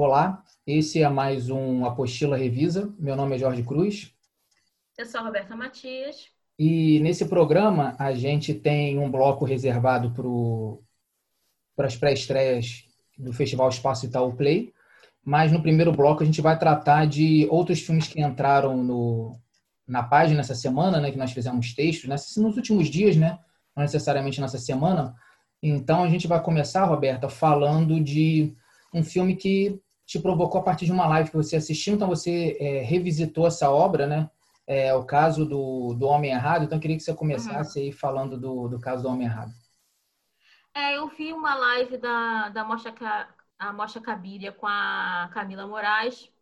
Olá, esse é mais um Apostila Revisa. Meu nome é Jorge Cruz. Eu sou a Roberta Matias. E nesse programa a gente tem um bloco reservado para as pré-estreias do Festival Espaço Itaú Play. Mas no primeiro bloco a gente vai tratar de outros filmes que entraram no, na página essa semana, né, que nós fizemos textos, né, nos últimos dias, né, não necessariamente nessa semana. Então a gente vai começar, Roberta, falando de um filme que te provocou a partir de uma live que você assistiu, então você é, revisitou essa obra, né? É, o caso do, do Homem Errado, então eu queria que você começasse uhum. aí falando do, do caso do Homem Errado. É, eu vi uma live da, da Mostra, a Mostra Cabiria com a Camila Moraes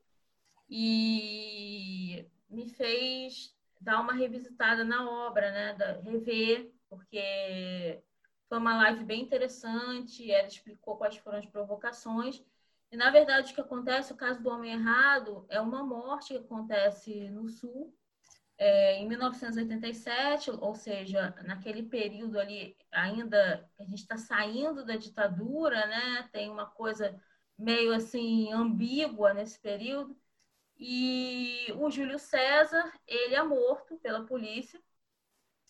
e me fez dar uma revisitada na obra, né? Da, rever, porque foi uma live bem interessante, ela explicou quais foram as provocações e, na verdade, o que acontece, o caso do homem errado, é uma morte que acontece no Sul, é, em 1987, ou seja, naquele período ali, ainda a gente está saindo da ditadura, né? Tem uma coisa meio assim ambígua nesse período. E o Júlio César, ele é morto pela polícia,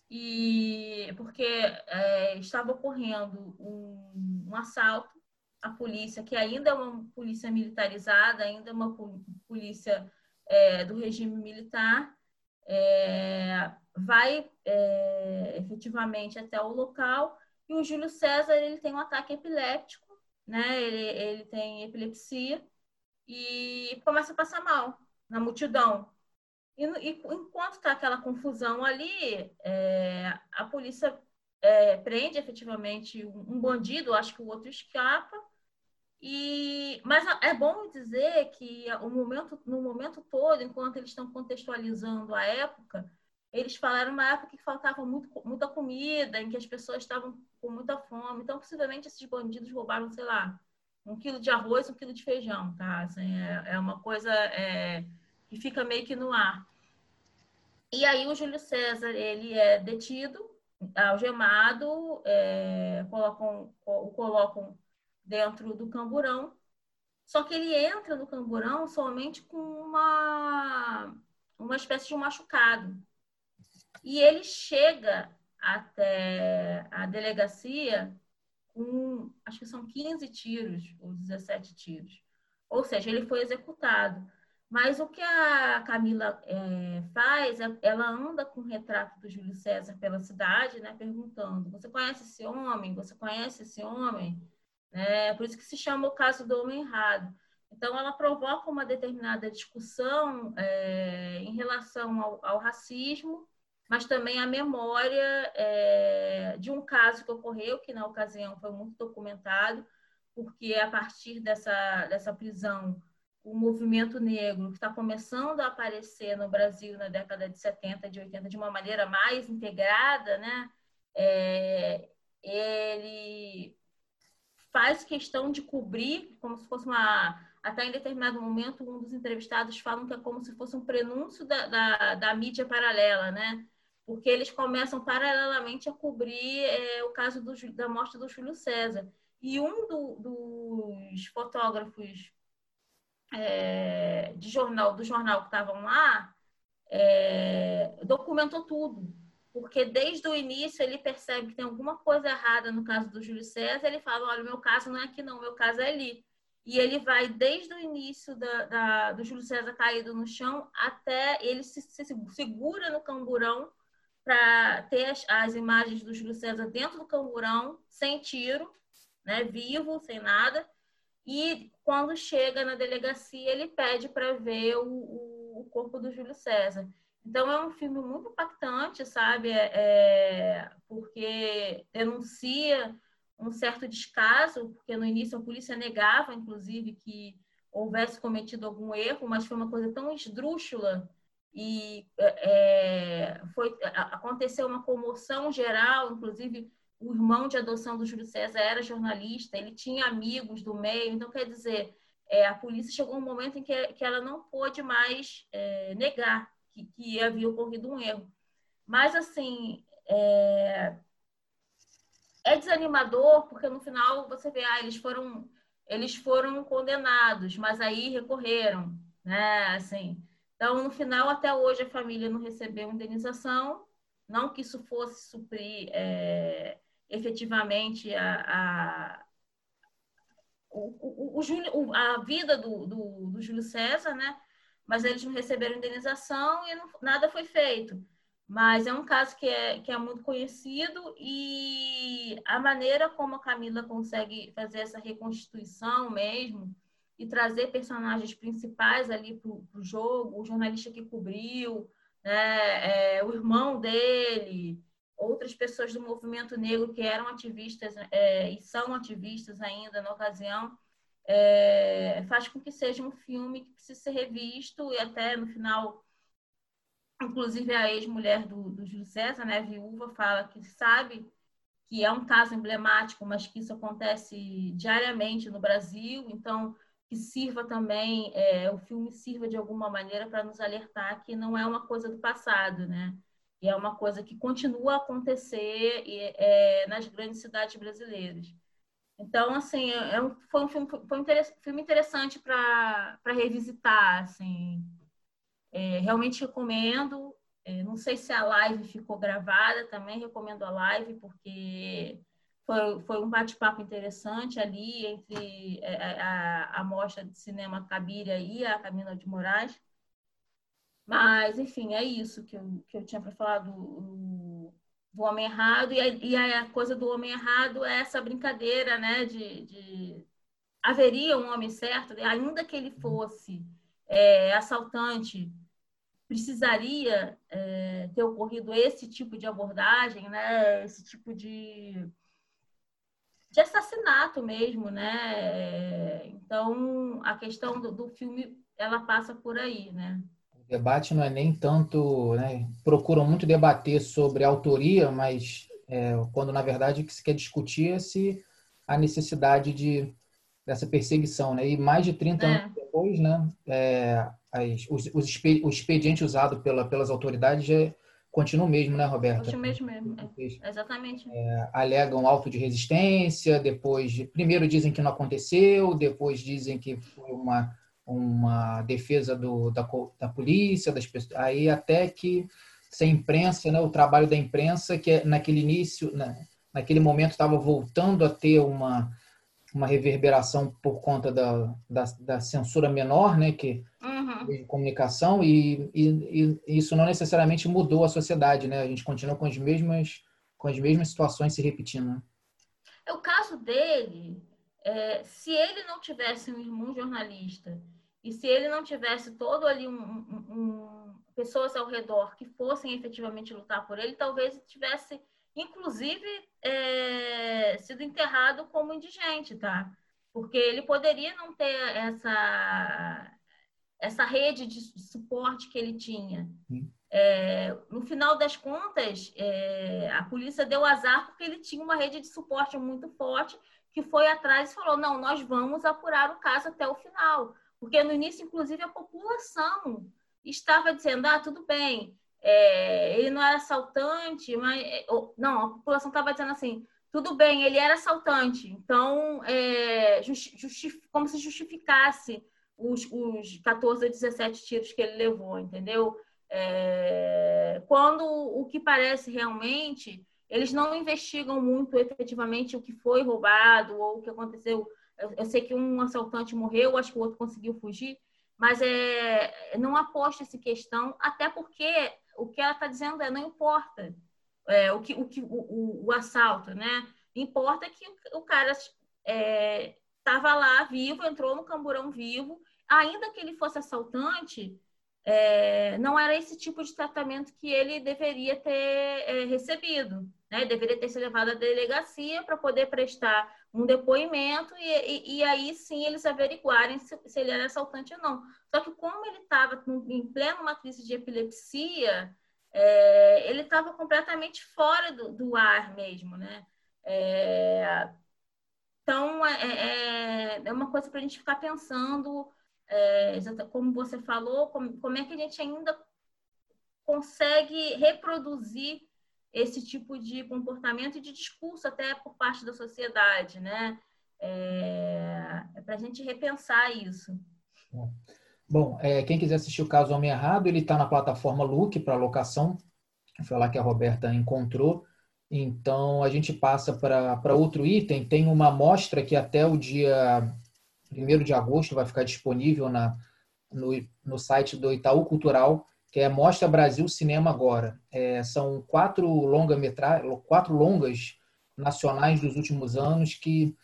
e porque é, estava ocorrendo um, um assalto a polícia, que ainda é uma polícia militarizada, ainda é uma polícia é, do regime militar, é, vai é, efetivamente até o local e o Júlio César ele tem um ataque epiléptico, né? Ele, ele tem epilepsia e começa a passar mal na multidão. E, e enquanto está aquela confusão ali, é, a polícia é, prende efetivamente um bandido, acho que o outro escapa. E, mas é bom dizer que o momento, no momento todo, enquanto eles estão contextualizando a época, eles falaram uma época que faltava muito, muita comida, em que as pessoas estavam com muita fome. Então, possivelmente, esses bandidos roubaram, sei lá, um quilo de arroz, um quilo de feijão, tá? Assim, é, é uma coisa é, que fica meio que no ar. E aí o Júlio César, ele é detido algemado, é, colocam, o colocam dentro do camburão. Só que ele entra no camburão somente com uma, uma espécie de um machucado. E ele chega até a delegacia com, acho que são 15 tiros, ou 17 tiros. Ou seja, ele foi executado. Mas o que a Camila é, faz, é, ela anda com o retrato do Júlio César pela cidade, né, perguntando: você conhece esse homem? Você conhece esse homem? É, por isso que se chama o caso do homem errado. Então, ela provoca uma determinada discussão é, em relação ao, ao, racismo, mas também a memória é, de um caso que ocorreu, que na ocasião foi muito documentado, porque a partir dessa, dessa prisão o movimento negro que está começando a aparecer no Brasil na década de 70, de 80, de uma maneira mais integrada, né? É, ele faz questão de cobrir, como se fosse uma. Até em determinado momento, um dos entrevistados falam que é como se fosse um prenúncio da, da, da mídia paralela, né? Porque eles começam paralelamente a cobrir é, o caso do, da morte do Júlio César. E um do, dos fotógrafos é, de jornal, do jornal que estavam lá, é, documentou tudo. Porque desde o início ele percebe que tem alguma coisa errada no caso do Júlio César, ele fala, olha, meu caso não é aqui não, meu caso é ali. E ele vai desde o início da, da, do Júlio César caído no chão até ele se, se segura no camburão para ter as, as, imagens do Júlio César dentro do camburão, sem tiro, né, vivo, sem nada. E quando chega na delegacia, ele pede para ver o, o, o, corpo do Júlio César. Então, é um filme muito impactante, sabe? É, é, porque denuncia um certo descaso, porque no início a polícia negava, inclusive, que houvesse cometido algum erro, mas foi uma coisa tão esdrúxula e é, foi, aconteceu uma comoção geral, inclusive o irmão de adoção do Júlio César era jornalista, ele tinha amigos do meio, então quer dizer, é, a polícia chegou um momento em que, que ela não pôde mais é, negar que, que, havia ocorrido um erro. Mas, assim, é, é, desanimador, porque no final você vê, ah, eles foram, eles foram condenados, mas aí recorreram, né? Assim, então, no final, até hoje, a família não recebeu indenização, não que isso fosse suprir é, efetivamente a, a o, o, o, a vida do, do, do, Júlio César, né? Mas eles receberam indenização e não, nada foi feito. Mas é um caso que é, que é muito conhecido e a maneira como a Camila consegue fazer essa reconstituição mesmo e trazer personagens principais ali para o jogo, o jornalista que cobriu, né, é, o irmão dele, outras pessoas do movimento negro que eram ativistas é, e são ativistas ainda na ocasião, é, faz com que seja um filme que precisa ser revisto e até no final, inclusive a ex-mulher do, do Júlio César, né, viúva, fala que sabe que é um caso emblemático, mas que isso acontece diariamente no Brasil, então que sirva também, é, o filme sirva de alguma maneira para nos alertar que não é uma coisa do passado, né? E é uma coisa que continua a acontecer é, nas grandes cidades brasileiras. Então, assim, é, é um, foi um filme, foi um filme interessante para revisitar, assim. É, realmente recomendo. É, não sei se a live ficou gravada, também recomendo a live, porque foi, foi um bate-papo interessante ali entre é, a, a mostra de cinema Cabiria e a Camila de Moraes. Mas, enfim, é isso que eu, que eu tinha para falar do, do homem errado. E a, e a coisa do homem errado é essa brincadeira, né? De, de... haveria um homem certo, ainda que ele fosse é, assaltante, precisaria é, ter ocorrido esse tipo de abordagem, né? Esse tipo de, de assassinato mesmo, né? Então, a questão do, do filme, ela passa por aí, né? Debate não é nem tanto, né, procuram muito debater sobre autoria, mas é, quando na verdade o que se quer discutir é se a necessidade de dessa perseguição, né? E mais de 30 é. anos depois, né, é, as, os, os expedi o expediente usado pela, pelas autoridades já continua o mesmo, né, Roberta? Continua mesmo, mesmo. É, exatamente. É, alegam auto de resistência, depois, primeiro dizem que não aconteceu, depois dizem que foi uma uma defesa do, da, da polícia, das pessoas, aí até que se a imprensa, né, o trabalho da imprensa, que é naquele início, né, naquele momento estava voltando a ter uma, uma reverberação por conta da, da, da censura menor, né, que uhum. de comunicação, e, e, e, isso não necessariamente mudou a sociedade, né, a gente continua com as mesmas, com as mesmas situações se repetindo. Né? É o caso dele, é, se ele não tivesse um irmão jornalista e se ele não tivesse todo ali um, um, um, pessoas ao redor que fossem efetivamente lutar por ele, talvez tivesse, inclusive, é, sido enterrado como indigente, tá? Porque ele poderia não ter essa essa rede de suporte que ele tinha. É, no final das contas, é, a polícia deu azar porque ele tinha uma rede de suporte muito forte que foi atrás e falou: não, nós vamos apurar o caso até o final. Porque no início, inclusive, a população estava dizendo: ah, tudo bem, é, ele não era assaltante, mas. É, não, a população estava dizendo assim: tudo bem, ele era assaltante. Então, é, como se justificasse os, os 14 a 17 tiros que ele levou, entendeu? É, quando o que parece realmente, eles não investigam muito efetivamente o que foi roubado ou o que aconteceu eu, eu, sei que um assaltante morreu, acho que o outro conseguiu fugir, mas é, não aposta essa questão, até porque o que ela está dizendo é não importa é, o que o, que, o, o, assalto, né? Importa que o, o cara estava é, lá vivo, entrou no camburão vivo, ainda que ele fosse assaltante, é, não era esse tipo de tratamento que ele deveria ter é, recebido. Né? Deveria ter sido levado à delegacia para poder prestar um depoimento e, e, e, aí sim eles averiguarem se, se, ele era assaltante ou não. Só que como ele estava em plena uma crise de epilepsia, é, ele estava completamente fora do, do, ar mesmo, né? É, Então, é, é, é uma coisa para a gente ficar pensando, é, como você falou, como, como é que a gente ainda consegue reproduzir esse tipo de comportamento e de discurso até por parte da sociedade, né? É, é para a gente repensar isso. Bom, é, quem quiser assistir o caso Homem Errado, ele está na plataforma Look para locação. Foi lá que a Roberta encontrou. Então, a gente passa para outro item. Tem uma amostra que até o dia 1 de agosto vai ficar disponível na, no, no site do Itaú Cultural, que é Mostra Brasil Cinema Agora. É, são quatro, longa quatro longas nacionais dos últimos anos que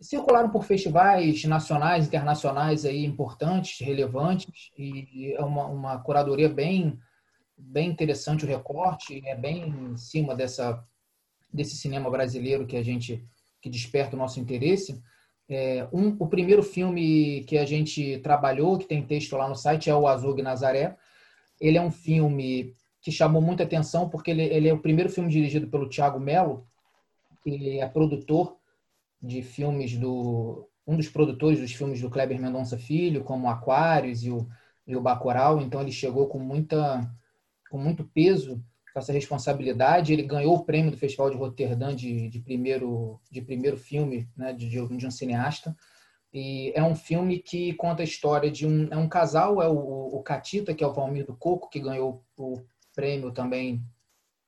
circularam por festivais nacionais, internacionais aí importantes, relevantes, e é uma, uma curadoria bem bem interessante o recorte, é bem em cima dessa desse cinema brasileiro que a gente que desperta o nosso interesse. É, um, o primeiro filme que a gente trabalhou, que tem texto lá no site, é o Azul Nazaré. Ele é um filme que chamou muita atenção porque ele, ele é o primeiro filme dirigido pelo Tiago Melo, que é produtor de filmes do um dos produtores dos filmes do Kleber Mendonça Filho, como Aquários e o, e o Bacurau. Então ele chegou com muita com muito peso, com essa responsabilidade. Ele ganhou o prêmio do Festival de Roterdã de, de primeiro, de primeiro filme né, de, de, um cineasta. E é um filme que conta a história de um, é um casal, é o, o Catita, que é o Valmir do Coco, que ganhou o prêmio também,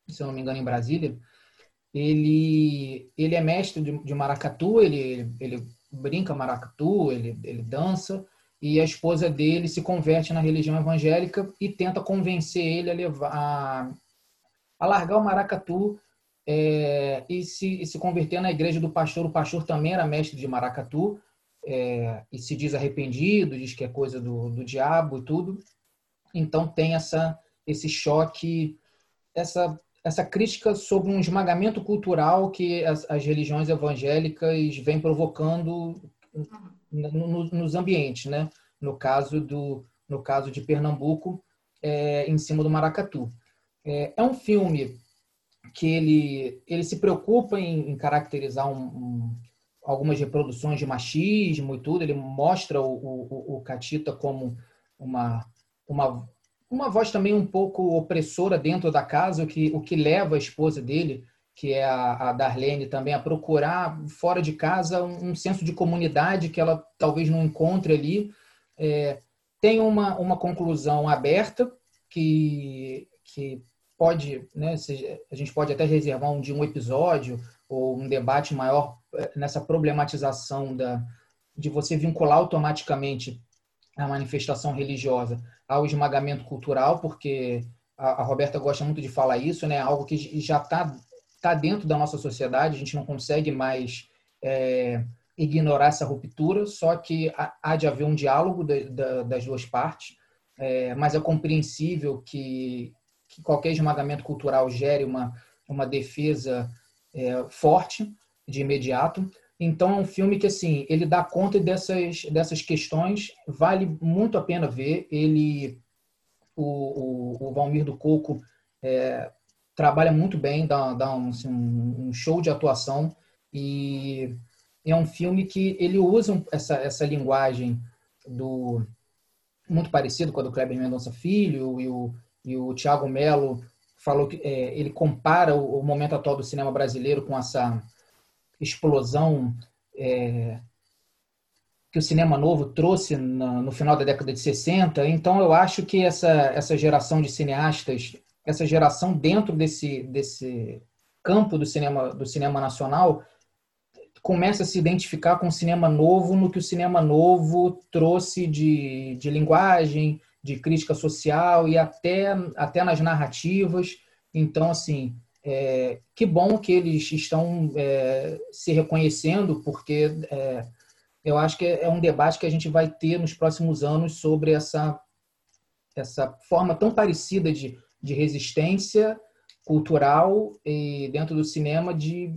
se eu não me engano, em Brasília. Ele, ele é mestre de, de maracatu, ele, ele brinca maracatu, ele, ele dança, e a esposa dele se converte na religião evangélica e tenta convencer ele a levar a, a largar o maracatu é, e, se, e se converter na igreja do pastor. O pastor também era mestre de maracatu é, e se diz arrependido, diz que é coisa do, do diabo e tudo. Então tem essa esse choque, essa essa crítica sobre um esmagamento cultural que as, as religiões evangélicas vêm provocando no, nos ambientes, né? No caso do no caso de Pernambuco, é, em cima do Maracatu. É, é, um filme que ele ele se preocupa em, em caracterizar um, um, algumas reproduções de machismo e tudo. Ele mostra o, o, o Catita como uma uma uma voz também um pouco opressora dentro da casa, o que, o que leva a esposa dele que é a, Darlene também, a procurar fora de casa um, um, senso de comunidade que ela talvez não encontre ali. É, tem uma, uma conclusão aberta que, que pode, né, a gente pode até reservar um de um episódio ou um debate maior é, nessa problematização da, de você vincular automaticamente a manifestação religiosa ao esmagamento cultural, porque a, a Roberta gosta muito de falar isso, né, algo que já está está dentro da nossa sociedade, a gente não consegue mais é, ignorar essa ruptura, só que há de haver um diálogo das duas partes, é, mas é compreensível que, que, qualquer esmagamento cultural gere uma, uma defesa é, forte de imediato. Então é um filme que assim ele dá conta dessas dessas questões, vale muito a pena ver. Ele o, o, o Valmir do Coco é, trabalha muito bem, dá, dá um, assim, um, show de atuação e é um filme que ele usa essa, essa linguagem do muito parecido com a do Kleber Mendonça Filho e o, e o Tiago Melo falou que é, ele compara o, o, momento atual do cinema brasileiro com essa explosão é, que o cinema novo trouxe no, no final da década de 60. Então eu acho que essa, essa geração de cineastas essa geração dentro desse, desse campo do cinema, do cinema nacional começa a se identificar com o cinema novo no que o cinema novo trouxe de, de linguagem, de crítica social e até, até nas narrativas. Então, assim, é, que bom que eles estão é, se reconhecendo, porque é, eu acho que é um debate que a gente vai ter nos próximos anos sobre essa, essa forma tão parecida de de resistência cultural e dentro do cinema de,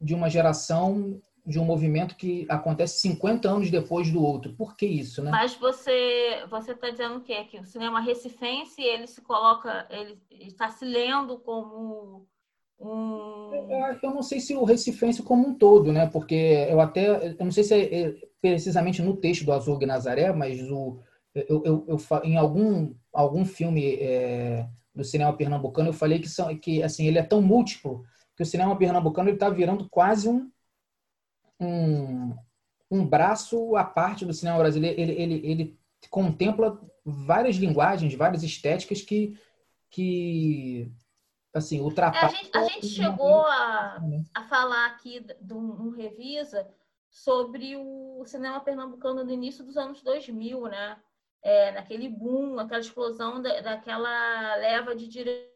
de uma geração de um movimento que acontece 50 anos depois do outro. Por que isso, né? Mas você você está dizendo o quê? Que o cinema recifense ele se coloca, ele está se lendo como Um... Eu não sei se o recifense como um todo, né? Porque eu até, eu não sei se é, é precisamente no texto do Azul Nazaré, mas o, eu, eu, eu, em algum, algum filme é, do cinema pernambucano eu falei que, são, que assim, ele é tão múltiplo que o cinema pernambucano está virando quase um, um, um braço à parte do cinema brasileiro. Ele, ele, ele contempla várias linguagens, várias estéticas que, que assim, ultrapassam. É, a, gente, a gente chegou a, a falar aqui de um, revisa sobre o cinema pernambucano no início dos anos 2000, né? É, naquele boom, aquela explosão da, daquela leva de direito.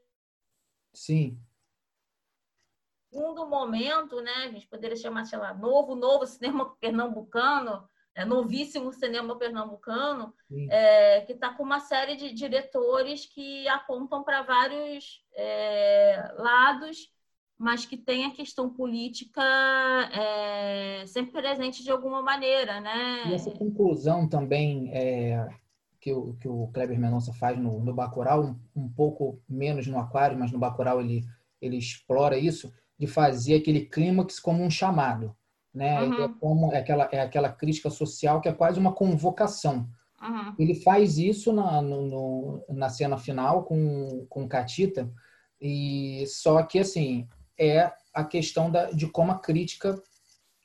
Sim segundo momento, né, a gente poderia chamar, sei lá, novo, novo cinema pernambucano, é, novíssimo cinema pernambucano, é, que está com uma série de diretores que apontam para vários é, lados, mas que tem a questão política é, sempre presente de alguma maneira, né? E essa conclusão também é, que, o, que o Kleber Mendonça faz no, no Bacurau, um, um pouco menos no Aquário, mas no Bacurau ele, ele explora isso, de fazer aquele clímax como um chamado, né? Uhum. É como é aquela é aquela crítica social que é quase uma convocação. Uhum. Ele faz isso na, no, na cena final com com Catita e só que assim é a questão da, de como a crítica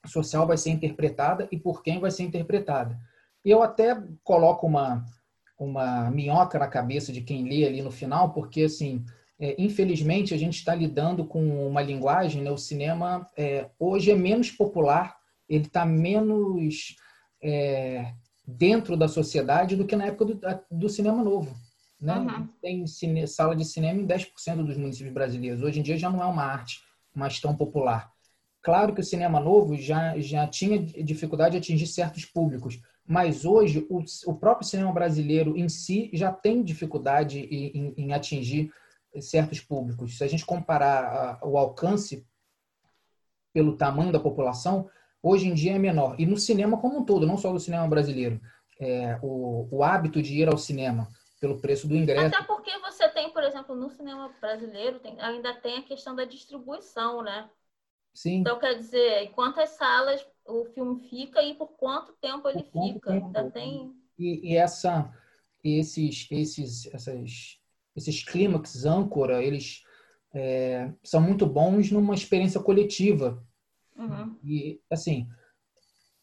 social vai ser interpretada e por quem vai ser interpretada. Eu até coloco uma uma minhoca na cabeça de quem lê ali no final, porque assim é, infelizmente, a gente está lidando com uma linguagem, né? o cinema é, hoje é menos popular, ele está menos é, dentro da sociedade do que na época do, do cinema novo. Né? Uhum. Tem cine, sala de cinema em 10% dos municípios brasileiros. Hoje em dia já não é uma arte mais tão popular. Claro que o cinema novo já, já tinha dificuldade de atingir certos públicos, mas hoje o, o próprio cinema brasileiro em si já tem dificuldade em, em, em atingir certos públicos. Se a gente comparar a, o alcance pelo tamanho da população, hoje em dia é menor. E no cinema como um todo, não só no cinema brasileiro. É, o, o hábito de ir ao cinema pelo preço do ingresso. Até porque você tem, por exemplo, no cinema brasileiro, tem, ainda tem a questão da distribuição, né? Sim. Então, quer dizer, em quantas salas o filme fica e por quanto tempo ele fica. Tempo. Ainda tem. E, e essa, esses, esses, essas esses clímax âncora, eles é, são muito bons numa experiência coletiva. Uhum. E, assim,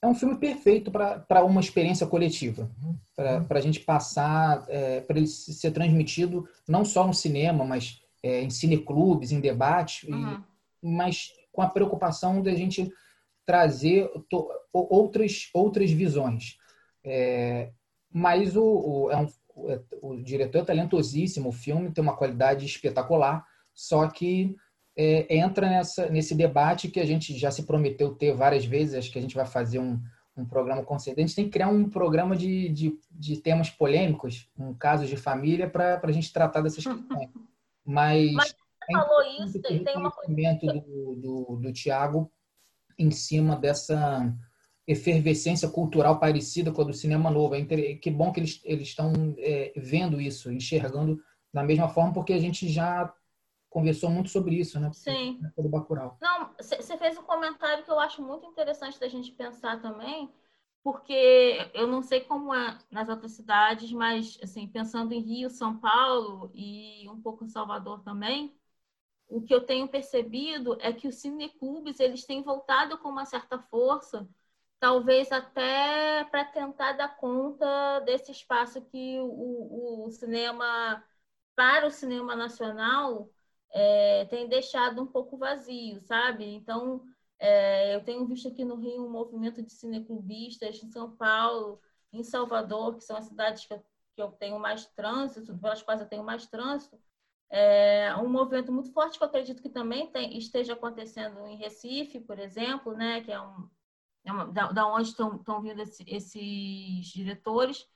é um filme perfeito para uma experiência coletiva, para uhum. a gente passar, é, para ele ser transmitido não só no cinema, mas é, em cineclubes, em debates, uhum. e, mas com a preocupação de a gente trazer to, outras, outras visões. É, mas o, o, é um o diretor é talentosíssimo, o filme tem uma qualidade espetacular, só que é, entra nessa, nesse debate que a gente já se prometeu ter várias vezes, acho que a gente vai fazer um, um programa com certeza. A gente tem que criar um programa de, de, de temas polêmicos, um casos de família, para a gente tratar dessas questões. Mas, Mas você falou isso, tem uma coisa. Do, do, do Tiago em cima dessa efervescência cultural parecida com a do cinema novo. É que bom que eles eles estão é, vendo isso, enxergando da mesma forma, porque a gente já conversou muito sobre isso, né? Sim. Do Bacurau. Não, você fez um comentário que eu acho muito interessante da gente pensar também, porque eu não sei como é nas outras cidades, mas assim, pensando em Rio, São Paulo e um pouco em Salvador também, o que eu tenho percebido é que os cineclubes eles têm voltado com uma certa força talvez até para tentar dar conta desse espaço que o, o cinema, para o cinema nacional, é, tem deixado um pouco vazio, sabe? Então, é, eu tenho visto aqui no Rio um movimento de cineclubistas, em São Paulo, em Salvador, que são as cidades que eu, que eu tenho mais trânsito, pelas quais eu tenho mais trânsito, é um movimento muito forte que eu acredito que também tem, esteja acontecendo em Recife, por exemplo, né, que é um, da, da onde estão, vindo esse, esses diretores,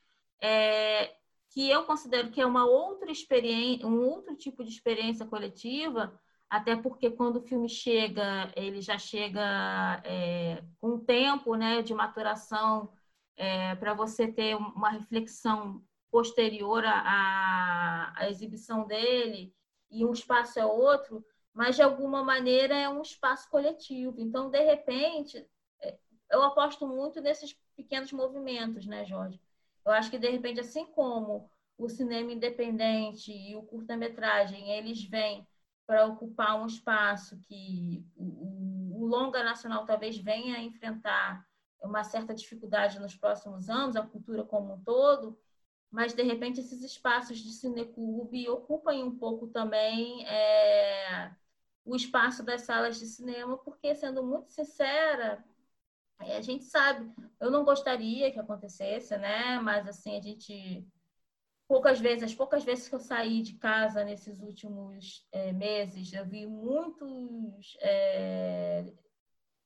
é, que eu considero que é uma outra experiência, um outro tipo de experiência coletiva, até porque quando o filme chega, ele já chega é, com tempo né, de maturação é, para você ter uma reflexão posterior à, à exibição dele, e um espaço é outro, mas de alguma maneira é um espaço coletivo. Então, de repente, é, eu aposto muito nesses pequenos movimentos, né, Jorge? Eu acho que, de repente, assim como o cinema independente e o curta-metragem, eles vêm para ocupar um espaço que o, o longa nacional talvez venha a enfrentar uma certa dificuldade nos próximos anos, a cultura como um todo, mas de repente esses espaços de cineclube ocupam um pouco também é, o espaço das salas de cinema, porque, sendo muito sincera, a gente sabe, eu não gostaria que acontecesse, né? Mas assim, a gente poucas vezes, as poucas vezes que eu saí de casa nesses últimos é, meses, eu vi muitos, é,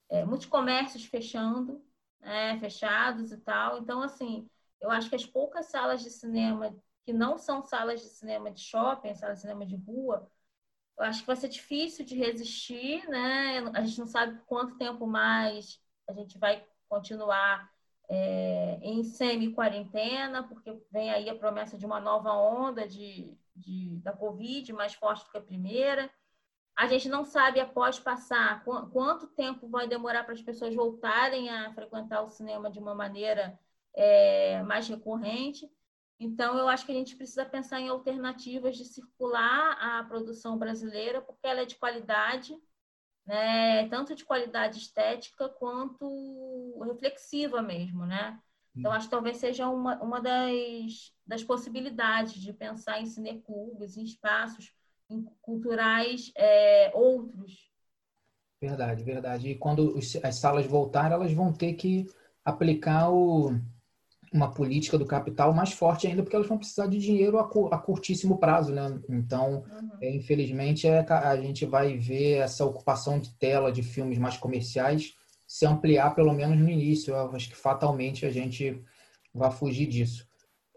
é, muitos comércios fechando, né, fechados e tal. Então, assim, eu acho que as poucas salas de cinema que não são salas de cinema de shopping, salas de cinema de rua, eu acho que vai ser difícil de resistir, né? A gente não sabe quanto tempo mais a gente vai continuar é, em semi-quarentena, porque vem aí a promessa de uma nova onda de, de, da Covid, mais forte do que a primeira. A gente não sabe, após passar, quanto tempo vai demorar para as pessoas voltarem a frequentar o cinema de uma maneira é, mais recorrente. Então, eu acho que a gente precisa pensar em alternativas de circular a produção brasileira, porque ela é de qualidade, né? tanto de qualidade estética quanto reflexiva mesmo, né? Então, acho que talvez seja uma, uma das, das possibilidades de pensar em cineclubes, em espaços culturais é, outros. Verdade, verdade. E quando as salas voltarem, elas vão ter que aplicar o, uma política do capital mais forte ainda, porque elas vão precisar de dinheiro a, a curtíssimo prazo, né? Então, uhum. é, infelizmente, é, a gente vai ver essa ocupação de tela de filmes mais comerciais se ampliar, pelo menos no início. Eu acho que fatalmente a gente vai fugir disso.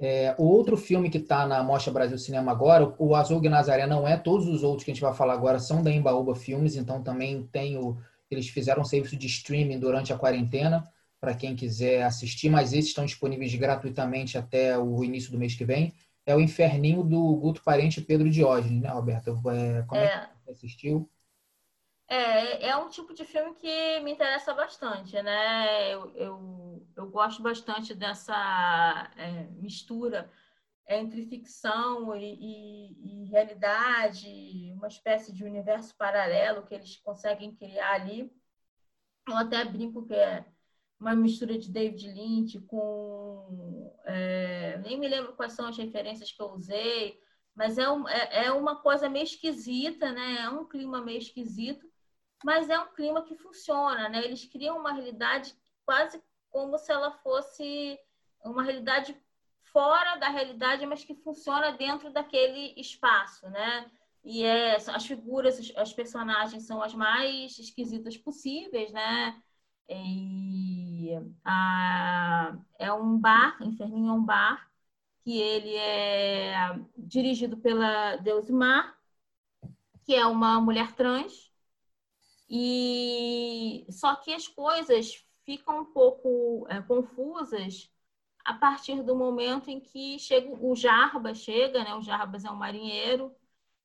É, o outro filme que está na Mostra Brasil Cinema agora, o Azul Nazaré não é, todos os outros que a gente vai falar agora são da Embaúba Filmes, então também tem o, eles fizeram um serviço de streaming durante a quarentena para quem quiser assistir, mas esses estão disponíveis gratuitamente até o início do mês que vem. É o Inferninho do Guto Parente e Pedro Diógenes, né, Roberto? É, como é, é que você assistiu? É, é um tipo de filme que me interessa bastante, né? Eu, eu, eu gosto bastante dessa é, mistura entre ficção e, e, e, realidade, uma espécie de universo paralelo que eles conseguem criar ali. Eu até brinco que é uma mistura de David Lynch com. É, nem me lembro quais são as referências que eu usei, mas é, um, é, é, uma coisa meio esquisita, né? É um clima meio esquisito, mas é um clima que funciona, né? Eles criam uma realidade quase como se ela fosse uma realidade fora da realidade, mas que funciona dentro daquele espaço, né? E é, as figuras, as personagens são as mais esquisitas possíveis, né? E a, é um bar, Inferninho é um bar, que ele é dirigido pela Deusimar, que é uma mulher trans. E só que as coisas ficam um pouco é, confusas a partir do momento em que chega o Jarbas chega, né? O Jarbas é um marinheiro.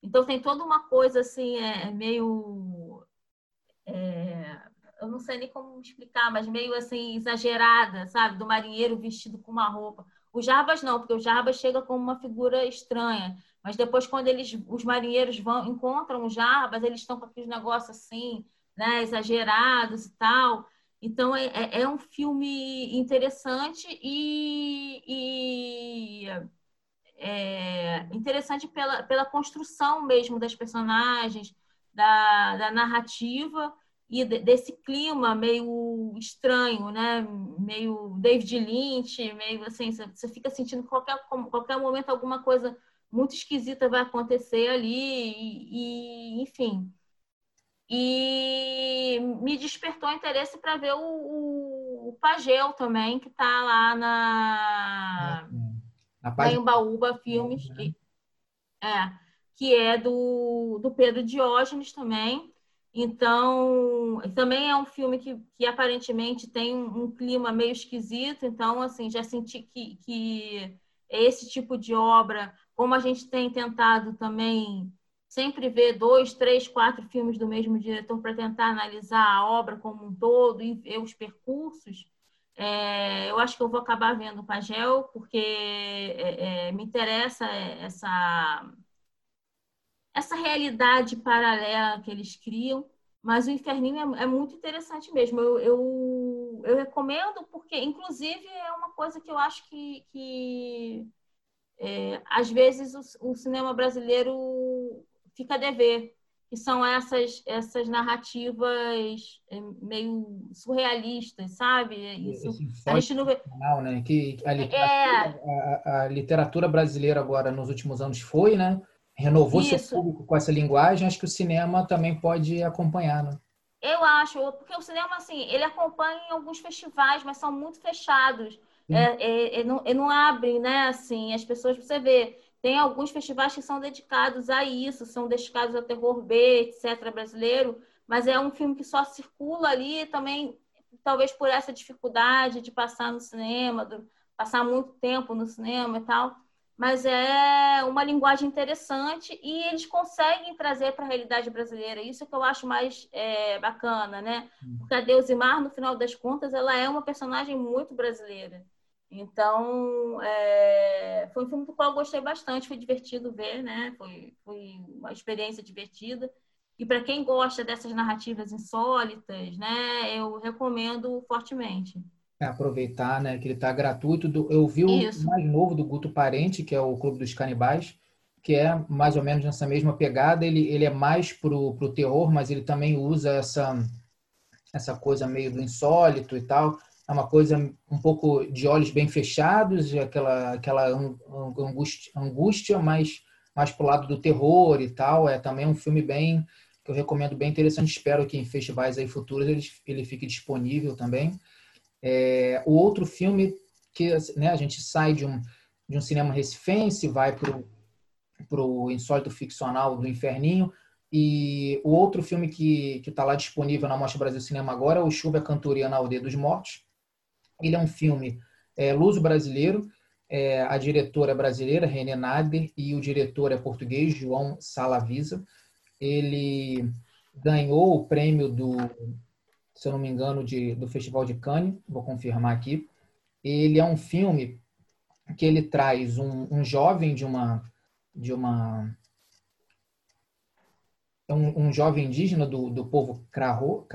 Então tem toda uma coisa assim, é, meio é, eu não sei nem como explicar, mas meio assim, exagerada, sabe? Do marinheiro vestido com uma roupa. O Jarbas não, porque o Jarbas chega como uma figura estranha. Mas depois, quando eles, os marinheiros vão, encontram o Jarbas, eles estão com aqueles negócios assim, né, exagerados e tal. Então, é, é, é um filme interessante e, e é, interessante pela, pela construção mesmo das personagens, da, da narrativa e desse clima meio estranho, né? Meio David Lynch, meio assim, você fica sentindo qualquer qualquer momento alguma coisa muito esquisita vai acontecer ali e, e enfim. E me despertou interesse para ver o, o, o, Pagel também, que está lá na, na, na Embaúba Filmes, que, é, que é do, do Pedro Diógenes também. Então, também é um filme que, que aparentemente tem um, clima meio esquisito. Então, assim, já senti que, que esse tipo de obra, como a gente tem tentado também sempre ver dois, três, quatro filmes do mesmo diretor para tentar analisar a obra como um todo e ver os percursos, é, eu acho que eu vou acabar vendo o Pagel, porque é, é, me interessa essa, essa realidade paralela que eles criam, mas o Inferninho é, é muito interessante mesmo. Eu, eu, eu, recomendo, porque, inclusive, é uma coisa que eu acho que, que é, às vezes, o, o cinema brasileiro fica a dever, que são essas, essas narrativas é, meio surrealistas, sabe? Isso, a gente não vê... né? que a literatura, é... a, a, literatura brasileira agora nos últimos anos foi, né? Renovou Isso. seu público com essa linguagem, acho que o cinema também pode acompanhar, né? Eu acho, porque o cinema, assim, ele acompanha em alguns festivais, mas são muito fechados. É, é, é, não, é, não abrem, né? Assim, as pessoas, você vê, tem alguns festivais que são dedicados a isso, são dedicados ao terror B, etc., brasileiro, mas é um filme que só circula ali também, talvez por essa dificuldade de passar no cinema, passar muito tempo no cinema e tal. Mas é uma linguagem interessante e eles conseguem trazer para a realidade brasileira. Isso que eu acho mais é, bacana, né? Hum. Porque a Deusimar, no final das contas, ela é uma personagem muito brasileira. Então, é, foi um filme do qual eu gostei bastante, foi divertido ver, né? Foi, foi uma experiência divertida. E para quem gosta dessas narrativas insólitas, né, eu recomendo fortemente. É, aproveitar, né, que ele está gratuito. Do, eu vi o Isso. mais novo do Guto Parente, que é o Clube dos Canibais, que é mais ou menos nessa mesma pegada. Ele, ele é mais pro, pro terror, mas ele também usa essa, essa coisa meio do insólito e tal é uma coisa um pouco de olhos bem fechados, aquela, aquela angústia, angústia mais, mais para o lado do terror e tal. É também um filme bem que eu recomendo, bem interessante. Espero que em festivais aí futuros ele, ele fique disponível também. É, o outro filme que né, a gente sai de um, de um cinema recifense, vai para o insólito ficcional do Inferninho, e o outro filme que está lá disponível na Mostra Brasil Cinema agora é o Chuva Cantoria na Aldeia dos Mortos, ele é um filme é, luso-brasileiro. É, a diretora é brasileira, René Nader, e o diretor é português, João Salavisa. Ele ganhou o prêmio do, se eu não me engano, de, do Festival de Cannes, vou confirmar aqui. Ele é um filme que ele traz um, um jovem de uma de uma um, um jovem indígena do, do povo Crahô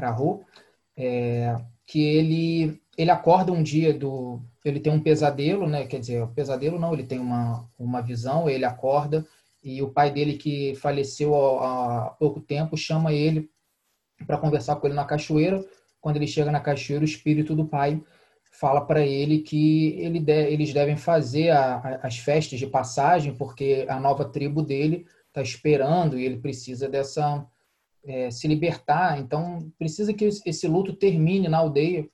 é, que ele ele acorda um dia do ele tem um pesadelo, né? Quer dizer, pesadelo não, ele tem uma uma visão, ele acorda e o pai dele que faleceu há, há pouco tempo chama ele para conversar com ele na cachoeira. Quando ele chega na cachoeira, o espírito do pai fala para ele que ele de, eles devem fazer a, a, as festas de passagem porque a nova tribo dele está esperando e ele precisa dessa é, se libertar. Então precisa que esse luto termine na aldeia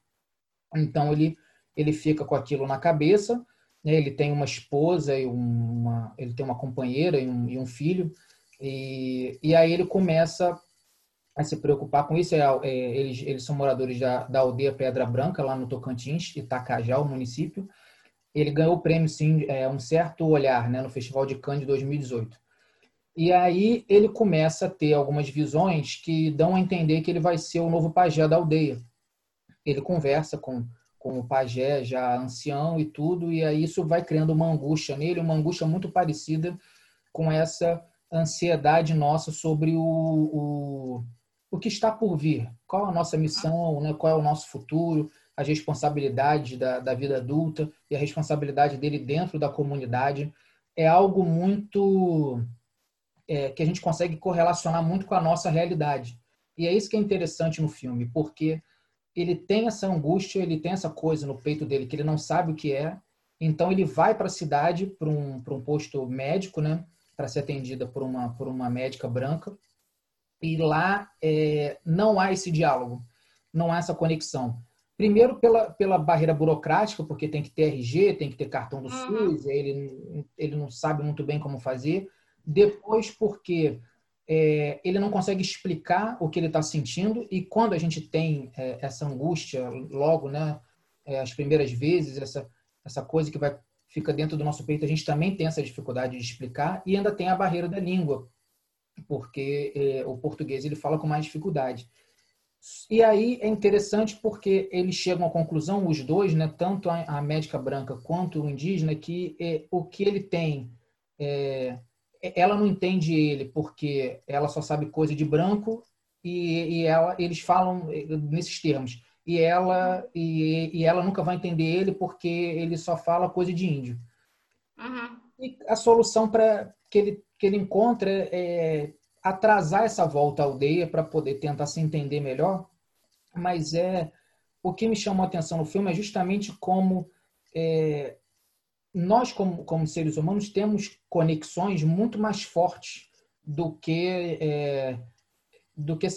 então ele ele fica com aquilo na cabeça. Né? Ele tem uma esposa e uma ele tem uma companheira e um, e um filho e, e aí ele começa a se preocupar com isso. É, é, eles, eles são moradores da, da aldeia Pedra Branca, lá no Tocantins, Itacajá, o município. Ele ganhou o prêmio, sim, é, Um Certo Olhar, né, no Festival de Cannes de 2018. E aí ele começa a ter algumas visões que dão a entender que ele vai ser o novo pajé da aldeia ele conversa com, com o pajé já ancião e tudo, e aí isso vai criando uma angústia nele, uma angústia muito parecida com essa ansiedade nossa sobre o, o, o que está por vir, qual a nossa missão, né? qual é o nosso futuro, as responsabilidades da, da vida adulta e a responsabilidade dele dentro da comunidade. É algo muito. É, que a gente consegue correlacionar muito com a nossa realidade. E é isso que é interessante no filme, porque ele tem essa angústia, ele tem essa coisa no peito dele que ele não sabe o que é. Então ele vai para a cidade, para um, um posto médico, né, para ser atendida por uma, por uma médica branca. E lá é, não há esse diálogo, não há essa conexão. Primeiro pela, pela barreira burocrática, porque tem que ter RG, tem que ter cartão do uhum. SUS, ele, ele não sabe muito bem como fazer. Depois porque é, ele não consegue explicar o que ele está sentindo e quando a gente tem é, essa angústia logo, né, é, as primeiras vezes, essa essa coisa que vai fica dentro do nosso peito, a gente também tem essa dificuldade de explicar e ainda tem a barreira da língua, porque é, o português ele fala com mais dificuldade. E aí é interessante porque eles chegam à conclusão, os dois, né, tanto a, a médica branca quanto o indígena, que é, o que ele tem, é, ela não entende ele porque ela só sabe coisa de branco e, e ela, eles falam nesses termos. E ela, e, e, ela nunca vai entender ele porque ele só fala coisa de índio. Uhum. E a solução para que ele, que ele encontra é atrasar essa volta à aldeia para poder tentar se entender melhor, mas é o que me chamou a atenção no filme é justamente como é, nós, como, como seres humanos, temos conexões muito mais fortes do que é, do que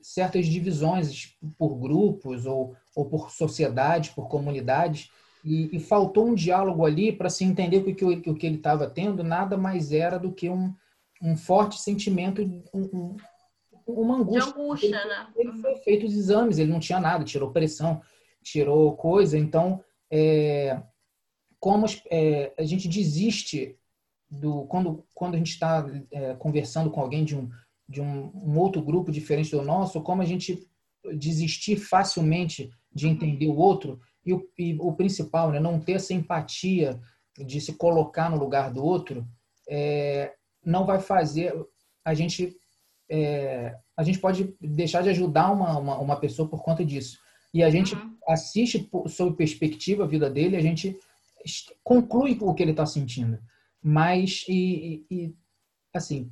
certas divisões por grupos ou, ou por sociedades, por comunidades. E, e faltou um diálogo ali para se entender que o que, o que ele estava tendo nada mais era do que um, um forte sentimento, um, uma angústia. De angústia, ele, né? Ele foi feito os exames, ele não tinha nada, tirou pressão, tirou coisa. Então, é, como é, a gente desiste do quando quando a gente está é, conversando com alguém de um de um, um, outro grupo diferente do nosso, como a gente desistir facilmente de uhum. entender o outro e o, e o principal, né, não ter essa empatia de se colocar no lugar do outro, é, não vai fazer a gente é, a gente pode deixar de ajudar uma, uma, uma, pessoa por conta disso. E a gente uhum. assiste sob perspectiva a vida dele, a gente conclui o que ele está sentindo. Mas, e, e, assim,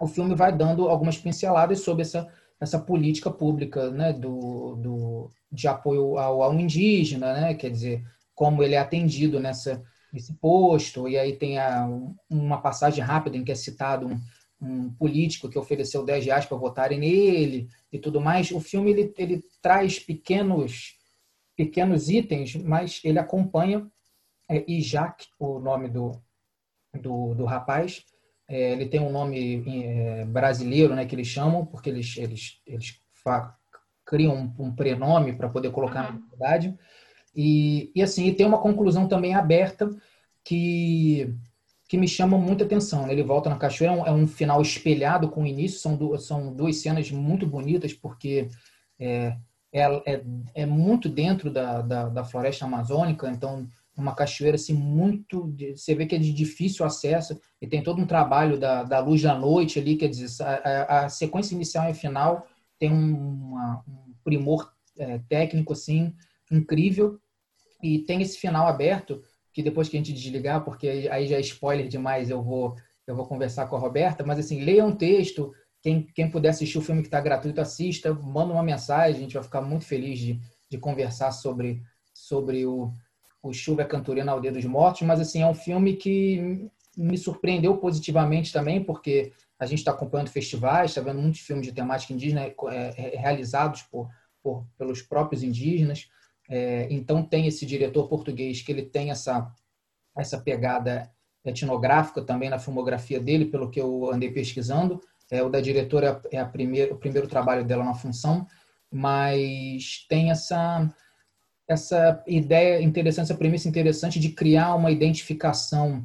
o filme vai dando algumas pinceladas sobre essa, essa política pública né, do, do, de apoio ao, ao indígena, né? quer dizer, como ele é atendido nessa, nesse posto, e aí tem a, uma passagem rápida em que é citado um, um político que ofereceu 10 reais para votarem nele e tudo mais. O filme ele, ele traz pequenos pequenos itens, mas ele acompanha é, Jacques, o nome do, do, do rapaz, é, ele tem um nome é, brasileiro, né, que eles chamam, porque eles, eles, eles criam um, um prenome para poder colocar uhum. na verdade. E, e assim, e tem uma conclusão também aberta que, que me chama muita atenção. Né? Ele volta na cachoeira, é um, é um, final espelhado com o início, são duas, são duas cenas muito bonitas, porque é, é, é, é muito dentro da, da, da floresta amazônica, então uma cachoeira assim muito você vê que é de difícil acesso e tem todo um trabalho da, da luz da noite ali quer dizer a, a sequência inicial e final tem uma, um primor é, técnico assim incrível. E tem esse final aberto que depois que a gente desligar porque aí já é spoiler demais eu vou eu vou conversar com a Roberta mas assim leia um texto quem, quem puder assistir o filme que está gratuito assista manda uma mensagem a gente vai ficar muito feliz de, de conversar sobre sobre o o Chuva é Cantoria na Aldeia dos Mortos, mas assim, é um filme que me surpreendeu positivamente também, porque a gente está acompanhando festivais, está vendo muitos filmes de temática indígena é, é, realizados por, por, pelos próprios indígenas. É, então tem esse diretor português que ele tem essa, essa pegada etnográfica também na filmografia dele, pelo que eu andei pesquisando. É, o da diretora é a primeira, o primeiro trabalho dela na função, mas tem essa essa ideia interessante, essa premissa interessante de criar uma identificação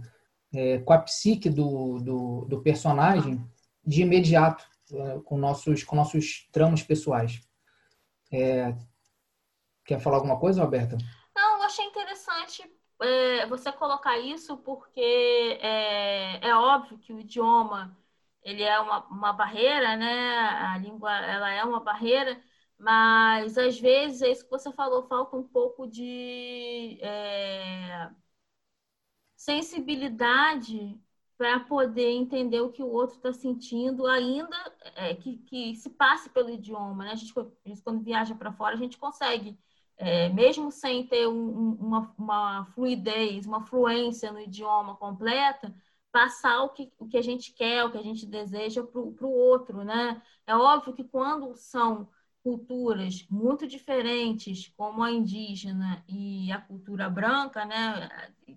é, com a psique do, do, do personagem de imediato, é, com, nossos, com nossos tramas pessoais. É, quer falar alguma coisa, Roberta? Não, eu achei interessante é, você colocar isso porque é, é óbvio que o idioma ele é uma, uma barreira, né? A língua ela é uma barreira, mas às vezes é isso que você falou, falta um pouco de é, sensibilidade para poder entender o que o outro está sentindo, ainda é, que, que se passe pelo idioma. Né? A, gente, a gente quando viaja para fora, a gente consegue, é, mesmo sem ter um, uma, uma fluidez, uma fluência no idioma completa, passar o que, o que a gente quer, o que a gente deseja para o outro. Né? É óbvio que quando são culturas muito diferentes, como a indígena e a cultura branca, né?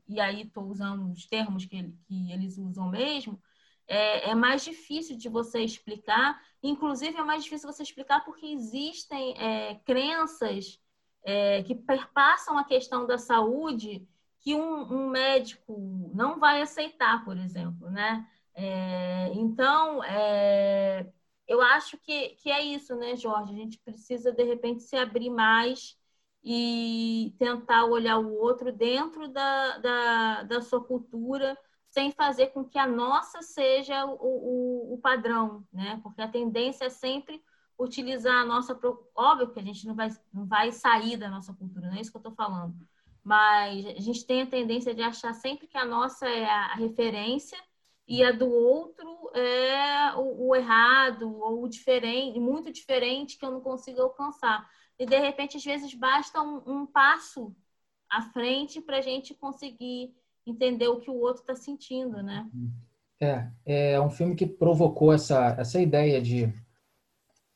E aí estou usando os termos que, que eles usam mesmo. É, é, mais difícil de você explicar. Inclusive, é mais difícil você explicar porque existem é, crenças é, que perpassam a questão da saúde que um, um, médico não vai aceitar, por exemplo, né? É, então, é, eu acho que, que é isso, né, Jorge? A gente precisa, de repente, se abrir mais e tentar olhar o outro dentro da, da, da sua cultura, sem fazer com que a nossa seja o, o, o padrão, né? Porque a tendência é sempre utilizar a nossa. Óbvio que a gente não vai, não vai sair da nossa cultura, não é isso que eu estou falando. Mas a gente tem a tendência de achar sempre que a nossa é a referência e a do outro é o, o errado ou o diferente, muito diferente que eu não consigo alcançar. E de repente, às vezes, basta um, um passo à frente para a gente conseguir entender o que o outro está sentindo, né? É, é um filme que provocou essa, essa ideia de,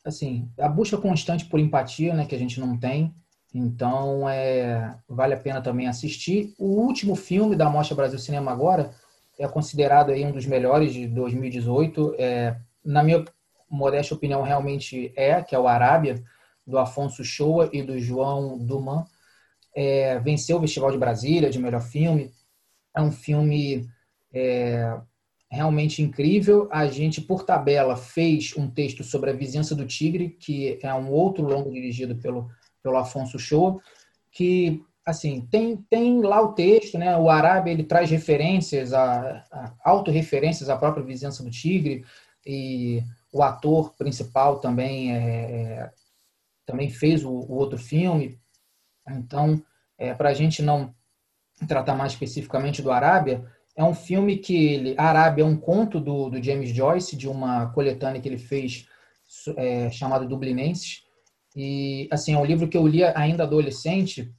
assim, a busca constante por empatia, né, que a gente não tem. Então, é, vale a pena também assistir. O último filme da Mostra Brasil Cinema agora é considerado aí um dos melhores de 2018. É, na minha modesta opinião, realmente é, que é o Arábia, do Afonso Shoa e do João Duman. É, venceu o Festival de Brasília de melhor filme. É um filme é, realmente incrível. A gente, por tabela, fez um texto sobre a Vizinhança do Tigre, que é um outro longo dirigido pelo, pelo Afonso Shoa, que assim, tem, tem lá o texto, né? O Arábia ele traz referências, a, a autorreferências à própria vizinhança do Tigre e o ator principal também é, é também fez o, o, outro filme. Então, é, para a gente não tratar mais especificamente do Arábia, é um filme que ele, Arábia é um conto do, do James Joyce de uma coletânea que ele fez é, chamada Dublinenses e assim é um livro que eu li ainda adolescente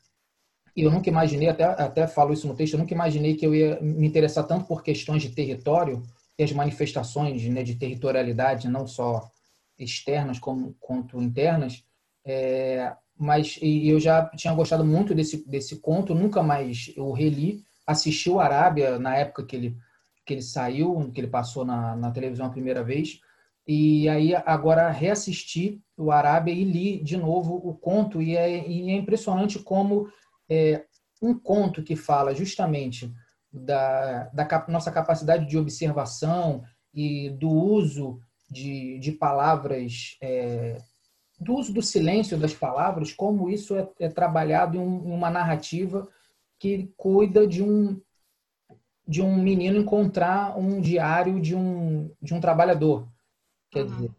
e eu nunca imaginei, até, até falo isso no texto, eu nunca imaginei que eu ia me interessar tanto por questões de território e as manifestações né, de territorialidade, não só externas como, quanto internas. É, mas e eu já tinha gostado muito desse, desse conto, nunca mais eu reli. Assisti o Arábia na época que ele, que ele saiu, que ele passou na, na televisão a primeira vez. E aí agora reassisti o Arábia e li de novo o conto. E é, e é impressionante como é, um conto que fala justamente da, da nossa capacidade de observação e do uso de, de palavras, é, do uso do silêncio das palavras, como isso é, é trabalhado em, um, em, uma narrativa que cuida de um de um menino encontrar um diário de um de um trabalhador, quer uhum. dizer,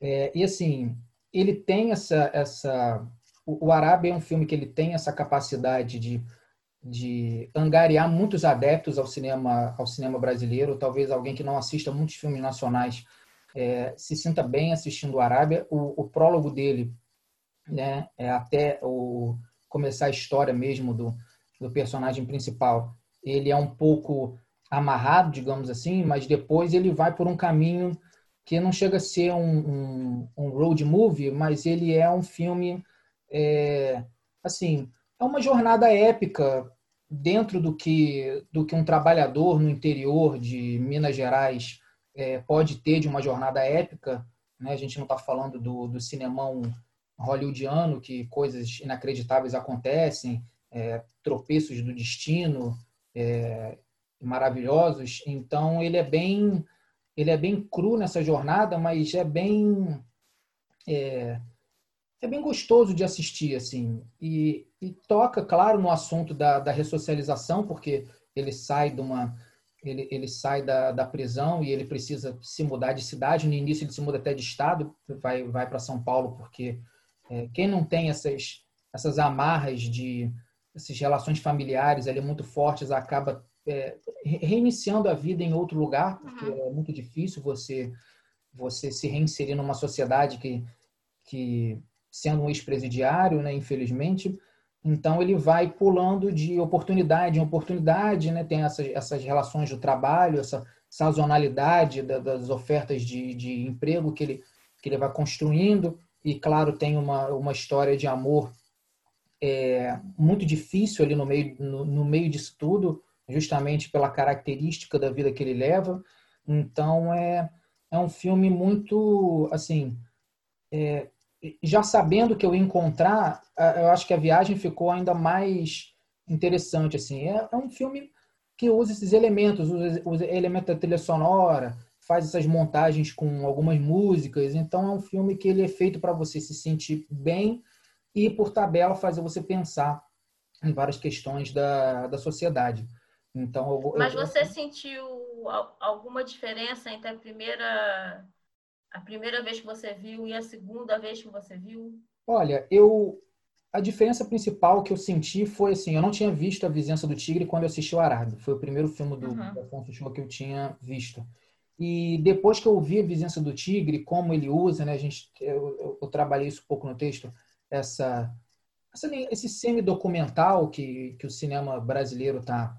é, e assim ele tem essa essa o, o Arábia é um filme que ele tem essa capacidade de, de angariar muitos adeptos ao cinema, ao cinema brasileiro. Talvez alguém que não assista muitos filmes nacionais é, se sinta bem assistindo o Arábia. O, o prólogo dele, né, é até o começar a história mesmo do, do personagem principal, ele é um pouco amarrado, digamos assim, mas depois ele vai por um caminho que não chega a ser um, um, um road movie, mas ele é um filme é, assim, é uma jornada épica dentro do que, do que um trabalhador no interior de Minas Gerais é, pode ter de uma jornada épica. Né? A gente não está falando do, do cinemão hollywoodiano, que coisas inacreditáveis acontecem, é, tropeços do destino é, maravilhosos. Então ele é bem ele é bem cru nessa jornada, mas é bem é, é bem gostoso de assistir, assim. E, e toca, claro, no assunto da, da ressocialização, porque ele sai de uma ele, ele sai da, da prisão e ele precisa se mudar de cidade. No início ele se muda até de estado, vai vai para São Paulo porque é, quem não tem essas essas amarras de essas relações familiares ali muito fortes acaba é, reiniciando a vida em outro lugar porque uhum. é muito difícil você você se reinserir numa sociedade que que sendo um ex-presidiário, né, infelizmente. Então ele vai pulando de oportunidade em oportunidade, né? Tem essas, essas relações do trabalho, essa sazonalidade das ofertas de, de emprego que ele, que ele vai construindo. E, claro, tem uma, uma história de amor é, muito difícil ali no meio, no, no meio disso tudo, justamente pela característica da vida que ele leva. Então, é, é um filme muito, assim, é, já sabendo que eu ia encontrar, eu acho que a viagem ficou ainda mais interessante. assim. É, é um filme que usa esses elementos, usa, usa elementos da trilha sonora, faz essas montagens com algumas músicas. Então é um filme que ele é feito para você se sentir bem e por tabela fazer você pensar em várias questões da, da sociedade. Então, eu, Mas eu... você sentiu alguma diferença entre a primeira a primeira vez que você viu e a segunda vez que você viu? Olha, eu a diferença principal que eu senti foi assim, eu não tinha visto a Vizinhança do Tigre quando eu assisti o Arábio. Foi o primeiro filme do, uhum. Afonso Show que eu tinha visto. E depois que eu vi a Vizinhança do Tigre, como ele usa, né, a gente, eu, eu, eu trabalhei isso um pouco no texto, essa, essa esse semi-documental que, que o cinema brasileiro está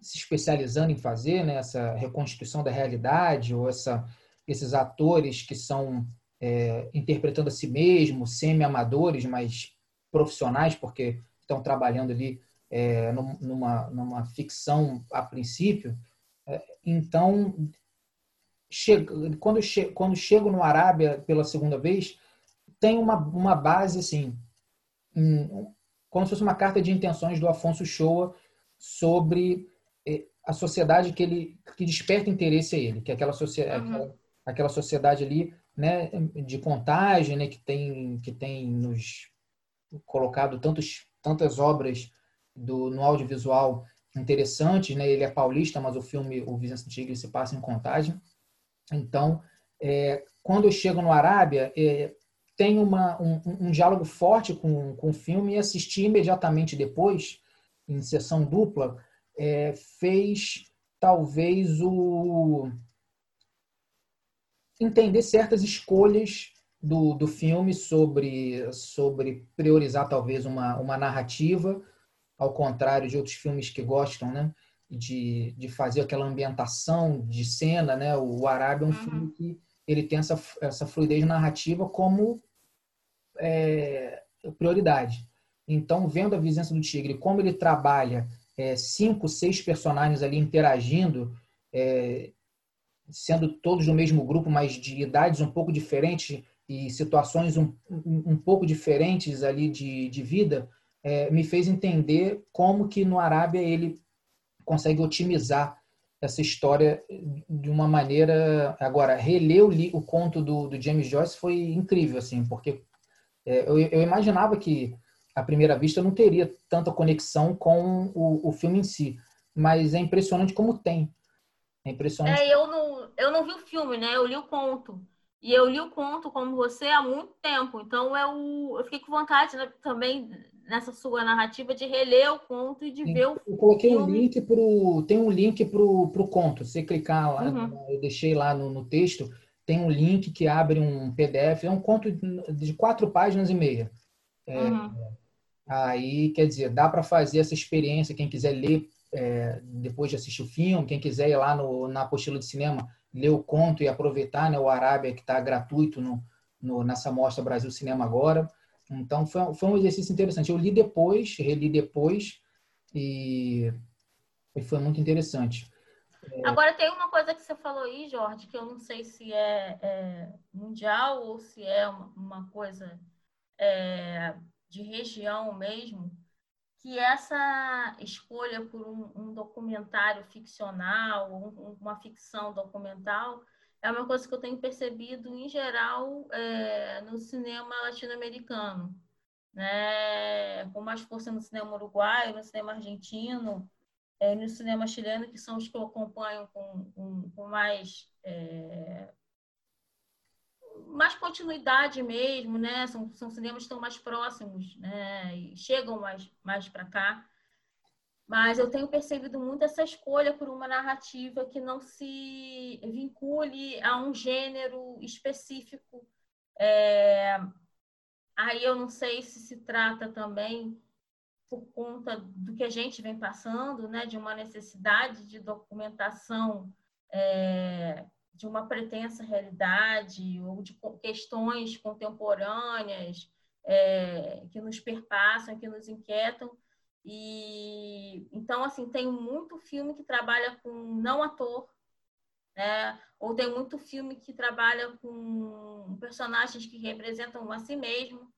se especializando em fazer, né, essa reconstituição da realidade, ou essa, esses atores que são é, interpretando a si mesmos, semi-amadores, mas profissionais, porque estão trabalhando ali é, numa, numa ficção a princípio. É, então, chego, quando, che, quando chego no Arábia pela segunda vez, tem uma, uma base assim, um, como se fosse uma carta de intenções do Afonso Shoa sobre é, a sociedade que ele que desperta interesse a ele, que é aquela, sociedade, uhum. aquela, aquela sociedade ali, né, de contagem, né, que tem que tem nos colocado tantos, tantas obras do, no audiovisual interessantes, né? Ele é paulista, mas o filme O Vizinhança Tigre se passa em Contagem. Então, é, quando eu chego no Arábia, é, tem uma, um, um, diálogo forte com, com o filme e assisti imediatamente depois, em sessão dupla, é, fez talvez o entender certas escolhas do, do filme sobre, sobre priorizar talvez uma, uma narrativa, ao contrário de outros filmes que gostam, né? De, de fazer aquela ambientação de cena, né? O Arábia é um uhum. filme que ele tem essa, essa fluidez narrativa como é, prioridade. Então, vendo a Vizinhança do Tigre, como ele trabalha é, cinco, seis personagens ali interagindo, é, sendo todos do mesmo grupo, mas de idades um pouco diferentes, e situações um, um pouco diferentes ali de, de vida, é, me fez entender como que no Arábia ele consegue otimizar essa história de uma maneira... Agora, reler o, o conto do, do, James Joyce foi incrível, assim, porque é, eu, eu, imaginava que, à primeira vista, não teria tanta conexão com o, o filme em si, mas é impressionante como tem. É impressionante. É, eu não, eu não vi o filme, né? Eu li o conto. E eu li o conto como você há muito tempo. Então eu, eu fiquei com vontade né, também nessa sua narrativa de reler o conto e de Sim. ver o Eu coloquei filme. um link pro tem um link pro, pro conto. Se você clicar lá, uhum. eu deixei lá no, no, texto, tem um link que abre um PDF, é um conto de quatro páginas e meia. É, uhum. Aí, quer dizer, dá para fazer essa experiência, quem quiser ler é, depois de assistir o filme, quem quiser ir lá no, na apostila de cinema, ler o conto e aproveitar né, o Arábia, que está gratuito no, no, nessa mostra Brasil Cinema agora. Então, foi, foi um exercício interessante. Eu li depois, reli depois, e, e foi muito interessante. É... Agora, tem uma coisa que você falou aí, Jorge, que eu não sei se é, é mundial ou se é uma, uma coisa é, de região mesmo, que essa escolha por um, um documentário ficcional, um, uma ficção documental, é uma coisa que eu tenho percebido em geral é, no cinema latino-americano, né? com mais força no cinema uruguaio, no cinema argentino, é, no cinema chileno, que são os que eu acompanho com, com, com mais é, mais continuidade mesmo, né? São, são cinemas que estão mais próximos, né? E chegam mais, mais para cá. Mas eu tenho percebido muito essa escolha por uma narrativa que não se vincule a um gênero específico. É... Aí eu não sei se se trata também por conta do que a gente vem passando, né? De uma necessidade de documentação é de uma pretensa realidade ou de questões contemporâneas é, que nos perpassam, que nos inquietam. E então assim tem muito filme que trabalha com não ator, né? Ou tem muito filme que trabalha com personagens que representam a si mesmo.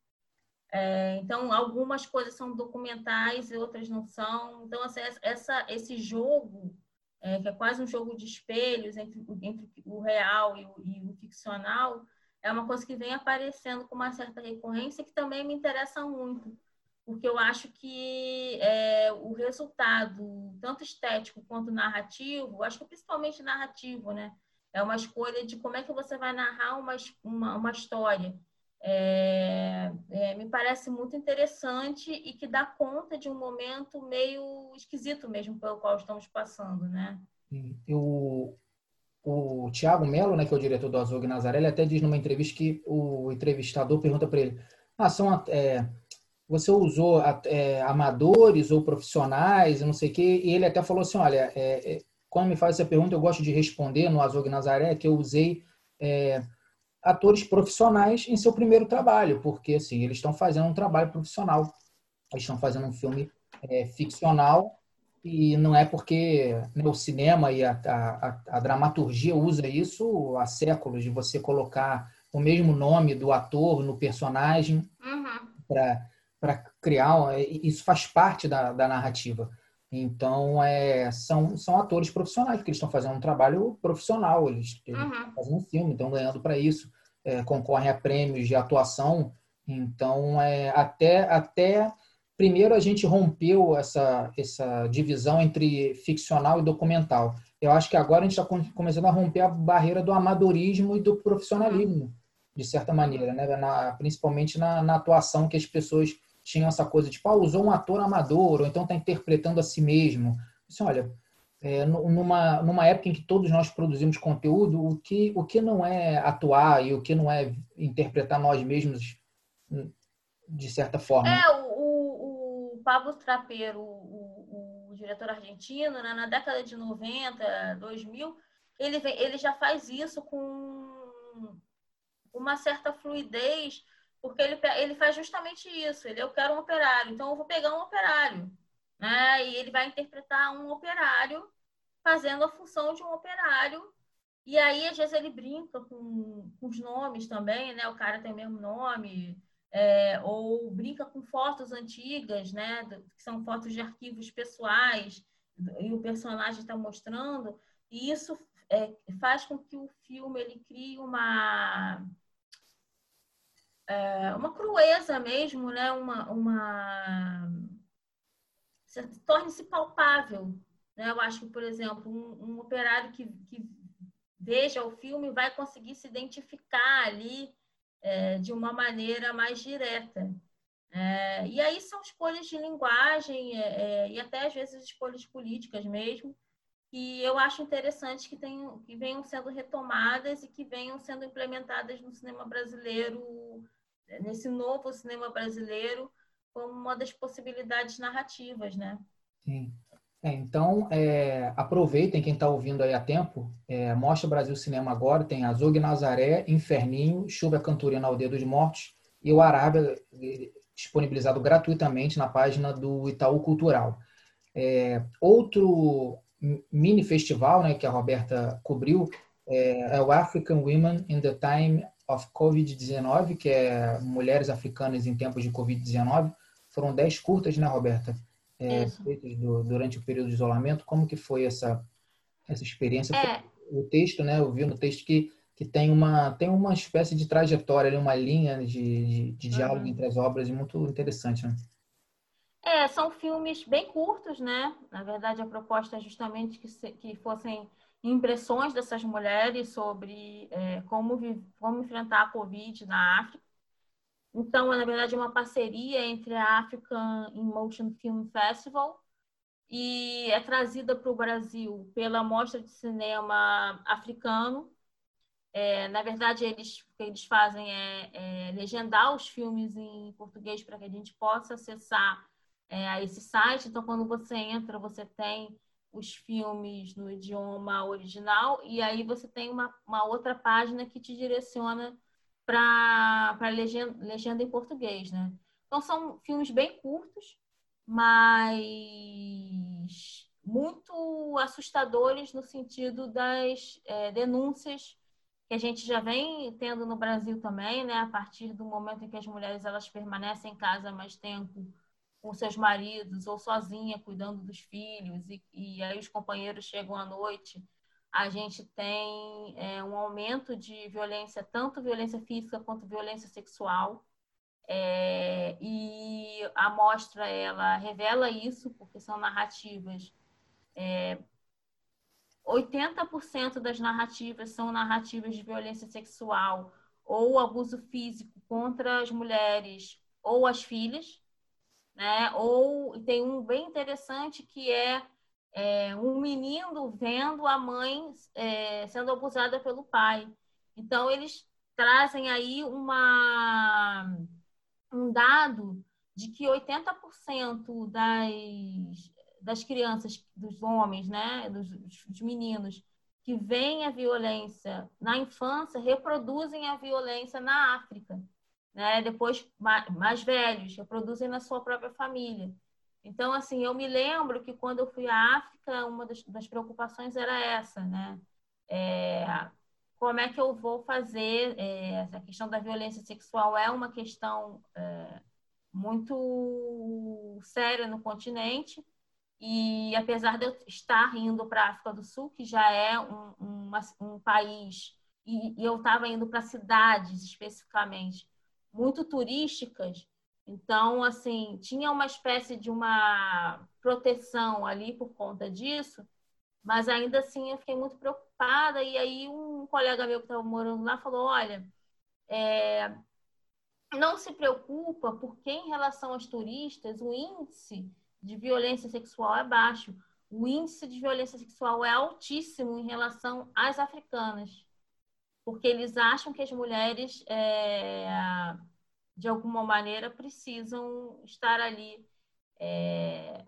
É, então algumas coisas são documentais e outras não são. Então assim, essa esse jogo é, que é quase um jogo de espelhos entre, entre o real e o, e o ficcional, é uma coisa que vem aparecendo com uma certa recorrência que também me interessa muito, porque eu acho que é, o resultado, tanto estético quanto narrativo, acho que principalmente narrativo, né? É uma escolha de como é que você vai narrar uma, uma, uma história. É, é, me parece muito interessante e que dá conta de um momento meio esquisito mesmo pelo qual estamos passando, né? Eu, o Tiago Melo, né, que é o diretor do Azul Nazaré, ele até diz numa entrevista que o entrevistador pergunta para ele: ah, são, é, você usou é, amadores ou profissionais, não sei o quê, e ele até falou assim: olha, é, é, quando me faz essa pergunta, eu gosto de responder no Azul Nazaré que eu usei atores profissionais em seu primeiro trabalho, porque assim, eles estão fazendo um trabalho profissional, eles estão fazendo um filme é, ficcional e não é porque né, o cinema e a, a, a, dramaturgia usa isso há séculos, de você colocar o mesmo nome do ator no personagem uhum. para criar. Isso faz parte da, da narrativa. Então, é, são, são atores profissionais, porque eles estão fazendo um trabalho profissional, eles, eles uhum. fazendo um filme, estão ganhando para isso, é, concorrem a prêmios de atuação. Então, é, até, até primeiro a gente rompeu essa, essa divisão entre ficcional e documental. Eu acho que agora a gente está começando a romper a barreira do amadorismo e do profissionalismo, de certa maneira, né? Na, principalmente na, na, atuação que as pessoas tinham essa coisa, tipo, ah, usou um ator amador, ou então está interpretando a si mesmo. Assim, olha, é, numa, numa época em que todos nós produzimos conteúdo, o que, o que não é atuar e o que não é interpretar nós mesmos de certa forma. É, Pablo Trapeiro, o, o, diretor argentino, né, na década de 90, 2000, ele, vem, ele já faz isso com uma certa fluidez, porque ele, ele faz justamente isso. Ele, eu quero um operário, então eu vou pegar um operário. Né? E ele vai interpretar um operário fazendo a função de um operário. E aí, às vezes, ele brinca com, com os nomes também, né? O cara tem o mesmo nome, é, ou brinca com fotos antigas, né, que são fotos de arquivos pessoais, e o personagem está mostrando, e isso é, faz com que o filme ele crie uma é, uma crueza mesmo, né, uma, uma... torne-se palpável. Né? Eu acho que, por exemplo, um, um operário que, que veja o filme vai conseguir se identificar ali é, de uma maneira mais direta. É, e aí são escolhas de linguagem é, é, e até às vezes escolhas políticas mesmo, que eu acho interessante que, tenham, que venham sendo retomadas e que venham sendo implementadas no cinema brasileiro, nesse novo cinema brasileiro, como uma das possibilidades narrativas, né? Sim. É, então, é, aproveitem quem está ouvindo aí a tempo. É, Mostra Brasil Cinema agora. Tem Azog Nazaré, Inferninho, Chuva Cantoria na Aldeia dos Mortos e o Arábia é, disponibilizado gratuitamente na página do Itaú Cultural. É, outro mini festival né, que a Roberta cobriu é, é o African Women in the Time of COVID-19, que é Mulheres Africanas em Tempos de Covid-19. Foram 10 curtas, né, Roberta? é, feitas do, durante o período de isolamento. Como que foi essa, essa experiência? É. O texto, né? Eu vi no texto que, que tem, uma, tem uma espécie de trajetória, uma linha de, de, de diálogo uhum. entre as obras muito interessante, né? É, são filmes bem curtos, né? Na verdade, a proposta é justamente que, se, que fossem impressões dessas mulheres sobre é, como, como enfrentar a Covid na África. Então, é, na verdade, uma parceria entre a African Emotion Film Festival e é trazida para o Brasil pela Mostra de Cinema Africano. É, na verdade, eles, o que eles fazem é, é legendar os filmes em português para que a gente possa acessar é, a esse site. Então, quando você entra, você tem os filmes no idioma original e aí você tem uma, uma outra página que te direciona para legenda, legenda em português, né? Então são filmes bem curtos, mas muito assustadores no sentido das é, denúncias que a gente já vem tendo no Brasil também, né? A partir do momento em que as mulheres elas permanecem em casa mais tempo com seus maridos ou sozinha cuidando dos filhos e, e aí os companheiros chegam à noite, a gente tem é, um aumento de violência, tanto violência física quanto violência sexual. É, e a mostra ela revela isso porque são narrativas é, 80% das narrativas são narrativas de violência sexual ou abuso físico contra as mulheres ou as filhas, né? Ou tem um bem interessante que é, é um menino vendo a mãe é, sendo abusada pelo pai. Então eles trazem aí uma um dado de que 80% das, das crianças, dos homens, né, dos, dos meninos que veem a violência na infância reproduzem a violência na África, né? Depois mais velhos reproduzem na sua própria família. Então, assim, eu me lembro que quando eu fui à África, uma das, das preocupações era essa, né? É, como é que eu vou fazer? É, a questão da violência sexual é uma questão é, muito séria no continente. E apesar de eu estar indo para a África do Sul, que já é um, um, um país, e, e eu estava indo para cidades especificamente muito turísticas, então, assim, tinha uma espécie de uma proteção ali por conta disso, mas ainda assim eu fiquei muito preocupada. E aí, um colega meu que estava morando lá falou: Olha, é, não se preocupa, porque em relação aos turistas, o índice de violência sexual é baixo. O índice de violência sexual é altíssimo em relação às africanas, porque eles acham que as mulheres, é, de alguma maneira, precisam estar ali é,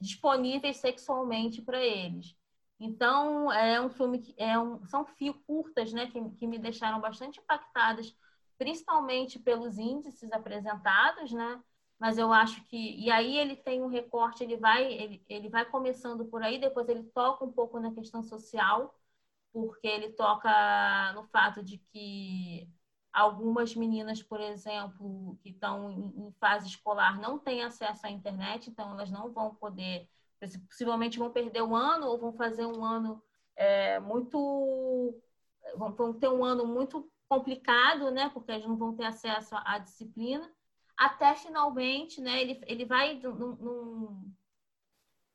disponíveis sexualmente para eles. Então, é um filme que é um, são fio curtas, né, que, que me deixaram bastante impactadas, principalmente pelos índices apresentados, né? mas eu acho que e aí ele tem um recorte, ele vai ele, ele vai começando por aí, depois ele toca um pouco na questão social, porque ele toca no fato de que algumas meninas, por exemplo, que estão em fase escolar não têm acesso à internet, então elas não vão poder, possivelmente vão perder um ano ou vão fazer um ano é, muito, vão ter um ano muito complicado, né? Porque eles não vão ter acesso à disciplina até finalmente, né, ele, ele vai num, num,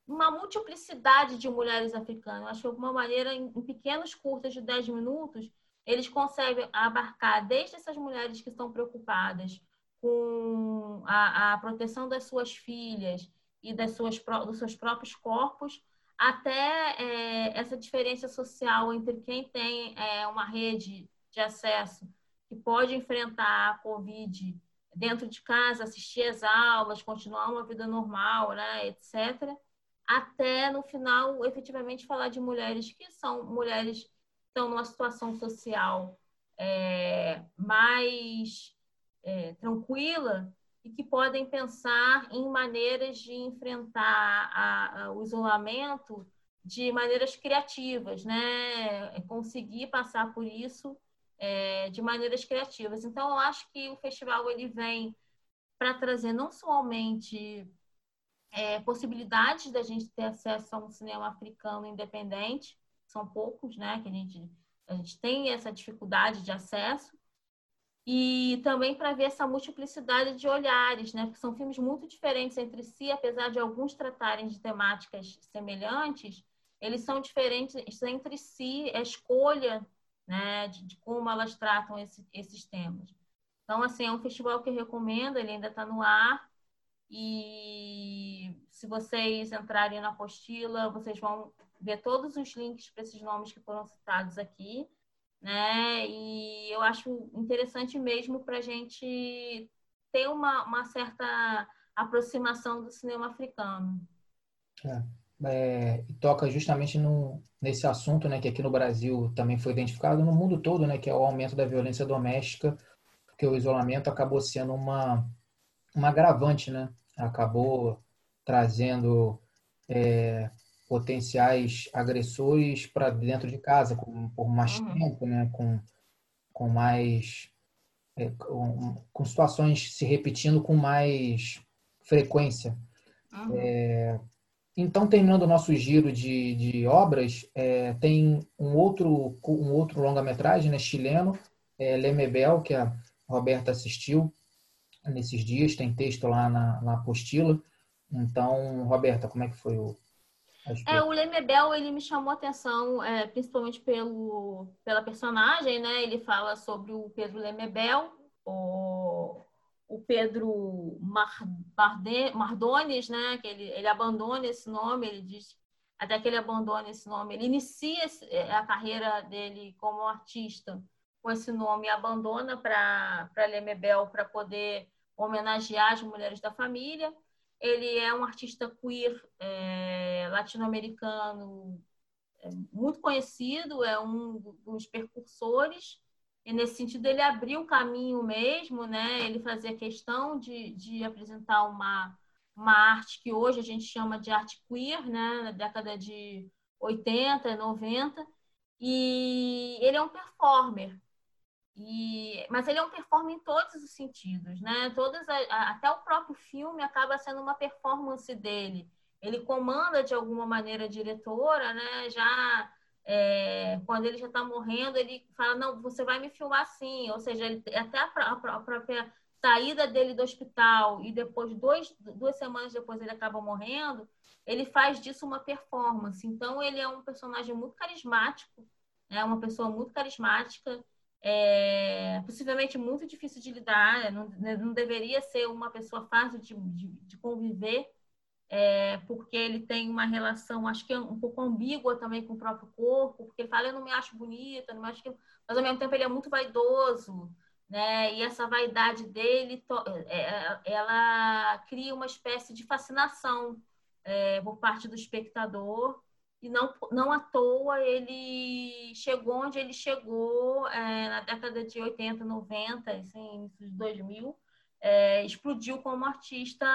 numa multiplicidade de mulheres africanas. Acho que de alguma maneira, em, pequenos curtas de 10 minutos, eles conseguem abarcar desde essas mulheres que estão preocupadas com a, a proteção das suas filhas e das suas, dos seus próprios corpos, até é, essa diferença social entre quem tem é, uma rede de acesso que pode enfrentar a Covid dentro de casa, assistir as aulas, continuar uma vida normal, né, etc. Até no final, efetivamente, falar de mulheres que são mulheres que estão numa situação social é, mais é, tranquila e que podem pensar em maneiras de enfrentar a, a, o isolamento de maneiras criativas, né? É conseguir passar por isso é, de maneiras criativas. Então, eu acho que o festival ele vem para trazer não somente é, possibilidades da gente ter acesso a um cinema africano independente, são poucos, né, que a gente, a gente tem essa dificuldade de acesso, e também para ver essa multiplicidade de olhares, né, porque são filmes muito diferentes entre si, apesar de alguns tratarem de temáticas semelhantes, eles são diferentes entre si, a escolha né, de, de como elas tratam esse, esses temas. Então, assim, é um festival que eu recomendo, ele ainda está no ar. E se vocês entrarem na apostila, vocês vão ver todos os links para esses nomes que foram citados aqui, né? E eu acho interessante mesmo para a gente ter uma, uma certa aproximação do cinema africano. É é, toca justamente no, nesse assunto, né, que aqui no Brasil também foi identificado, no mundo todo, né, que é o aumento da violência doméstica, porque o isolamento acabou sendo uma, uma agravante, né, acabou trazendo é, potenciais agressores para dentro de casa com, por mais uhum. tempo, né, com, com mais é, com, com situações se repetindo com mais frequência. Uhum. É, então, terminando o nosso giro de, de obras, é, tem um outro, um outro longa-metragem né, chileno, é, Lemebel, que a Roberta assistiu nesses dias, tem texto lá na, na apostila. Então, Roberta, como é que foi o, é, o Lemebel, ele me chamou a atenção, é, principalmente pelo, pela personagem, né? Ele fala sobre o Pedro Lemebel, o, o Pedro Mar, Marde, Mardones, né? Que ele, ele abandona esse nome, ele diz até que ele abandona esse nome. Ele inicia é, a carreira dele como artista com esse nome e abandona para Lemebel para poder homenagear as mulheres da família. Ele é um artista queer é, latino-americano é, muito conhecido, é um dos percursores, e nesse sentido ele abriu o caminho mesmo, né? ele fazia questão de, de apresentar uma, uma arte que hoje a gente chama de arte queer, né? na década de 80, 90, e ele é um performer, e, mas ele é um performer em todos os sentidos, né? Todas a, até o próprio filme acaba sendo uma performance dele. Ele comanda de alguma maneira a diretora, né? Já é, quando ele já está morrendo, ele fala não, você vai me filmar assim. Ou seja, ele, até a, a, a própria saída dele do hospital e depois dois, duas semanas depois ele acaba morrendo, ele faz disso uma performance. Então ele é um personagem muito carismático, é né? uma pessoa muito carismática é, possivelmente muito difícil de lidar, não, né, não deveria ser uma pessoa fácil de, de, de conviver, é, porque ele tem uma relação, acho que um pouco ambígua também com o próprio corpo, porque ele fala, eu não me acho bonita, não me acho que... mas ao mesmo tempo ele é muito vaidoso, né? E essa vaidade dele, é, é, ela cria uma espécie de fascinação é, por parte do espectador, e não, não à toa ele chegou onde ele chegou é, na década de 80, 90, assim, início de 2000, é, explodiu como artista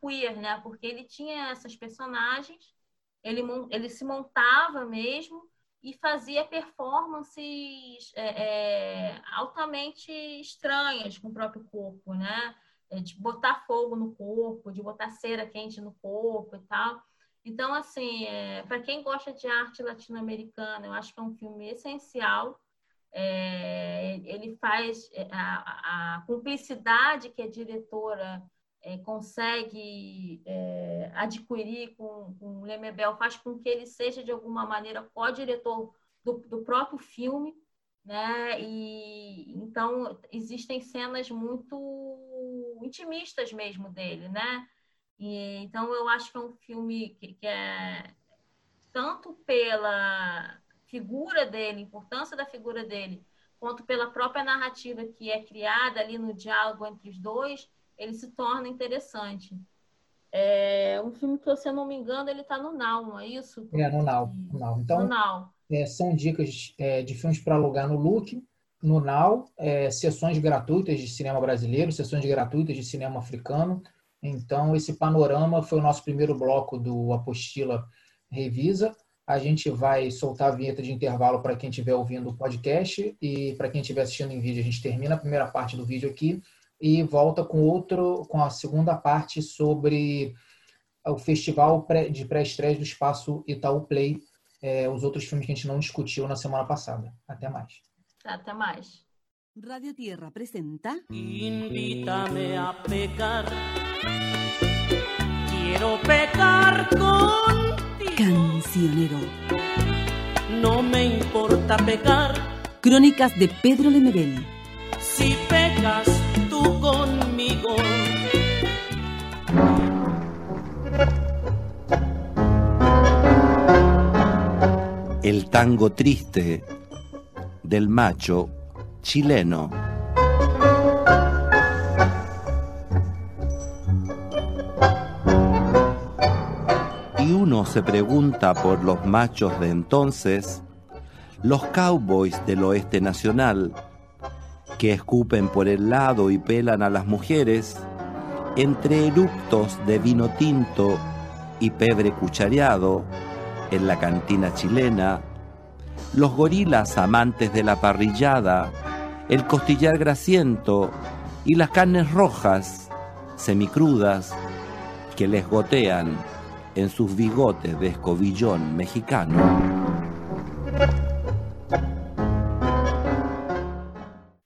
queer, né? Porque ele tinha essas personagens, ele, ele se montava mesmo e fazia performances é, é altamente estranhas com o próprio corpo, né? É, de botar fogo no corpo, de botar cera quente no corpo e tal. Então, assim, é, para quem gosta de arte latino-americana, eu acho que é um filme essencial. É, ele faz é, a, a, cumplicidade que a diretora é, consegue é, adquirir com, com o Lemebel faz com que ele seja, de alguma maneira, co-diretor do, do próprio filme. Né? E então existem cenas muito intimistas mesmo dele, né? E, então, eu acho que é um filme que, que é tanto pela figura dele, importância da figura dele, quanto pela própria narrativa que é criada ali no diálogo entre os dois, ele se torna interessante. É um filme que, se eu não me engano, ele está no Now, não é isso? É, no Now. No Now. Então, no Now. É, são dicas é, de filmes para alugar no Look, no Now, é, sessões gratuitas de cinema brasileiro, sessões gratuitas de cinema africano, então, esse panorama foi o nosso primeiro bloco do Apostila Revisa. A gente vai soltar a vinheta de intervalo para quem estiver ouvindo o podcast e para quem estiver assistindo em vídeo, a gente termina a primeira parte do vídeo aqui e volta com outro, com a segunda parte sobre o festival de pré-estreia do Espaço Itaú Play, é, os outros filmes que a gente não discutiu na semana passada. Até mais. Até mais. Radio Tierra presenta Invítame a pecar. Quiero pecar contigo. Cancionero. No me importa pecar. Crónicas de Pedro Lemebel Si pecas tú conmigo. El tango triste del macho chileno. Y uno se pregunta por los machos de entonces, los cowboys del oeste nacional, que escupen por el lado y pelan a las mujeres, entre eruptos de vino tinto y pebre cuchareado en la cantina chilena, los gorilas amantes de la parrillada, el costillar grasiento y las carnes rojas, semicrudas, que les gotean en sus bigotes de escobillón mexicano.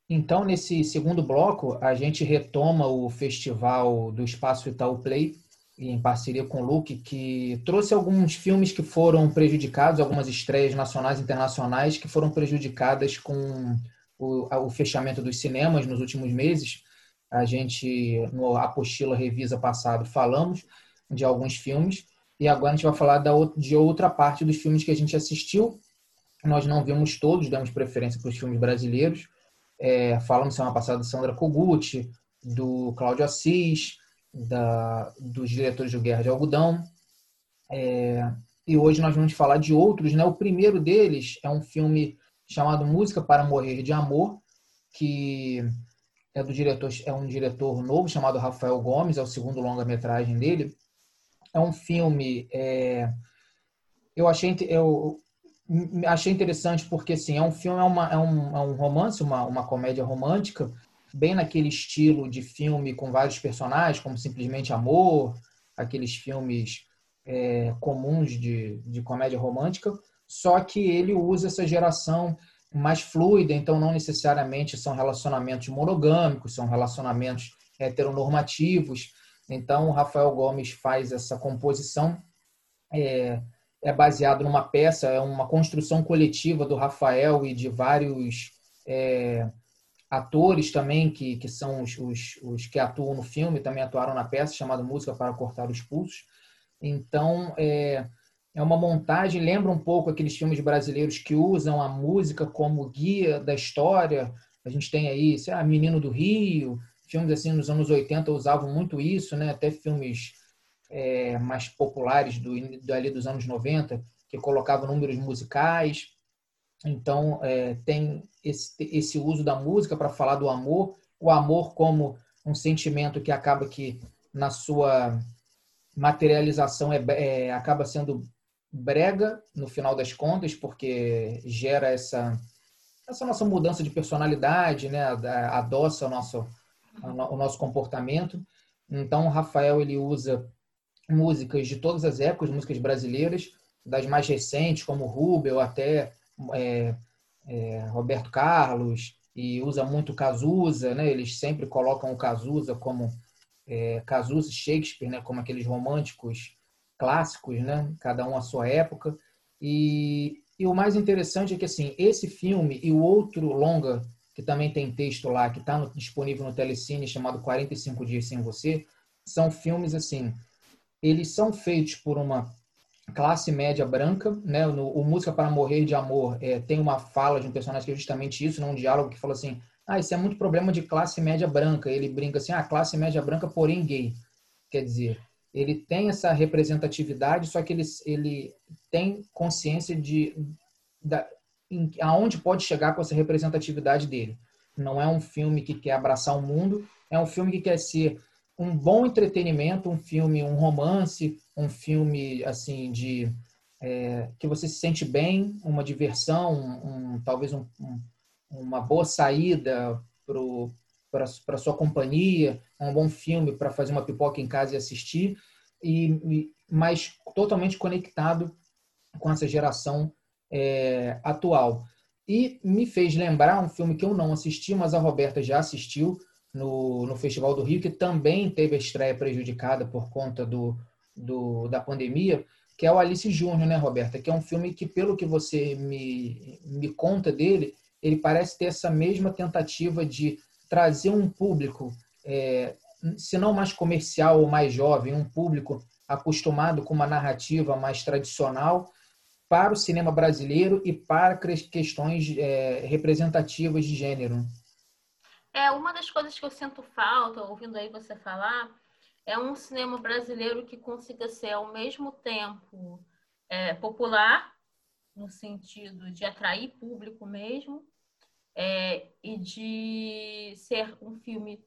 Então, nesse segundo bloco, a gente retoma o festival do Espaço Itaú Play, em parceria com o Luke, que trouxe alguns filmes que foram prejudicados, algumas estreias nacionais e internacionais que foram prejudicadas com o, o fechamento dos cinemas nos últimos meses. A gente, no Apostila Revisa passado, falamos de alguns filmes e agora a gente vai falar da, de outra parte dos filmes que a gente assistiu. Nós não vimos todos, damos preferência para os filmes brasileiros. É, falamos semana passada de Sandra Koguchi, do Cláudio Assis, da, dos diretores do Guerra de Algodão. É, e hoje nós vamos falar de outros. Né? O primeiro deles é um filme chamado Música para Morrer de Amor, que é do diretor é um diretor novo chamado Rafael Gomes, é o segundo longa-metragem dele. É um filme é, eu achei eu achei interessante porque assim é um filme é, uma, é, um, é um romance uma, uma comédia romântica bem naquele estilo de filme com vários personagens como simplesmente amor aqueles filmes é, comuns de, de comédia romântica só que ele usa essa geração mais fluida, então não necessariamente são relacionamentos monogâmicos, são relacionamentos heteronormativos. Então, o Rafael Gomes faz essa composição, é, é baseado numa peça, é uma construção coletiva do Rafael e de vários é, atores também, que, que são os, os, os, que atuam no filme, também atuaram na peça, chamada Música para Cortar os Pulsos. Então, é, é uma montagem, lembra um pouco aqueles filmes brasileiros que usam a música como guia da história. A gente tem aí, sei lá, Menino do Rio, filmes assim nos anos 80 usavam muito isso, né? Até filmes é, mais populares do, ali dos anos 90 que colocavam números musicais. Então é, tem esse, esse uso da música para falar do amor, o amor como um sentimento que acaba que na sua materialização é, é acaba sendo brega no final das contas, porque gera essa, essa nossa mudança de personalidade, né? adoça o nosso, o nosso comportamento. Então, o Rafael ele usa músicas de todas as épocas, músicas brasileiras, das mais recentes, como Rubel, até é, é, Roberto Carlos, e usa muito Cazuza, né? Eles sempre colocam o Cazuza como é, Cazuza, Shakespeare, né? Como aqueles românticos clássicos, né? Cada um à sua época. E, e o mais interessante é que assim esse filme e o outro longa que também tem texto lá que está disponível no Telecine chamado 45 dias sem você são filmes assim eles são feitos por uma classe média branca, né? No, o Música para Morrer de Amor é, tem uma fala de um personagem que é justamente isso, num diálogo que fala assim, ah, isso é muito problema de classe média branca. Ele brinca assim, ah, classe média branca, porém gay. Quer dizer, ele tem essa representatividade, só que ele, ele tem consciência de da, em, aonde pode chegar com essa representatividade dele. Não é um filme que quer abraçar o mundo, é um filme que quer ser um bom entretenimento, um filme, um romance, um filme assim de é, que você se sente bem, uma diversão, um, um talvez um, uma boa saída para sua companhia, um bom filme para fazer uma pipoca em casa e assistir, e, mas totalmente conectado com essa geração é, atual. E me fez lembrar um filme que eu não assisti, mas a Roberta já assistiu no, no Festival do Rio, que também teve a estreia prejudicada por conta do, do da pandemia, que é o Alice Júnior, né, Roberta? Que é um filme que, pelo que você me, me conta dele, ele parece ter essa mesma tentativa de trazer um público é, se não mais comercial ou mais jovem, um público acostumado com uma narrativa mais tradicional para o cinema brasileiro e para questões é, representativas de gênero. É, uma das coisas que eu sinto falta, ouvindo aí você falar, é um cinema brasileiro que consiga ser ao mesmo tempo é, popular, no sentido de atrair público mesmo, é, e de ser um filme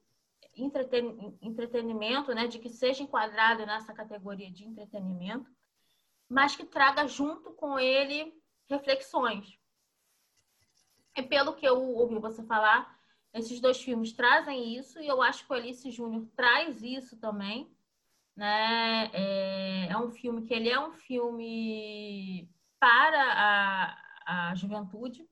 entreten, entretenimento, né, de que seja enquadrado nessa categoria de entretenimento, mas que traga junto com ele reflexões. E pelo que eu ouvi você falar, esses dois filmes trazem isso, e eu acho que o Alice Júnior traz isso também. né? É, é um filme que ele é um filme para a, a juventude,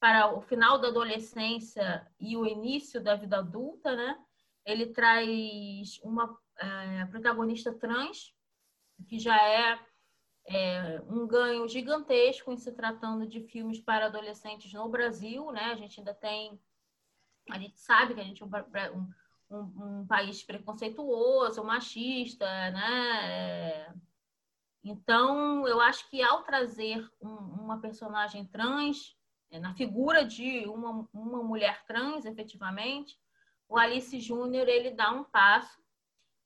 para o final da adolescência e o início da vida adulta, né? Ele traz uma é, protagonista trans, que já é, é, um ganho gigantesco em se tratando de filmes para adolescentes no Brasil, né? A gente ainda tem, a gente sabe que a gente é um, um, um país preconceituoso, machista, né? É, então, eu acho que ao trazer um, uma personagem trans na figura de uma, uma mulher trans, efetivamente, o Alice Júnior ele dá um passo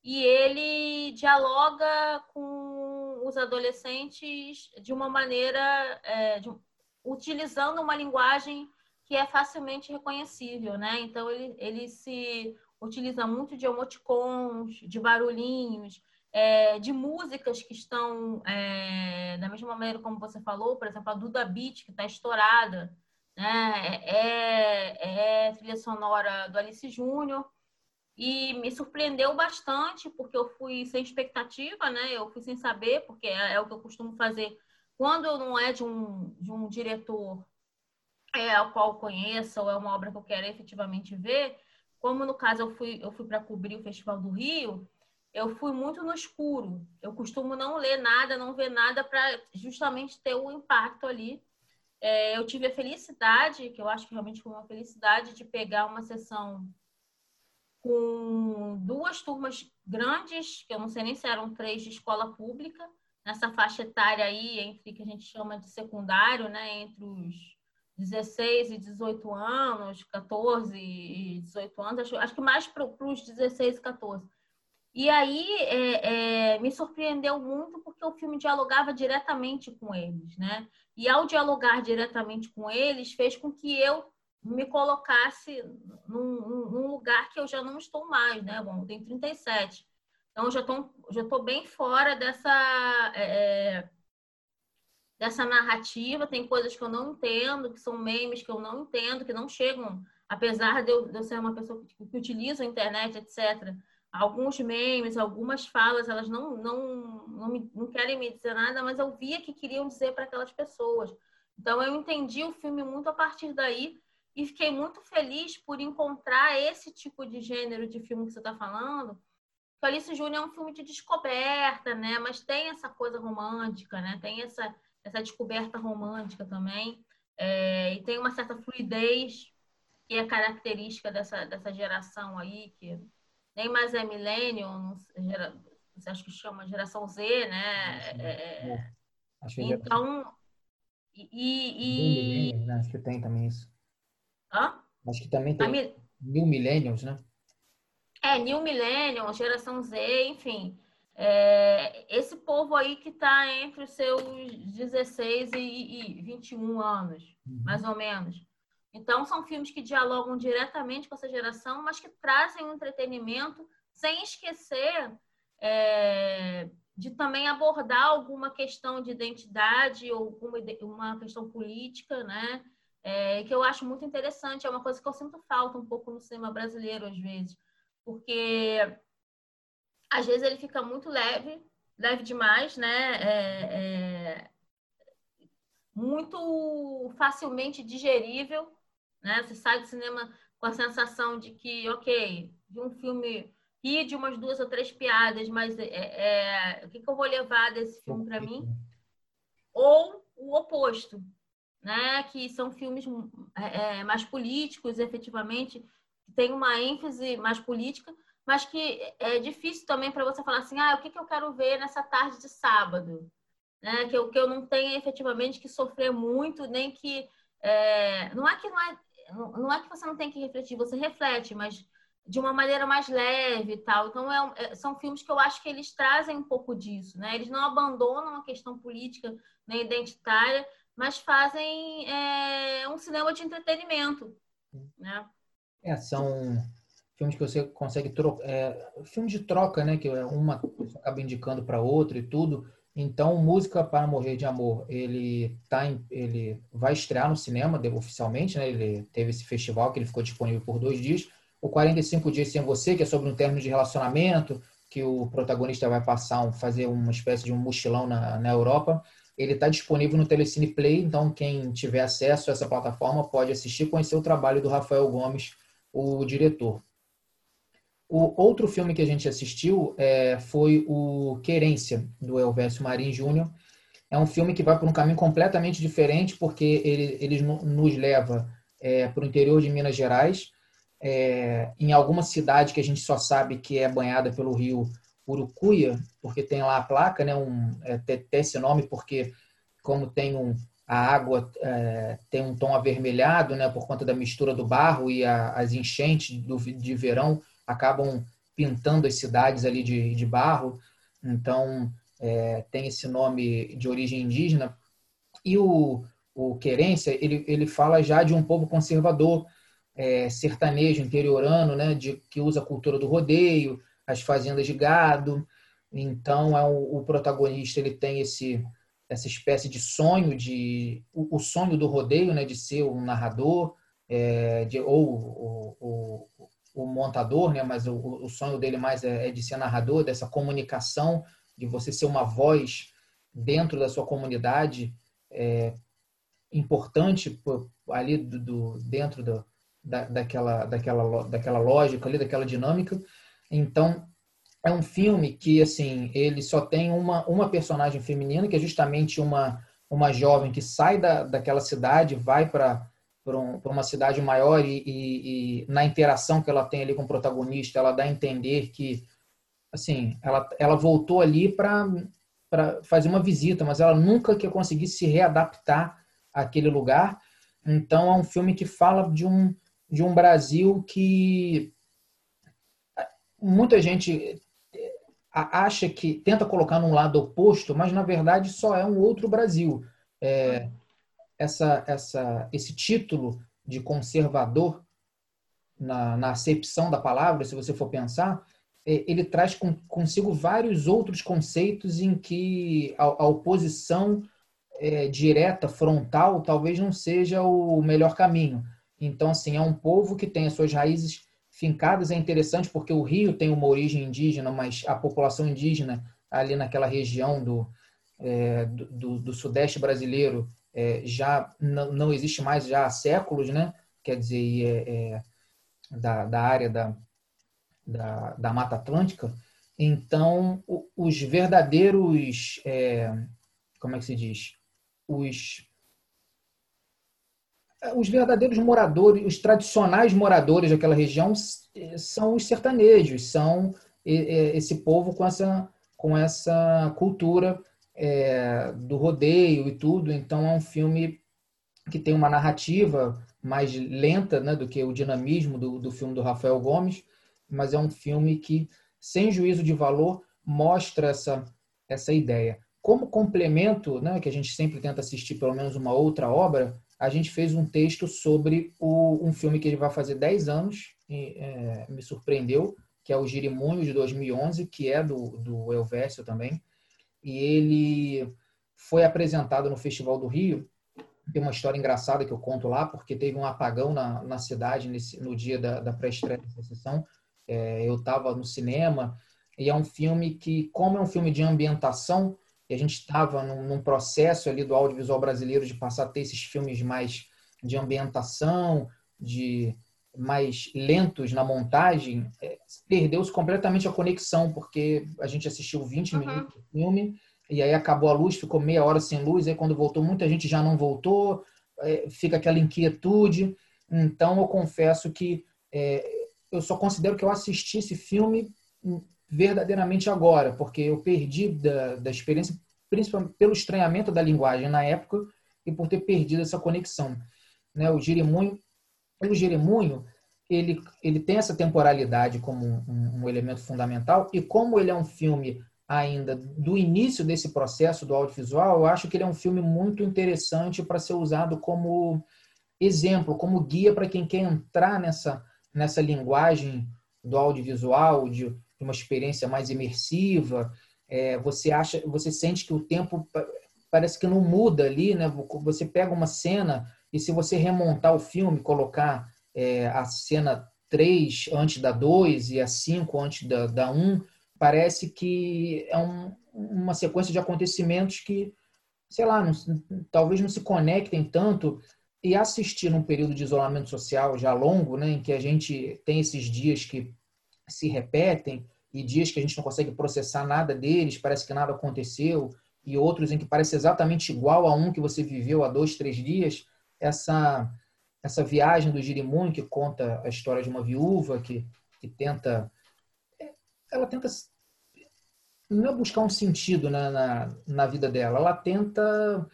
e ele dialoga com os adolescentes de uma maneira, é, de, utilizando uma linguagem que é facilmente reconhecível, né? Então ele, ele se utiliza muito de emoticons, de barulhinhos, é, de músicas que estão é, da mesma maneira como você falou, por exemplo, a Duda Beat, que está estourada, né? é, é trilha sonora do Alice Júnior, e me surpreendeu bastante, porque eu fui sem expectativa, né? eu fui sem saber, porque é, é o que eu costumo fazer quando não é de um, de um diretor é, ao qual eu conheço, ou é uma obra que eu quero efetivamente ver, como no caso eu fui, eu fui para cobrir o Festival do Rio, eu fui muito no escuro. Eu costumo não ler nada, não ver nada para justamente ter o impacto ali. É, eu tive a felicidade, que eu acho que realmente foi uma felicidade, de pegar uma sessão com duas turmas grandes, que eu não sei nem se eram três de escola pública, nessa faixa etária aí, entre que a gente chama de secundário, né, entre os 16 e 18 anos, 14 e 18 anos, acho, acho que mais para os 16 e 14. E aí é, é, me surpreendeu muito porque o filme dialogava diretamente com eles, né? E ao dialogar diretamente com eles, fez com que eu me colocasse num, num lugar que eu já não estou mais, né? Bom, eu tenho 37. Então, já estou já tô bem fora dessa, é, dessa narrativa. Tem coisas que eu não entendo, que são memes que eu não entendo, que não chegam, apesar de eu, de eu ser uma pessoa que, que utiliza a internet, etc alguns memes, algumas falas, elas não, não, não, me, não querem me dizer nada, mas eu via que queriam dizer para aquelas pessoas. Então eu entendi o filme muito a partir daí e fiquei muito feliz por encontrar esse tipo de gênero de filme que você está falando. O Alice Júnior é um filme de descoberta, né? Mas tem essa coisa romântica, né? Tem essa, essa descoberta romântica também. É, e tem uma certa fluidez que é característica dessa, dessa geração aí, que nem mais é gera, você acha que chama geração Z, né? É, é, é. Acho que então, e. Né? Acho que tem também isso. Hã? Acho que também tem mi... New Millennials, né? É, New Millennium, geração Z, enfim. É, esse povo aí que está entre os seus 16 e, e 21 anos, uhum. mais ou menos. Então, são filmes que dialogam diretamente com essa geração, mas que trazem entretenimento sem esquecer é, de também abordar alguma questão de identidade ou alguma uma questão política, né? É, que eu acho muito interessante. É uma coisa que eu sinto falta um pouco no cinema brasileiro, às vezes, porque às vezes ele fica muito leve, leve demais, né? É, é muito facilmente digerível né? Você sai do cinema com a sensação de que, ok, de um filme e de umas duas ou três piadas, mas é, é o que, que eu vou levar desse filme para mim? Ou o oposto, né? Que são filmes é, é, mais políticos, efetivamente, que tem uma ênfase mais política, mas que é difícil também para você falar assim, ah, o que, que eu quero ver nessa tarde de sábado? Né? Que, eu, que eu não tenha efetivamente que sofrer muito, nem que. É, não é que não é não é que você não tem que refletir, você reflete, mas de uma maneira mais leve e tal. Então, é, é, são filmes que eu acho que eles trazem um pouco disso, né? Eles não abandonam a questão política nem identitária, mas fazem é, um cinema de entretenimento, né? É, são filmes que você consegue trocar, é, filmes de troca, né? Que uma acaba indicando para outra e tudo. Então, Música para Morrer de Amor, ele tá em, ele vai estrear no cinema oficialmente, né? Ele teve esse festival que ele ficou disponível por dois dias. O 45 Dias Sem Você, que é sobre um término de relacionamento, que o protagonista vai passar, um, fazer uma espécie de um mochilão na, na Europa. Ele está disponível no Telecine Play, então quem tiver acesso a essa plataforma pode assistir, conhecer o trabalho do Rafael Gomes, o diretor. O outro filme que a gente assistiu é, foi o Querência, do Elvésio Marim Júnior. É um filme que vai por um caminho completamente diferente, porque ele, ele nos leva é, para o interior de Minas Gerais, é, em alguma cidade que a gente só sabe que é banhada pelo rio Urucuia, porque tem lá a placa, né, um, é, tem, esse nome porque como tem um, a água é, tem um tom avermelhado, né, por conta da mistura do barro e a, as enchentes do, de verão acabam pintando as cidades ali de, de barro, então é, tem esse nome de origem indígena. E o, o Querência, ele, ele fala já de um povo conservador, é, sertanejo interiorano, né, de, que usa a cultura do rodeio, as fazendas de gado. Então, é o, o protagonista ele tem esse essa espécie de sonho de o, sonho do rodeio, né, de ser um narrador, é, de, ou o, o, o, montador, né, mas o, o sonho dele mais é, é, de ser narrador, dessa comunicação, de você ser uma voz dentro da sua comunidade, é, importante ali do, do dentro do, da, daquela, daquela, daquela lógica ali, daquela dinâmica. Então, é um filme que, assim, ele só tem uma, uma personagem feminina, que é justamente uma, uma jovem que sai da, daquela cidade, vai para um, uma cidade maior e, e, e, na interação que ela tem ali com o protagonista, ela dá a entender que, assim, ela, ela voltou ali para fazer uma visita, mas ela nunca quer conseguir se readaptar àquele lugar. Então, é um filme que fala de um, de um Brasil que muita gente acha que tenta colocar num lado oposto, mas na verdade só é um outro Brasil. É, essa, essa, esse título de conservador, na, na acepção da palavra, se você for pensar, é, ele traz com, consigo vários outros conceitos em que a, a oposição é, direta, frontal, talvez não seja o melhor caminho. Então, assim, é um povo que tem as suas raízes fincadas. É interessante porque o Rio tem uma origem indígena, mas a população indígena ali naquela região do, é, do, do, sudeste brasileiro é, já não, não, existe mais já há séculos, né? Quer dizer, é, é, da, da área da, da, da Mata Atlântica. Então, os verdadeiros, é, como é que se diz? Os os verdadeiros moradores, os tradicionais moradores daquela região são os sertanejos, são esse povo com essa, com essa cultura é, do rodeio e tudo. Então é um filme que tem uma narrativa mais lenta né, do que o dinamismo do, do filme do Rafael Gomes, mas é um filme que, sem juízo de valor, mostra essa, essa ideia. Como complemento, né, que a gente sempre tenta assistir pelo menos uma outra obra, a gente fez um texto sobre o, um filme que ele vai fazer 10 anos, e, é, me surpreendeu, que é o Girimunho de 2011, que é do, do Elvésio também. E ele foi apresentado no Festival do Rio. Tem uma história engraçada que eu conto lá, porque teve um apagão na, na cidade nesse, no dia da, da pré-estreia da sessão. É, eu estava no cinema, e é um filme que, como é um filme de ambientação, e a gente estava num, num, processo ali do audiovisual brasileiro de passar a ter esses filmes mais de ambientação, de mais lentos na montagem, é, perdeu-se completamente a conexão, porque a gente assistiu 20 uhum. minutos do filme, e aí acabou a luz, ficou meia hora sem luz, aí quando voltou, muita gente já não voltou, é, fica aquela inquietude. Então, eu confesso que é, eu só considero que eu assisti esse filme verdadeiramente agora, porque eu perdi da, da experiência, principalmente pelo estranhamento da linguagem na época e por ter perdido essa conexão. Né? O Jeremunho, o Jeremunho ele, ele tem essa temporalidade como um, um elemento fundamental e como ele é um filme ainda do início desse processo do audiovisual, eu acho que ele é um filme muito interessante para ser usado como exemplo, como guia para quem quer entrar nessa, nessa linguagem do audiovisual, de, uma experiência mais imersiva. É, você acha, você sente que o tempo parece que não muda ali, né? Você pega uma cena e se você remontar o filme, colocar é, a cena 3 antes da 2 e a 5 antes da, da 1, parece que é um, uma sequência de acontecimentos que, sei lá, não, talvez não se conectem tanto. E assistir num período de isolamento social já longo, né, em que a gente tem esses dias que se repetem e dias que a gente não consegue processar nada deles, parece que nada aconteceu, e outros em que parece exatamente igual a um que você viveu há dois, três dias, essa essa viagem do Girimun que conta a história de uma viúva que, que tenta ela tenta não é buscar um sentido na, na, na vida dela, ela tenta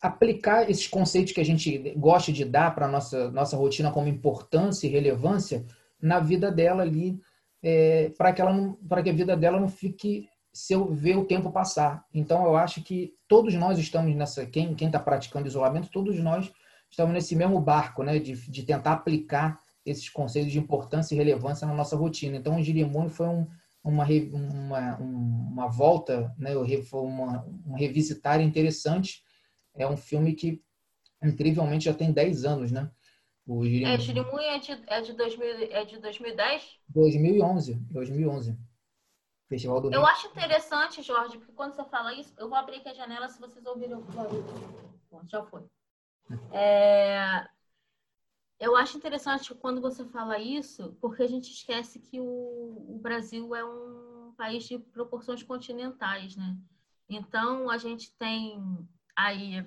aplicar esses conceitos que a gente gosta de dar para a nossa, nossa rotina como importância e relevância na vida dela ali, é, para que, ela que a vida dela não fique se eu ver o tempo passar. Então, eu acho que todos nós estamos nessa, quem está praticando isolamento, todos nós estamos nesse mesmo barco, né, de, de tentar aplicar esses conceitos de importância e relevância na nossa rotina. Então, o Girimuni foi um, uma, uma, uma volta, né, foi uma, um revisitar interessante. É um filme que, incrivelmente, já tem 10 anos, né? O Girimuni. É, Girimuni é de, é, de 2000, é de 2010? 2011, 2011. Festival do Rio. Eu acho interessante, Jorge, porque quando você fala isso, eu vou abrir aqui a janela se vocês ouvirem o barulho. Já foi. É, eu acho interessante quando você fala isso, porque a gente esquece que o, o Brasil é um país de proporções continentais, né? Então, a gente tem aí,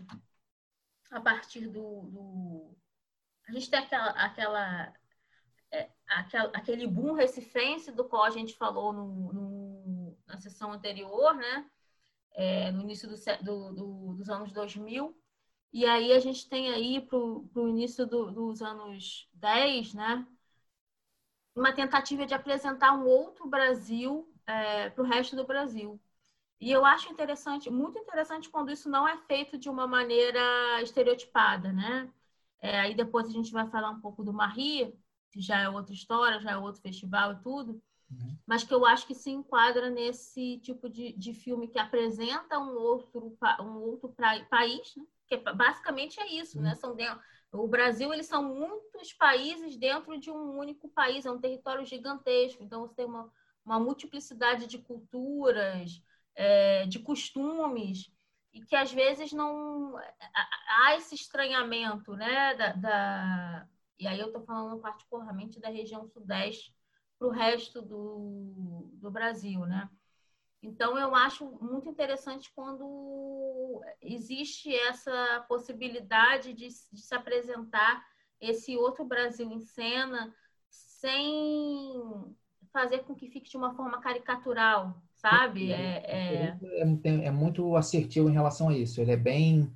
a partir do. do a gente tem aquela, aquela, é, aquela, aquele boom recifense do qual a gente falou no, no na sessão anterior, né? É, no início do, do, dos anos 2000, e aí a gente tem aí para o início do, dos anos 10, né? Uma tentativa de apresentar um outro Brasil é, para o resto do Brasil. E eu acho interessante, muito interessante quando isso não é feito de uma maneira estereotipada, né? É, aí depois a gente vai falar um pouco do Marie, que já é outra história, já é outro festival e tudo. Mas que eu acho que se enquadra nesse tipo de, de filme que apresenta um outro, um outro pra, país, né? Porque basicamente é isso, né? Uhum. São dentro, o Brasil, eles são muitos países dentro de um único país, é um território gigantesco. Então, você tem uma, uma multiplicidade de culturas, é, de costumes, e que às vezes não. Há esse estranhamento, né? Da, da... E aí eu estou falando particularmente da região sudeste para o resto do, do Brasil, né? Então, eu acho muito interessante quando existe essa possibilidade de, de, se apresentar esse outro Brasil em cena sem fazer com que fique de uma forma caricatural, sabe? É, é... é, é muito assertivo em relação a isso. Ele é bem,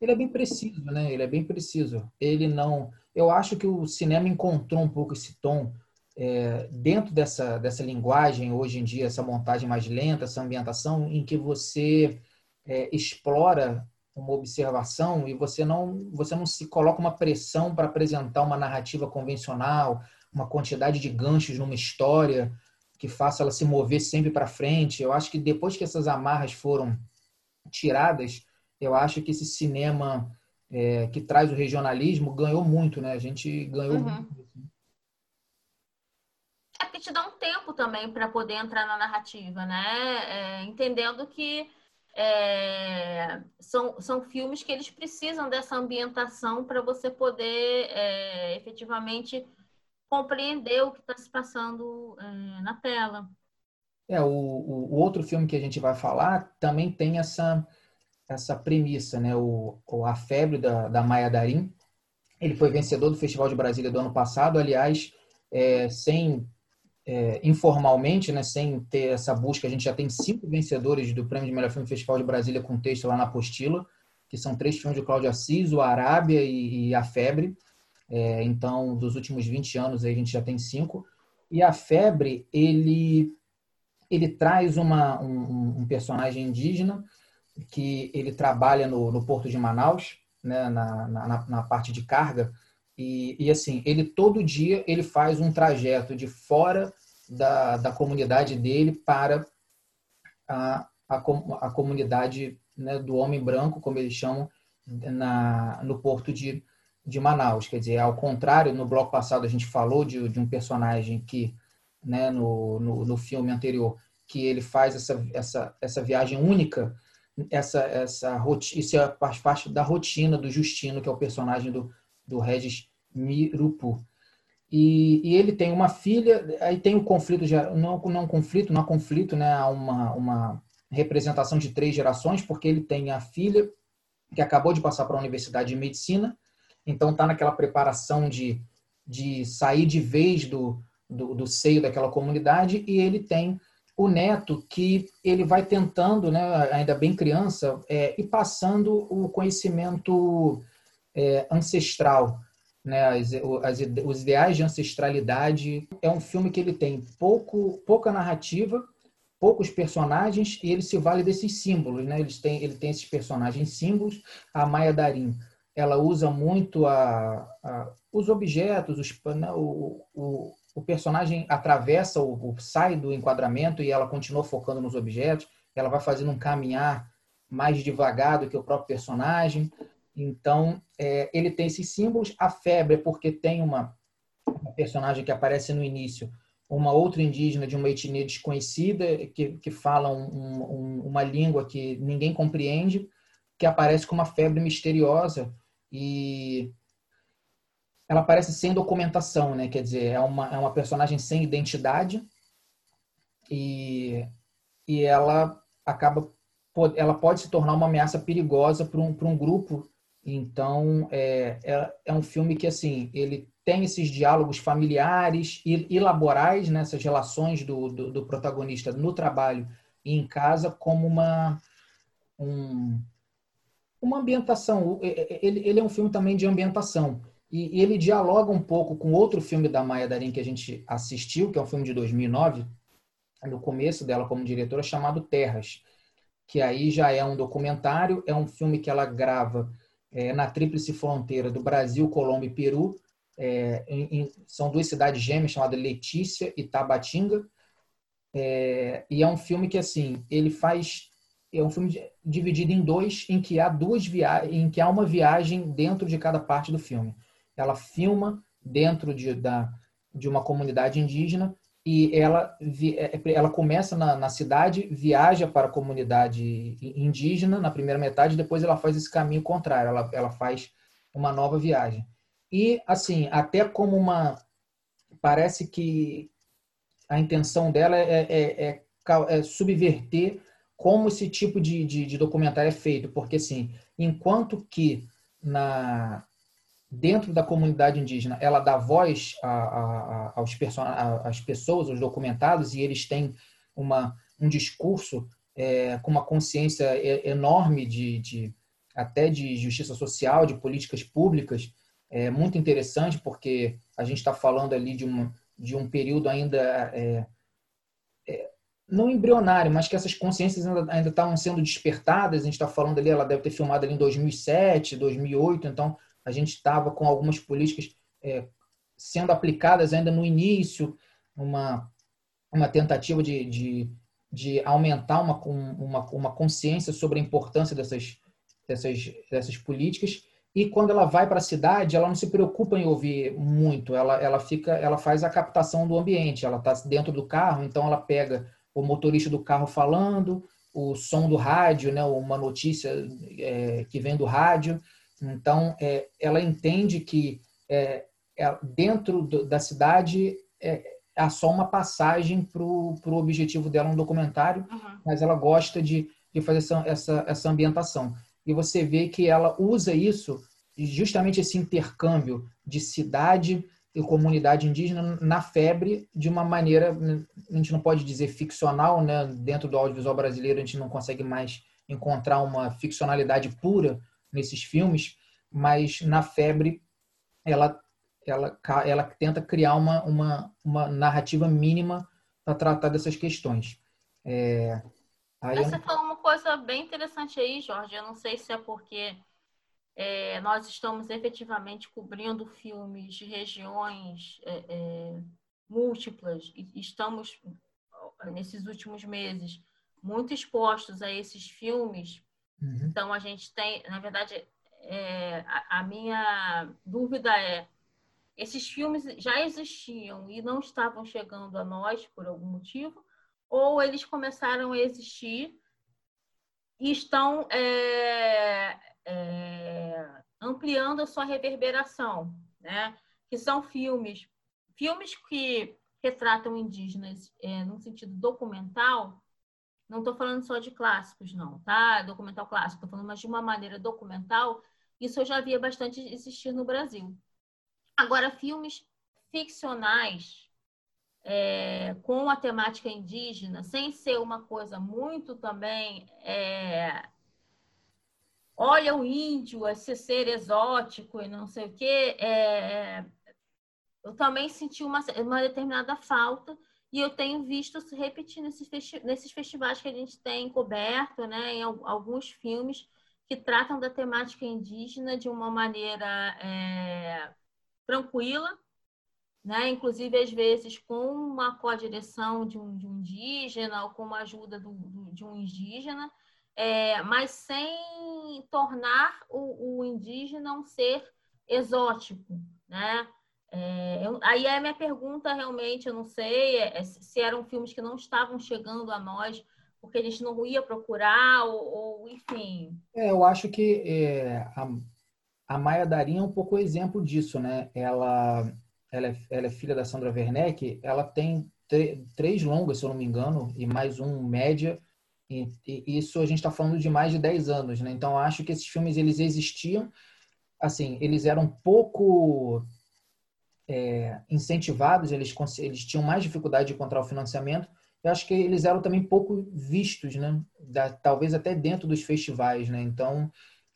ele é bem preciso, né? Ele é bem preciso. Ele não, eu acho que o cinema encontrou um pouco esse tom é, dentro dessa, dessa linguagem, hoje em dia, essa montagem mais lenta, essa ambientação, em que você é, explora uma observação e você não, você não se coloca uma pressão para apresentar uma narrativa convencional, uma quantidade de ganchos numa história que faça ela se mover sempre para frente. Eu acho que depois que essas amarras foram tiradas, eu acho que esse cinema é, que traz o regionalismo ganhou muito, né? A gente ganhou uhum. Te dá um tempo também para poder entrar na narrativa, né? É, entendendo que é, são, são filmes que eles precisam dessa ambientação para você poder é, efetivamente compreender o que está se passando é, na tela. É, o, o, outro filme que a gente vai falar também tem essa, essa premissa, né? O, o A Febre da, da Maia Darim. Ele foi vencedor do Festival de Brasília do ano passado, aliás, é, sem é, informalmente, né, sem ter essa busca, a gente já tem cinco vencedores do Prêmio de Melhor Filme Festival de Brasília com texto lá na apostila, que são três filmes de Cláudio Assis, o Arábia e, e A Febre. É, então, dos últimos 20 anos, aí a gente já tem cinco. E A Febre, ele, ele traz uma, um, um personagem indígena que ele trabalha no, no Porto de Manaus, né, na, na, na parte de carga, e, e, assim, ele todo dia ele faz um trajeto de fora da, da comunidade dele para a, a, a comunidade né, do homem branco, como eles chamam, na, no porto de, de Manaus. Quer dizer, ao contrário, no bloco passado a gente falou de, de um personagem que né, no, no, no filme anterior, que ele faz essa, essa, essa viagem única, essa, essa isso é faz parte da rotina do Justino, que é o personagem do, do Regis Mirupu. E, e, ele tem uma filha, aí tem o conflito, não, não conflito, não há conflito, né? Há uma, uma representação de três gerações, porque ele tem a filha que acabou de passar para a Universidade de Medicina, então está naquela preparação de, de sair de vez do, do, do, seio daquela comunidade, e ele tem o neto que ele vai tentando, né, ainda bem criança, é, e passando o conhecimento é, ancestral, né, as, as, os ideais de ancestralidade. É um filme que ele tem pouco, pouca narrativa, poucos personagens e ele se vale desses símbolos, né? Eles têm, ele tem esses personagens símbolos. A Maia Darim, ela usa muito a, a os objetos, os, né, o, o, o, personagem atravessa, o, sai do enquadramento e ela continua focando nos objetos. Ela vai fazendo um caminhar mais devagar do que o próprio personagem. Então, é, ele tem esses símbolos. A febre, porque tem uma, uma, personagem que aparece no início, uma outra indígena de uma etnia desconhecida, que, que fala um, um, uma língua que ninguém compreende, que aparece com uma febre misteriosa e ela aparece sem documentação, né? Quer dizer, é uma, é uma personagem sem identidade e, e ela acaba ela pode se tornar uma ameaça perigosa para um, para um grupo então, é, é, é, um filme que, assim, ele tem esses diálogos familiares e, e laborais, né, relações do, do, do, protagonista no trabalho e em casa, como uma, um, uma ambientação. Ele, ele é um filme também de ambientação. E, e ele dialoga um pouco com outro filme da Maia Darim que a gente assistiu, que é um filme de 2009, no começo dela como diretora, chamado Terras, que aí já é um documentário, é um filme que ela grava é, na tríplice fronteira do Brasil, Colômbia e Peru. É, em, em, são duas cidades gêmeas chamadas Letícia e Tabatinga. É, e é um filme que assim ele faz é um filme dividido em dois, em que há duas viagens, em que há uma viagem dentro de cada parte do filme. Ela filma dentro de, da, de uma comunidade indígena e ela, é, é, ela começa na, na, cidade, viaja para a comunidade indígena na primeira metade, depois ela faz esse caminho contrário, ela, ela faz uma nova viagem. E, assim, até como uma. Parece que a intenção dela é, é, é, é subverter como esse tipo de, de, de documentário é feito, porque, assim, enquanto que na, dentro da comunidade indígena, ela dá voz a, a, aos às pessoas, aos documentados, e eles têm uma, um discurso é, com uma consciência enorme de, de, até de justiça social, de políticas públicas, é muito interessante, porque a gente está falando ali de, um de um período ainda é, é, não embrionário, mas que essas consciências ainda, estavam sendo despertadas. A gente está falando ali, ela deve ter filmado ali em 2007, 2008, então a gente estava com algumas políticas é, sendo aplicadas ainda no início, uma, uma tentativa de, de, de aumentar uma, uma, uma consciência sobre a importância dessas, dessas, dessas políticas. E quando ela vai para a cidade, ela não se preocupa em ouvir muito, ela, ela fica, ela faz a captação do ambiente, ela está dentro do carro, então ela pega o motorista do carro falando, o som do rádio, né, uma notícia é, que vem do rádio, então, é, ela entende que é, é, dentro do, da cidade é, há só uma passagem para o objetivo dela um documentário, uhum. mas ela gosta de, de fazer essa, essa, essa ambientação. E você vê que ela usa isso, justamente esse intercâmbio de cidade e comunidade indígena na febre de uma maneira, a gente não pode dizer ficcional, né? dentro do audiovisual brasileiro a gente não consegue mais encontrar uma ficcionalidade pura, nesses filmes, mas na Febre ela ela ela tenta criar uma uma, uma narrativa mínima para tratar dessas questões. É, Você eu... falou uma coisa bem interessante aí, Jorge. Eu não sei se é porque é, nós estamos efetivamente cobrindo filmes de regiões é, é múltiplas e estamos nesses últimos meses muito expostos a esses filmes Uhum. Então, a gente tem, na verdade, é, a, a, minha dúvida é: esses filmes já existiam e não estavam chegando a nós por algum motivo, ou eles começaram a existir e estão é, é, ampliando a sua reverberação, né? Que são filmes, filmes que retratam indígenas é, num sentido documental. Não estou falando só de clássicos, não, tá? Documental clássico, estou falando mas de uma maneira documental. Isso eu já via bastante existir no Brasil. Agora, filmes ficcionais é, com a temática indígena, sem ser uma coisa muito também. É, olha o índio, esse ser exótico e não sei o quê. É, eu também senti uma, uma determinada falta e eu tenho visto se repetir nesses, festi nesses festivais que a gente tem coberto, né, em alguns filmes que tratam da temática indígena de uma maneira é, tranquila, né? inclusive às vezes com uma co-direção de um, de um indígena ou com a ajuda do, do, de um indígena, é, mas sem tornar o, o, indígena um ser exótico. Né? É, eu, aí é a minha pergunta realmente, eu não sei é, é se eram filmes que não estavam chegando a nós porque a gente não ia procurar ou, ou enfim. É, eu acho que é, a, a Maia Darinha é um pouco exemplo disso, né? Ela, ela, é, ela é filha da Sandra Werneck, ela tem três longas, se eu não me engano, e mais um média, e, e isso a gente está falando de mais de 10 anos, né? Então, acho que esses filmes, eles existiam, assim, eles eram pouco é, incentivados, eles, eles tinham mais dificuldade de encontrar o financiamento, eu acho que eles eram também pouco vistos, né? Da, talvez até dentro dos festivais, né? Então,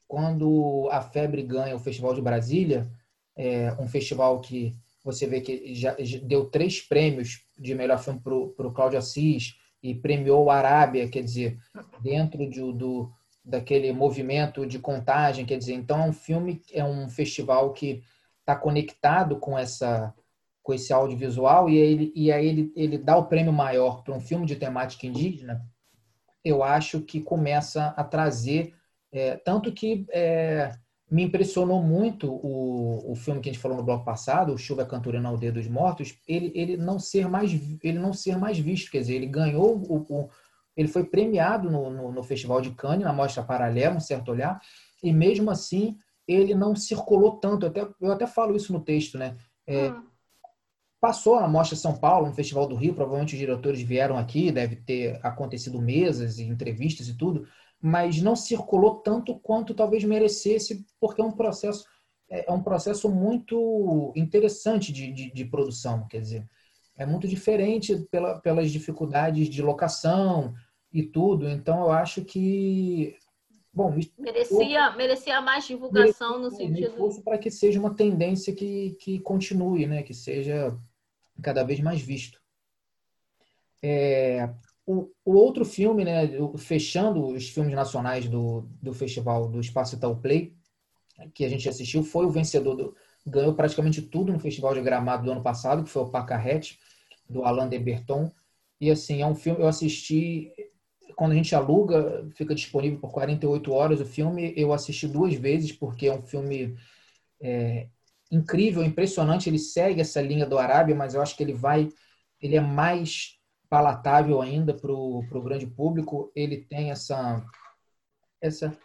quando a Febre ganha o Festival de Brasília, é um festival que você vê que já, deu três prêmios de melhor filme para o Cláudio Assis e premiou a Arábia, quer dizer, dentro de, do, daquele movimento de contagem, quer dizer, então é um filme, é um festival que está conectado com essa com esse audiovisual e, ele, e aí ele, ele dá o prêmio maior para um filme de temática indígena, eu acho que começa a trazer é, tanto que é, me impressionou muito o, o filme que a gente falou no bloco passado, o Chuva Cantura na Aldeia dos Mortos, ele, ele, não ser mais, ele não ser mais visto, quer dizer, ele ganhou, o, o ele foi premiado no, no, no, Festival de Cannes, na Mostra Paralela, um certo olhar, e mesmo assim ele não circulou tanto, eu até, eu até falo isso no texto, né? É, hum. Passou na Mostra São Paulo, no Festival do Rio, provavelmente os diretores vieram aqui, deve ter acontecido mesas e entrevistas e tudo, mas não circulou tanto quanto talvez merecesse, porque é um processo é, é um processo muito interessante de, de, de produção, quer dizer, é muito diferente pela, pelas dificuldades de locação e tudo. Então, eu acho que bom merecia merecia mais divulgação merecia, no sentido para que seja uma tendência que, que continue, né, que seja cada vez mais visto. É, o, o, outro filme, né, fechando os filmes nacionais do, do festival do Espaço Itaú Play, que a gente assistiu, foi o vencedor, do, ganhou praticamente tudo no Festival de Gramado do ano passado, que foi o Pacarrete, do Alain de Berton. E assim, é um filme, eu assisti, quando a gente aluga, fica disponível por 48 horas o filme, eu assisti duas vezes, porque é um filme é, incrível, impressionante, ele segue essa linha do Arábia, mas eu acho que ele vai, ele é mais palatável ainda para o grande público. Ele tem essa, essa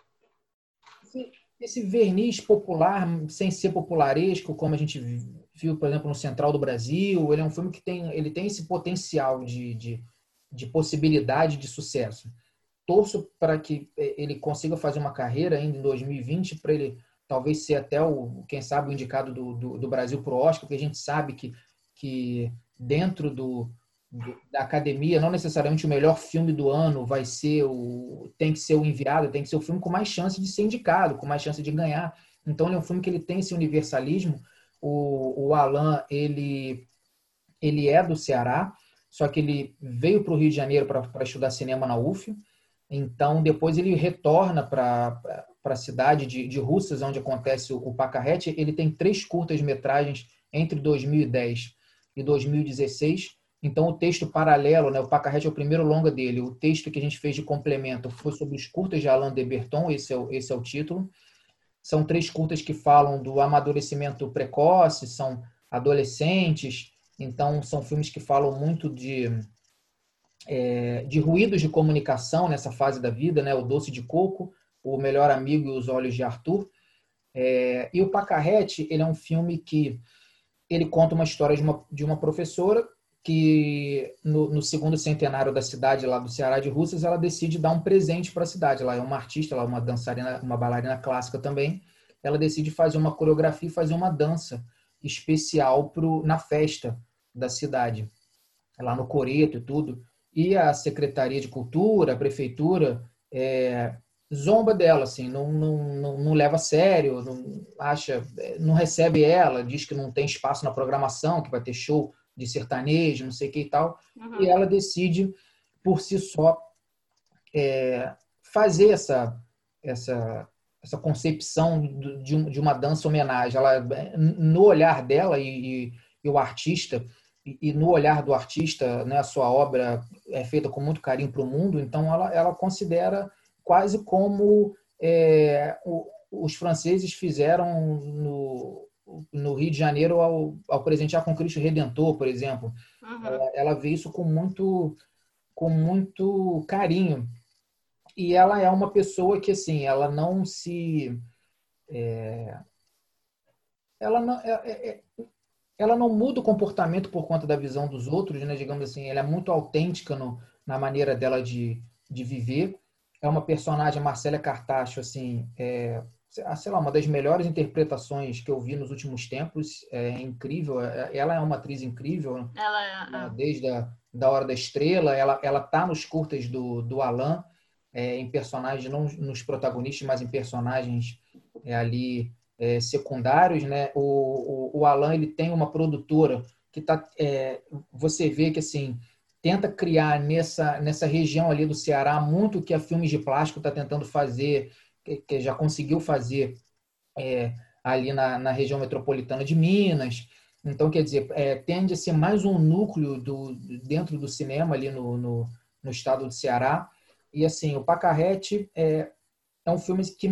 esse, verniz popular, sem ser popularesco, como a gente viu, por exemplo, no Central do Brasil. Ele é um filme que tem, ele tem esse potencial de, de, de possibilidade de sucesso. Torço para que é, ele consiga fazer uma carreira ainda em 2020, para ele talvez ser até o, quem sabe, o indicado do, do, do Brasil para o Oscar, porque a gente sabe que, que dentro do, da academia, não necessariamente o melhor filme do ano vai ser o tem que ser o enviado, tem que ser o filme com mais chance de ser indicado, com mais chance de ganhar. Então ele é um filme que ele tem esse universalismo. O, o Alan ele ele é do Ceará, só que ele veio para o Rio de Janeiro para estudar cinema na UF. Então depois ele retorna para a cidade de, de Russas, onde acontece o, o Pacarrete. Ele tem três curtas metragens entre 2010 e 2016 então, o texto paralelo, né, o Pacarrete é o primeiro longa dele, o texto que a gente fez de complemento foi sobre os curtas de Alain de Berton, esse é o, esse é o título. São três curtas que falam do amadurecimento precoce, são, adolescentes. Então, são filmes que falam muito de, é, de ruídos de comunicação nessa fase da vida, né? O Doce de Coco, O Melhor Amigo e Os Olhos de Arthur. É, e o Pacarrete, ele é um filme que ele conta uma história de uma, de uma professora que no, no, segundo centenário da cidade lá do Ceará de Russas, ela decide dar um presente para a cidade. Ela é uma artista, ela é uma dançarina, uma bailarina clássica também. Ela decide fazer uma coreografia e fazer uma dança especial pro, na festa da cidade, lá no Coreto e tudo. E a Secretaria de Cultura, a Prefeitura, é, zomba dela, assim, não, não, não, não, leva a sério, não acha, não recebe ela, diz que não tem espaço na programação, que vai ter show de sertanejo, não sei o que e tal. Uhum. E ela decide, por si só, é, fazer essa, essa, essa concepção de, de uma dança homenagem. Ela, no olhar dela e, e, e o artista, e, no olhar do artista, né, a sua obra é feita com muito carinho para o mundo, então ela, ela considera quase como é, o, os franceses fizeram no, no Rio de Janeiro ao, ao presentear com Cristo Redentor, por exemplo. Uhum. Ela, ela vê isso com muito, com muito carinho. E ela é uma pessoa que, assim, ela não se... É, ela não, é, é, é ela não muda o comportamento por conta da visão dos outros, né? digamos assim, ela é muito autêntica no, na maneira dela de, de viver. É uma personagem, Marcela Cartacho, assim, é, sei lá, uma das melhores interpretações que eu vi nos últimos tempos. É incrível. É, ela é uma atriz incrível. Ela é. Né? é. Desde a da Hora da Estrela. Ela, ela tá nos curtas do, do Alan, é, em personagens, não nos protagonistas, mas em personagens é, ali é, secundários. Né? O, o, o, Alan ele tem uma produtora que tá. É, você vê que assim tenta criar nessa, nessa região ali do Ceará muito que a Filmes de Plástico está tentando fazer que, já conseguiu fazer é, ali na, na, região metropolitana de Minas. Então, quer dizer, é, tende a ser mais um núcleo do, dentro do cinema ali no, no, no estado do Ceará. E, assim, o Pacarrete é, é um filme que,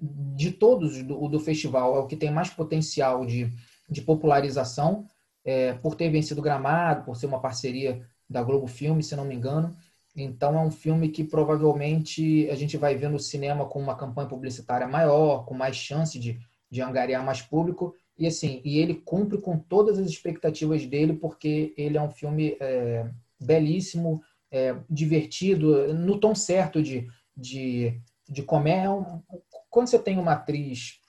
de todos do, do festival, é o que tem mais potencial de, de popularização, é, por ter vencido Gramado, por ser uma parceria da Globo Filme, se não me engano. Então é um filme que provavelmente a gente vai ver no cinema com uma campanha publicitária maior, com mais chance de, de angariar mais público. E assim, e ele cumpre com todas as expectativas dele, porque ele é um filme é, belíssimo, é, divertido, no tom certo de, de, de comédia. Quando você tem uma atriz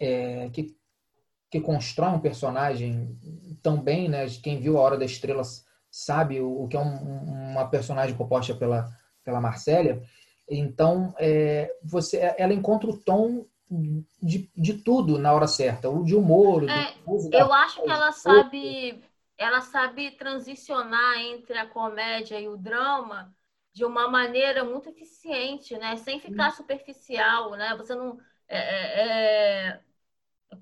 é, que, que constrói um personagem tão bem, né? Quem viu A Hora das Estrelas sabe o, o que é um, uma personagem composta pela, pela Marcélia. Então, é, você, ela encontra o tom de, de tudo na hora certa, o de humor. É, eu acho que ela sabe, ela sabe transicionar entre a comédia e o drama de uma maneira muito eficiente, né? Sem ficar superficial, né? Você não é, é, é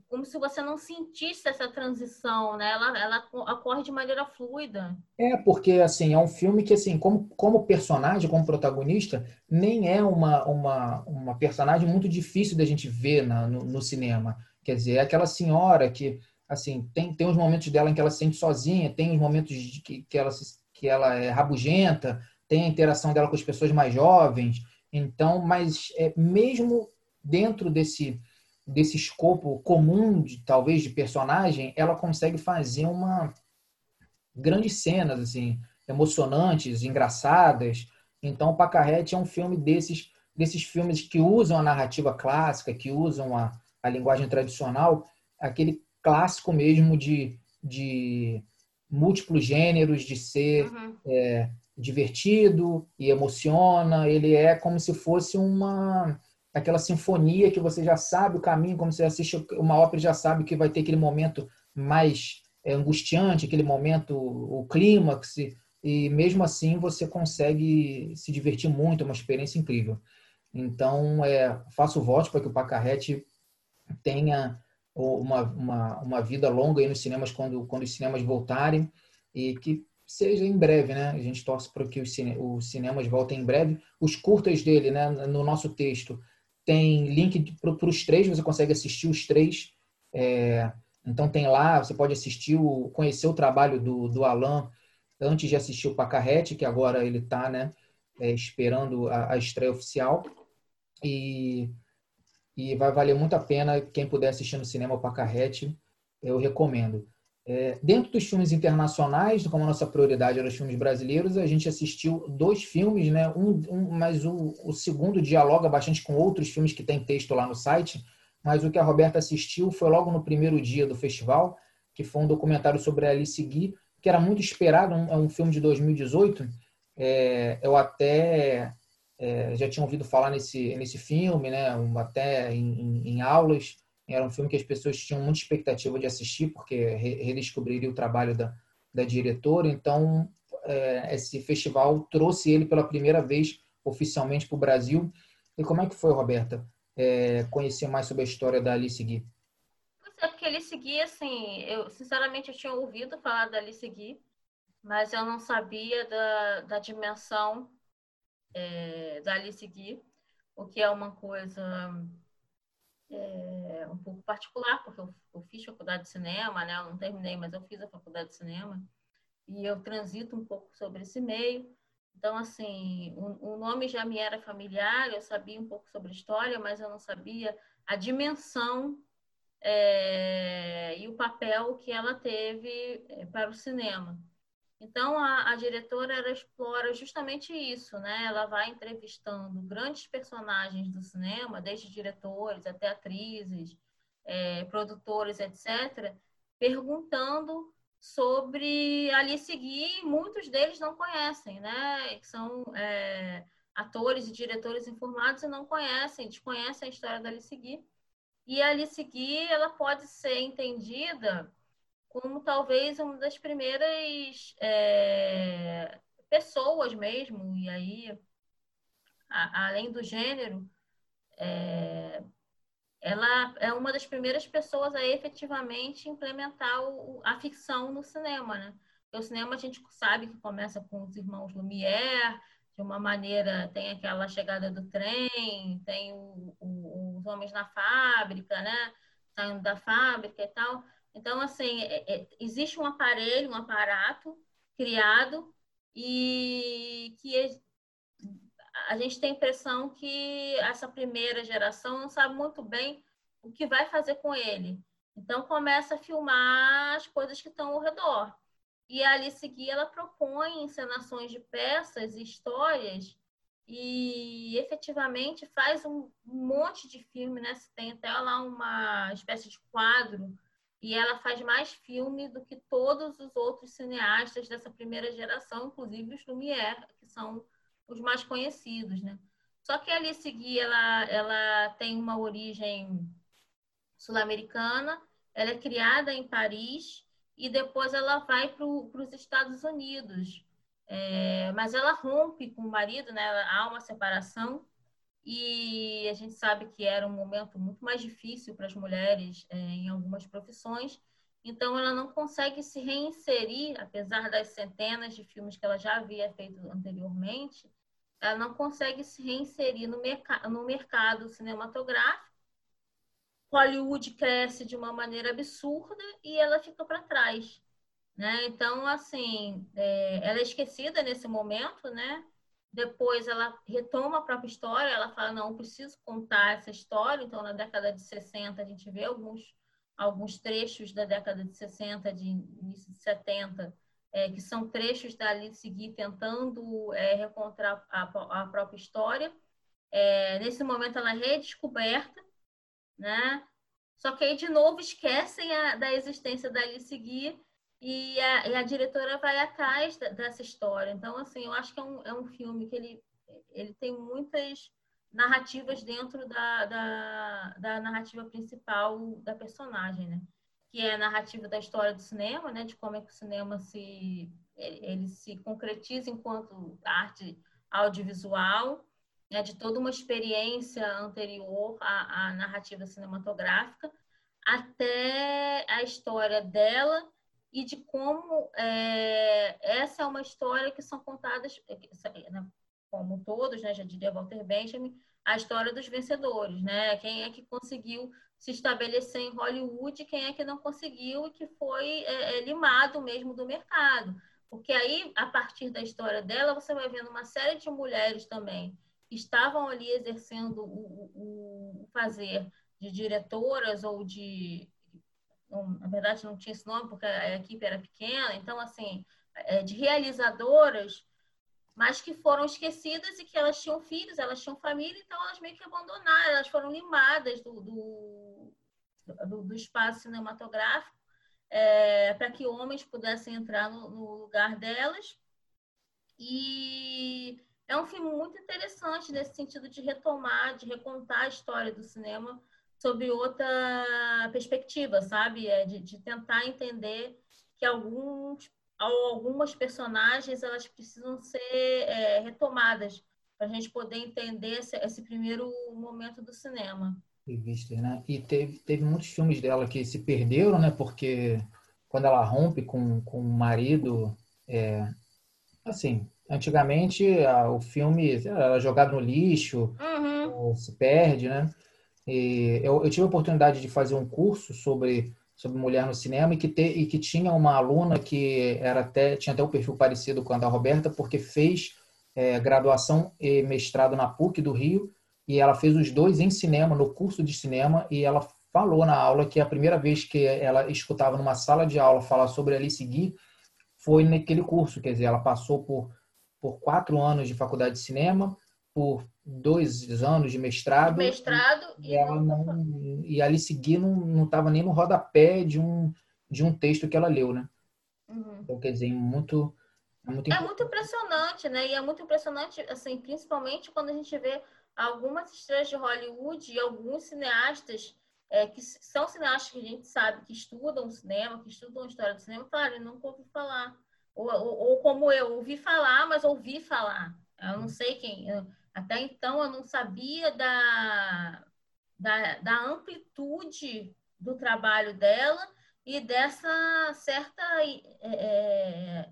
como se você não sentisse essa transição, né? Ela, ela ocorre de maneira fluida. É, porque, assim, é um filme que, assim, como, como personagem, como protagonista, nem é uma, uma, uma personagem muito difícil da gente ver na, no, no cinema. Quer dizer, é aquela senhora que, assim, tem, tem uns momentos dela em que ela se sente sozinha, tem uns momentos de que, que, ela, que ela é rabugenta, tem a interação dela com as pessoas mais jovens. Então, mas é, mesmo dentro desse desse escopo comum, de, talvez, de personagem, ela consegue fazer uma grandes cenas, assim, emocionantes, engraçadas. Então, o Pacarrete é um filme desses, desses filmes que usam a narrativa clássica, que usam a, a linguagem tradicional, aquele clássico mesmo de, de múltiplos gêneros, de ser uhum. é, divertido e emociona. Ele é como se fosse uma aquela sinfonia que você já sabe o caminho, como você assiste uma ópera já sabe que vai ter aquele momento mais é, angustiante, aquele momento, o clímax, e mesmo assim você consegue se divertir muito, é uma experiência incrível. Então, é, faço voto para que o Pacarrete tenha uma, uma, uma vida longa aí nos cinemas quando, quando os cinemas voltarem e que seja em breve, né? A gente torce para que os, cine, os cinemas voltem em breve. Os curtas dele, né, no nosso texto, tem link para os três, você consegue assistir os três é, Então tem lá, você pode assistir, o, conhecer o trabalho do, do Alan antes de assistir o Pacarrete, que agora ele está né, é, esperando a, a, estreia oficial. E, e vai valer muito a pena quem puder assistir no cinema o Pacarrete, eu recomendo. É, dentro dos filmes internacionais, como a nossa prioridade era os filmes brasileiros, a gente assistiu dois filmes, né? Um, um mas o, o, segundo dialoga bastante com outros filmes que tem texto lá no site. Mas o que a Roberta assistiu foi logo no primeiro dia do festival, que foi um documentário sobre a Alice Guy, que era muito esperado, um, é um filme de 2018. É, eu até é, já tinha ouvido falar nesse, nesse filme, né? Um, até em, em, em aulas era um filme que as pessoas tinham muita expectativa de assistir, porque redescobriria o trabalho da, da diretora. Então, é, esse festival trouxe ele pela primeira vez oficialmente para o Brasil. E como é que foi, Roberta, é, conhecer mais sobre a história da Alice Guy? É porque Alice Guy, assim, eu sinceramente eu tinha ouvido falar da Alice Guy, mas eu não sabia da, da dimensão é, da Alice Guy, o que é uma coisa é, um pouco particular, porque eu, eu, fiz faculdade de cinema, né? Eu não terminei, mas eu fiz a faculdade de cinema e eu transito um pouco sobre esse meio. Então, assim, o, o nome já me era familiar, eu sabia um pouco sobre história, mas eu não sabia a dimensão é, e o papel que ela teve é, para o cinema. Então, a, a, diretora ela explora justamente isso, né? Ela vai entrevistando grandes personagens do cinema, desde diretores até atrizes, é, produtores, etc., perguntando sobre Alice Guy. Muitos deles não conhecem, né? São é, atores e diretores informados e não conhecem, desconhecem a história da Alice Guy. E a Guy, ela pode ser entendida como talvez uma das primeiras é, pessoas mesmo, e aí, a, além do gênero, é, ela é uma das primeiras pessoas a efetivamente implementar o, a ficção no cinema, né? Porque o cinema a gente sabe que começa com os irmãos Lumière, de uma maneira tem aquela chegada do trem, tem o, o, os homens na fábrica, né? Saindo da fábrica e tal. Então, assim, é, é, existe um aparelho, um aparato criado e que a gente tem a impressão que essa primeira geração não sabe muito bem o que vai fazer com ele. Então, começa a filmar as coisas que estão ao redor. E ali seguir, ela propõe encenações de peças e histórias e efetivamente faz um monte de filme, né? Tem até lá uma espécie de quadro e ela faz mais filme do que todos os outros cineastas dessa primeira geração, inclusive os Lumière, que são os mais conhecidos, né? Só que a Alice Guy, ela, ela tem uma origem sul-americana, ela é criada em Paris e depois ela vai para os Estados Unidos. É, mas ela rompe com o marido, né? Há uma separação e a gente sabe que era um momento muito mais difícil para as mulheres é, em algumas profissões, então ela não consegue se reinserir, apesar das centenas de filmes que ela já havia feito anteriormente, ela não consegue se reinserir no, merc no mercado cinematográfico. Hollywood cresce de uma maneira absurda e ela fica para trás. Né? Então, assim, é, ela é esquecida nesse momento, né? Depois ela retoma a própria história, ela fala, não, preciso contar essa história. Então, na década de 60, a gente vê alguns, alguns trechos da década de 60, de início de 70, é, que são trechos da Alice Guy tentando é, a, a, própria história. É, nesse momento, ela é redescoberta, né? Só que aí, de novo, esquecem a, da existência da Alice Guy e a, e a, diretora vai atrás dessa história. Então, assim, eu acho que é um, é um filme que ele, ele tem muitas narrativas dentro da, da, da, narrativa principal da personagem, né? Que é a narrativa da história do cinema, né? De como é que o cinema se ele se concretiza enquanto arte audiovisual, né? De toda uma experiência anterior à, à narrativa cinematográfica até a história dela e de como é, essa é uma história que são contadas, é, né, como todos, né, já diria Walter Benjamin, a história dos vencedores, né? Quem é que conseguiu se estabelecer em Hollywood, quem é que não conseguiu e que foi é, é, limado mesmo do mercado. Porque aí, a partir da história dela, você vai vendo uma série de mulheres também que estavam ali exercendo o, o, o fazer de diretoras ou de. Na verdade, não tinha esse nome porque a equipe era pequena, então, assim, é, de realizadoras mas que foram esquecidas e que elas tinham filhos, elas tinham família, então elas meio que abandonaram, elas foram limadas do, do, do, do espaço cinematográfico é, para que homens pudessem entrar no, no, lugar delas. E é um filme muito interessante nesse sentido de retomar, de recontar a história do cinema sob outra perspectiva, sabe? É de, de tentar entender que alguns algumas personagens elas precisam ser é, retomadas para a gente poder entender esse, esse, primeiro momento do cinema. né? E teve, teve muitos filmes dela que se perderam, né? Porque quando ela rompe com, com o marido, é, assim, antigamente a, o filme era jogado no lixo, uhum. se perde, né? Eu, eu tive a oportunidade de fazer um curso sobre sobre mulher no cinema e que, te, e que tinha uma aluna que era até tinha até um perfil parecido com a da Roberta, porque fez é, graduação e mestrado na PUC do Rio e ela fez os dois em cinema, no curso de cinema, e ela falou na aula que a primeira vez que ela escutava numa sala de aula falar sobre Alice Guy foi naquele curso, quer dizer, ela passou por, por quatro anos de faculdade de cinema, por dois anos de mestrado. Mestrado e, ela não, e ali seguir não estava nem no rodapé de um, de um texto que ela leu, né? Uhum. Então, quer dizer, muito. É muito, é muito impressionante, né? E é muito impressionante, assim, principalmente quando a gente vê algumas estrelas de Hollywood e alguns cineastas é, que são cineastas que a gente sabe que estudam cinema, que estudam história do cinema, claro, nunca ouvi falar. Ou, ou, ou, como eu, ouvi falar, mas ouvi falar. Eu não sei quem. Eu, até então, eu não sabia da, da, da amplitude do trabalho dela e dessa certa é,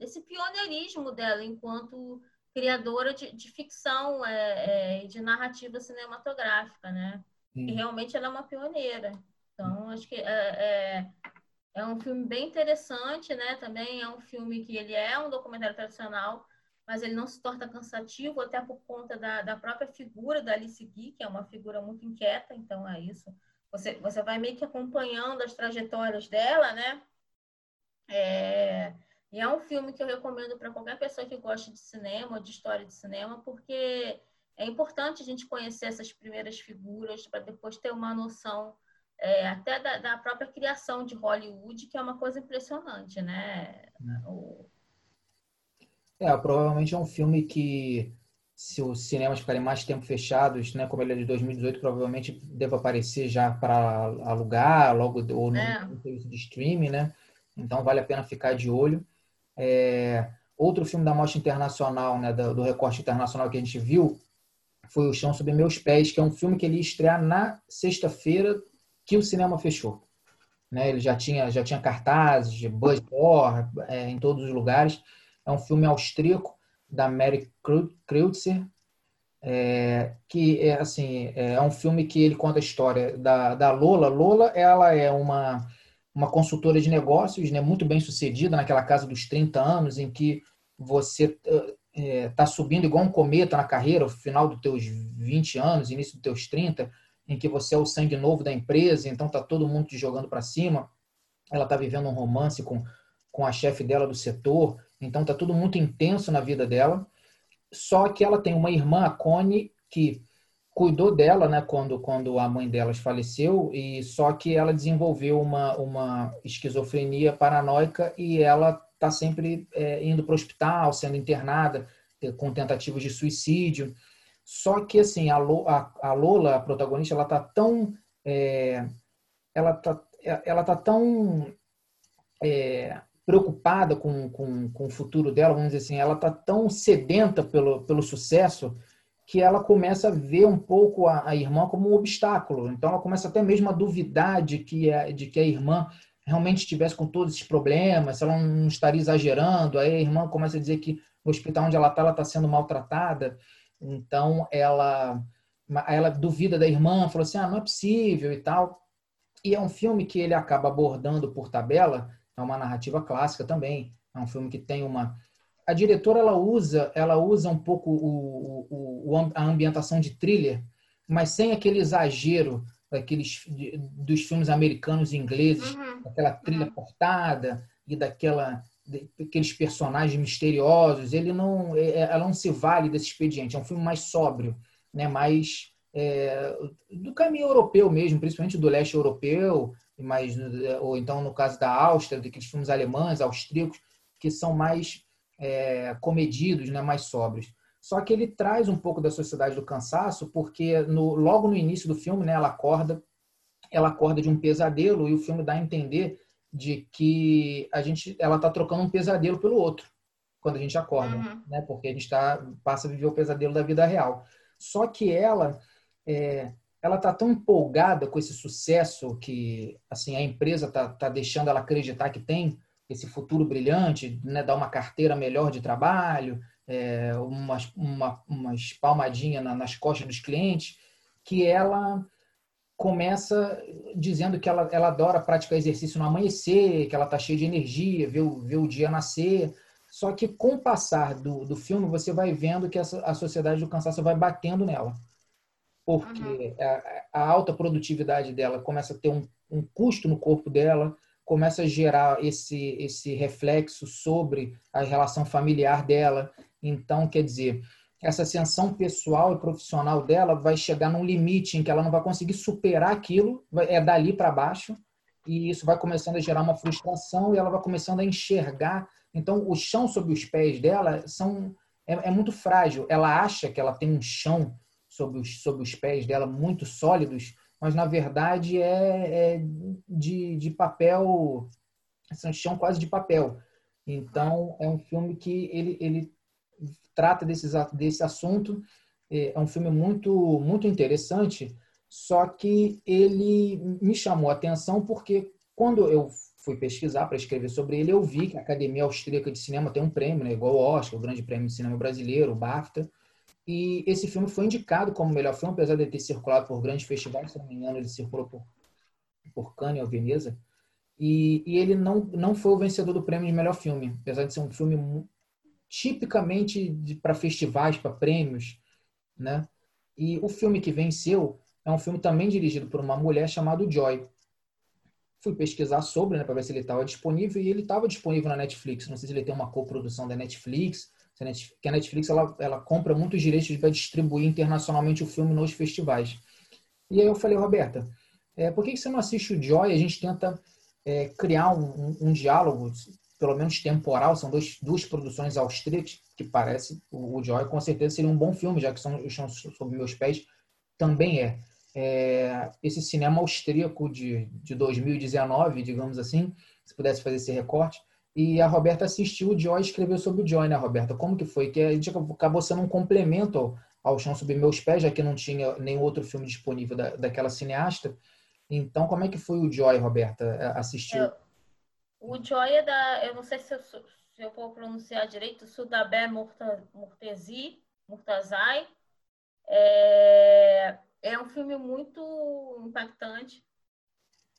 esse pioneirismo dela enquanto criadora de, de ficção é, é, de narrativa cinematográfica, né? E realmente ela é uma pioneira. Então acho que é, é, é, um filme bem interessante, né? Também é um filme que ele é um documentário tradicional, mas ele não se torna cansativo, até por conta da, da própria figura da Alice Guy, que é uma figura muito inquieta, então é isso. Você, você vai meio que acompanhando as trajetórias dela, né? É, e é um filme que eu recomendo para qualquer pessoa que goste de cinema, de história de cinema, porque é importante a gente conhecer essas primeiras figuras para depois ter uma noção é, até da, da, própria criação de Hollywood, que é uma coisa impressionante, né? É. O, é, provavelmente é um filme que, se os cinemas ficarem mais tempo fechados, né, como ele é de 2018, provavelmente deva aparecer já para alugar logo ou no, é. serviço de streaming, né? Então vale a pena ficar de olho. É, outro filme da Mostra Internacional, né, do, do recorte internacional que a gente viu, foi O Chão Sob Meus Pés, que é um filme que ele ia estrear na sexta-feira que o cinema fechou. Né? Ele já tinha, já tinha cartazes de Buzz Door, é, em todos os lugares. É um filme austríaco da Mary Kreutzer, é, que é assim é um filme que ele conta a história da, da Lola. Lola ela é uma uma consultora de negócios, né, muito bem sucedida naquela casa dos 30 anos, em que você está é, tá subindo igual um cometa na carreira, no final dos teus 20 anos, início dos teus 30, em que você é o sangue novo da empresa, então está todo mundo te jogando para cima. Ela está vivendo um romance com, com a chefe dela do setor, então tá tudo muito intenso na vida dela. Só que ela tem uma irmã, a Connie, que cuidou dela, né, quando, quando a mãe delas faleceu, e só que ela desenvolveu uma, uma esquizofrenia paranoica e ela está sempre é, indo para o hospital, sendo internada, com tentativas de suicídio. Só que, assim, a, a, a Lola, a protagonista, ela tá tão... É, ela tá, ela tá tão é, preocupada com, com, com o futuro dela, vamos dizer assim, ela está tão sedenta pelo, pelo sucesso que ela começa a ver um pouco a, a, irmã como um obstáculo. Então ela começa até mesmo a duvidar de que a, de que a irmã realmente estivesse com todos esses problemas, se ela não estaria exagerando. Aí a irmã começa a dizer que no hospital onde ela está, ela está sendo maltratada. Então ela ela duvida da irmã, falou assim, ah, não é possível e tal. E é um filme que ele acaba abordando por tabela, é uma narrativa clássica também, é um filme que tem uma a diretora ela usa ela usa um pouco o, o, o a ambientação de thriller, mas sem aquele exagero daqueles dos filmes americanos e ingleses, Uhum. aquela trilha Uhum. cortada e daquela daqueles personagens misteriosos. Ele não é- é- ela não se vale desse expediente. É um filme mais sóbrio, né? Mais é, do caminho europeu mesmo, principalmente do leste europeu, mas ou então no caso da Áustria, daqueles filmes alemães, austríacos, que são mais é, comedidos, né, mais sóbrios. Só que ele traz um pouco da sociedade do cansaço, porque no, logo no início do filme, né, ela acorda, ela acorda de um pesadelo e o filme dá a entender de que a gente, ela está trocando um pesadelo pelo outro quando a gente acorda, Uhum. né, porque a gente tá, passa a viver o pesadelo da vida real. Só que ela é, ela está tão empolgada com esse sucesso que assim a empresa está tá deixando ela acreditar que tem esse futuro brilhante, né, dar uma carteira melhor de trabalho, é, umas, uma, umas palmadinhas na, nas costas dos clientes, que ela começa dizendo que ela, ela adora praticar exercício no amanhecer, que ela está cheia de energia, vê o, vê o dia nascer. Só que com o passar do, do filme, você vai vendo que essa, a sociedade do cansaço vai batendo nela. Porque a, a alta produtividade dela começa a ter um, um custo no corpo dela, começa a gerar esse, esse reflexo sobre a relação familiar dela. Então, quer dizer, essa ascensão pessoal e profissional dela vai chegar num limite em que ela não vai conseguir superar aquilo, é dali para baixo, e isso vai começando a gerar uma frustração e ela vai começando a enxergar. Então, o chão sob os pés dela são é, é muito frágil. Ela acha que ela tem um chão sob os, sob os pés dela muito sólidos, mas na verdade é, é de, de papel, assim, um chão quase de papel. Então, é um filme que ele, ele trata desses, desse assunto. É um filme muito, muito interessante, só que ele me chamou a atenção porque quando eu fui pesquisar para escrever sobre ele, eu vi que a Academia Austríaca de Cinema tem um prêmio, né, igual o Oscar, o Grande Prêmio de Cinema Brasileiro, o BAFTA, e esse filme foi indicado como melhor filme, apesar de ter circulado por grandes festivais, se não me engano, ele circulou por, por Cannes ou Veneza, e, e ele não, não foi o vencedor do prêmio de melhor filme, apesar de ser um filme tipicamente para festivais, para prêmios, né? E o filme que venceu é um filme também dirigido por uma mulher chamada Joy. Fui pesquisar sobre, né, para ver se ele estava disponível e ele estava disponível na Netflix. Não sei se ele tem uma coprodução da Netflix, que a Netflix ela, ela compra muitos direitos para distribuir internacionalmente o filme nos festivais. E aí eu falei, Roberta, é, por que você não assiste o Joy? A gente tenta é, criar um, um, um diálogo pelo menos temporal, são dois, duas produções austríacas, que parece, o, o Joy com certeza seria um bom filme, já que são os chão sob meus pés, também é. é. Esse cinema austríaco de, de 2019, digamos assim, se pudesse fazer esse recorte, e a Roberta assistiu o Joy escreveu sobre o Joy, né, Roberta? Como que foi? Que a gente acabou sendo um complemento ao, Chão Sob Meus Pés, já que não tinha nenhum outro filme disponível da, daquela cineasta. Então, como é que foi o Joy, Roberta? Assistiu? O Joy é da, eu não sei se eu, se eu vou pronunciar direito, Sudabé Murtezi, Murtazai. É, é um filme muito impactante.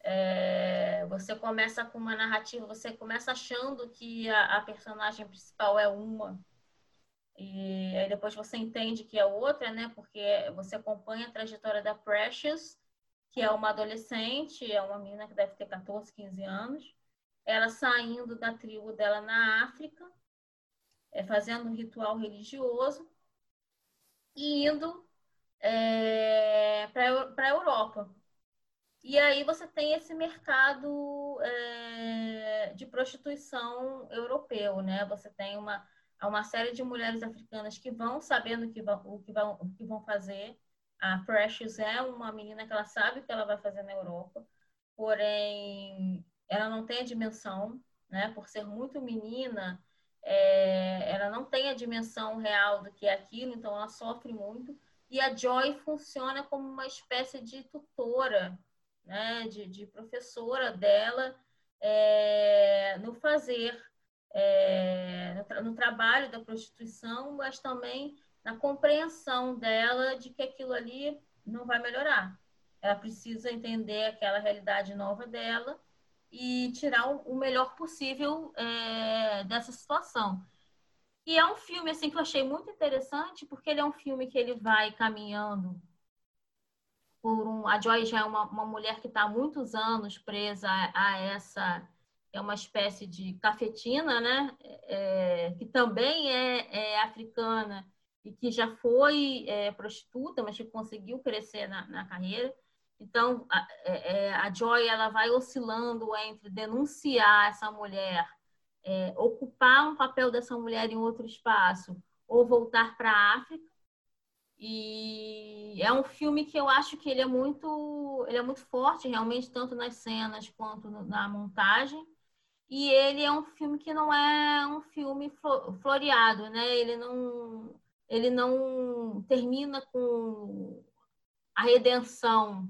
É, você começa com uma narrativa, você começa achando que a, a, personagem principal é uma, e aí depois você entende que é outra, né? Porque você acompanha a trajetória da Precious, que é uma adolescente, é uma menina que deve ter 14, 15 anos, ela saindo da tribo dela na África, é, fazendo um ritual religioso e indo é, para a Europa. E aí você tem esse mercado é, de prostituição europeu, né? Você tem uma, uma série de mulheres africanas que vão sabendo que vão, o que vão, o que vão fazer. A Precious é uma menina que ela sabe o que ela vai fazer na Europa, porém ela não tem a dimensão, né? Por ser muito menina, é, ela não tem a dimensão real do que é aquilo, então ela sofre muito. E a Joy funciona como uma espécie de tutora né, de, de, professora dela é, no fazer, é, no, tra no, trabalho da prostituição, mas também na compreensão dela de que aquilo ali não vai melhorar. Ela precisa entender aquela realidade nova dela e tirar o melhor possível é, dessa situação. E é um filme assim que eu achei muito interessante, porque ele é um filme que ele vai caminhando por um. A Joy já é uma, uma mulher que está há muitos anos presa a, a, essa. É uma espécie de cafetina, né? É, que também é, é, africana e que já foi é, prostituta, mas que conseguiu crescer na, na carreira. Então, a, é, é, a Joy ela vai oscilando entre denunciar essa mulher é, ocupar um papel dessa mulher em outro espaço ou voltar para a África. E é um filme que eu acho que ele é muito, ele é muito forte, realmente, tanto nas cenas quanto na montagem. E ele é um filme que não é um filme floreado, né? Ele não, ele não termina com a redenção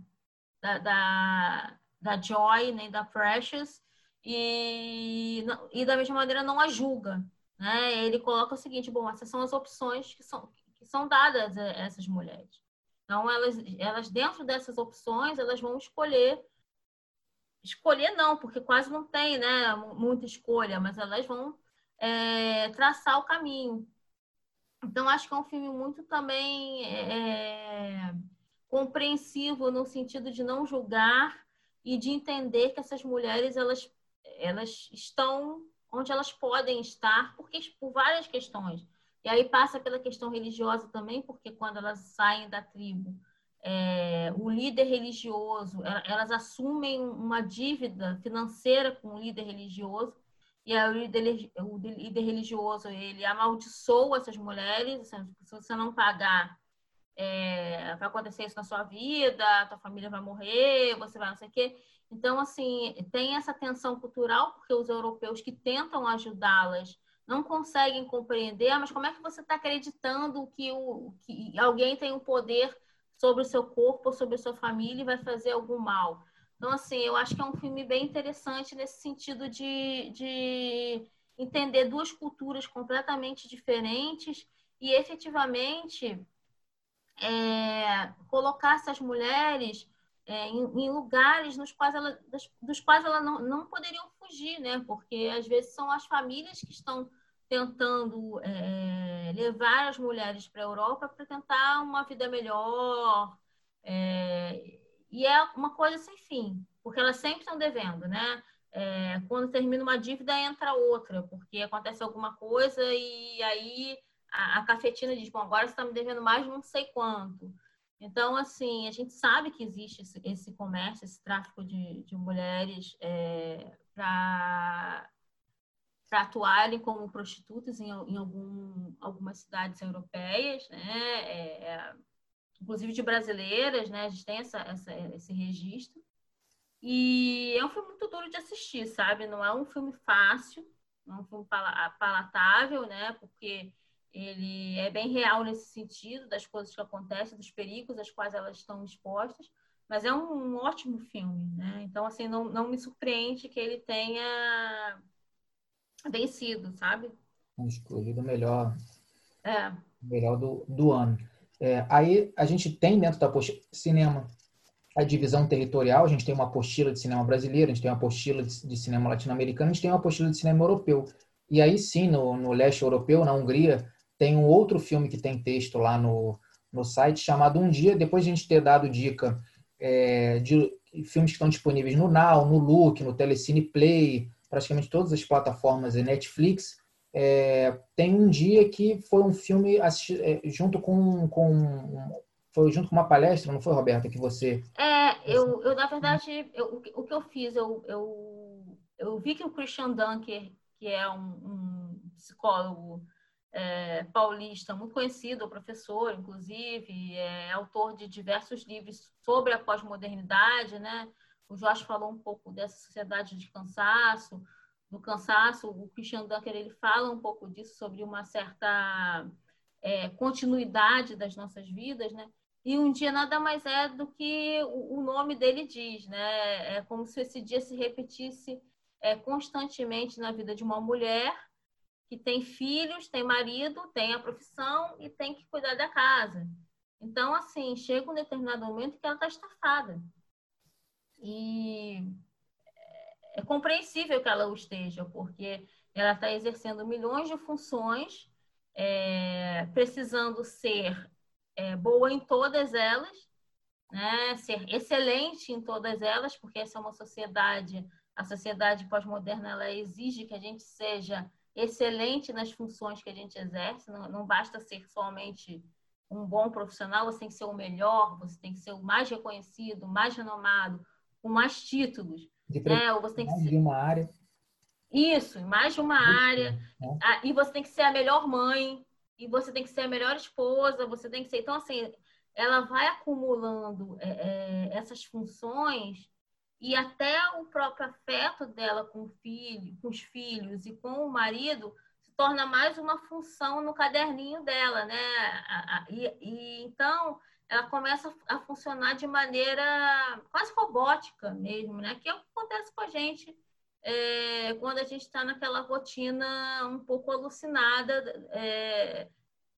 da, da, da Joy nem da Precious, e, e da mesma maneira não a julga. Né? Ele coloca o seguinte: bom, essas são as opções que são, que são dadas a essas mulheres. Então, elas, elas, dentro dessas opções, elas vão escolher. Escolher não, porque quase não tem né, muita escolha, mas elas vão é, traçar o caminho. Então, acho que é um filme muito também é, compreensivo no sentido de não julgar e de entender que essas mulheres elas elas estão onde elas podem estar porque por várias questões. E aí passa pela questão religiosa também, porque quando elas saem da tribo, é, o líder religioso, elas assumem uma dívida financeira com o líder religioso, e aí o líder, o líder religioso ele amaldiçoa essas mulheres, se você não pagar, é, vai acontecer isso na sua vida, tua família vai morrer, você vai não sei o quê. Então, assim, tem essa tensão cultural, porque os europeus que tentam ajudá-las não conseguem compreender, ah, mas como é que você está acreditando que, o, que alguém tem um poder sobre o seu corpo, sobre a sua família e vai fazer algum mal? Então, assim, eu acho que é um filme bem interessante nesse sentido de, de entender duas culturas completamente diferentes e efetivamente é, colocar essas mulheres é, em, em, lugares nos quais ela, dos, dos quais elas não, não poderiam fugir, né? Porque às vezes são as famílias que estão tentando é, levar as mulheres para a Europa para tentar uma vida melhor. É, e é uma coisa sem fim, porque elas sempre estão devendo, né? É, quando termina uma dívida, entra outra, porque acontece alguma coisa e aí a, a cafetina diz: Bom, agora você está me devendo mais não sei quanto. Então, assim, a gente sabe que existe esse, esse comércio, esse tráfico de, de mulheres é, para atuarem como prostitutas em, em algum, algumas cidades europeias, né? É, é, inclusive de brasileiras, né? A gente tem essa, essa, esse registro. E é um filme muito duro de assistir, sabe? Não é um filme fácil, não é um filme palatável, né? Porque ele é bem real nesse sentido das coisas que acontecem, dos perigos às quais elas estão expostas, mas é um, um ótimo filme, né? Então, assim, não, não me surpreende que ele tenha vencido, sabe? Escolhido melhor, é. melhor do, do ano. É, aí a gente tem dentro da cinema a divisão territorial, a gente tem uma apostila de cinema brasileiro, a gente tem uma apostila de, de cinema latino-americano, a gente tem uma apostila de cinema europeu. E aí sim, no, no leste europeu, na Hungria, tem um outro filme que tem texto lá no, no site chamado Um Dia, depois de a gente ter dado dica é, de filmes que estão disponíveis no Now, no Look, no Telecine Play, praticamente todas as plataformas e Netflix. É, tem um dia que foi um filme assisti, é, junto com, com foi junto com uma palestra, não foi, Roberta, que você... É, eu, eu na verdade, eu, o que eu fiz, eu, eu, eu vi que o Christian Dunker, que é um, um psicólogo é, paulista muito conhecido, professor, inclusive, é autor de diversos livros sobre a pós-modernidade, né? O Jorge falou um pouco dessa sociedade de cansaço, do cansaço. O Christian Dunker ele fala um pouco disso sobre uma certa é, continuidade das nossas vidas, né? E um dia nada mais é do que o nome dele diz, né? É como se esse dia se repetisse é, constantemente na vida de uma mulher que tem filhos, tem marido, tem a profissão e tem que cuidar da casa. Então, assim, chega um determinado momento que ela está estafada. E é compreensível que ela o esteja, porque ela está exercendo milhões de funções, é, precisando ser é, boa em todas elas, né? ser excelente em todas elas, porque essa é uma sociedade, a sociedade pós-moderna, ela exige que a gente seja excelente nas funções que a gente exerce, não, não basta ser somente um bom profissional, você tem que ser o melhor, você tem que ser o mais reconhecido, mais renomado, com mais títulos. De né? Ou você tem que mais ser... de uma área. Isso, em mais de uma Isso, área. né? Ah, E você tem que ser a melhor mãe, e você tem que ser a melhor esposa, você tem que ser. Então, assim, ela vai acumulando é, é, essas funções e até o próprio afeto dela com o filho, com os filhos e com o marido se torna mais uma função no caderninho dela, né? E, e então ela começa a funcionar de maneira quase robótica mesmo, né? Que é o que acontece com a gente é, quando a gente está naquela rotina um pouco alucinada. é,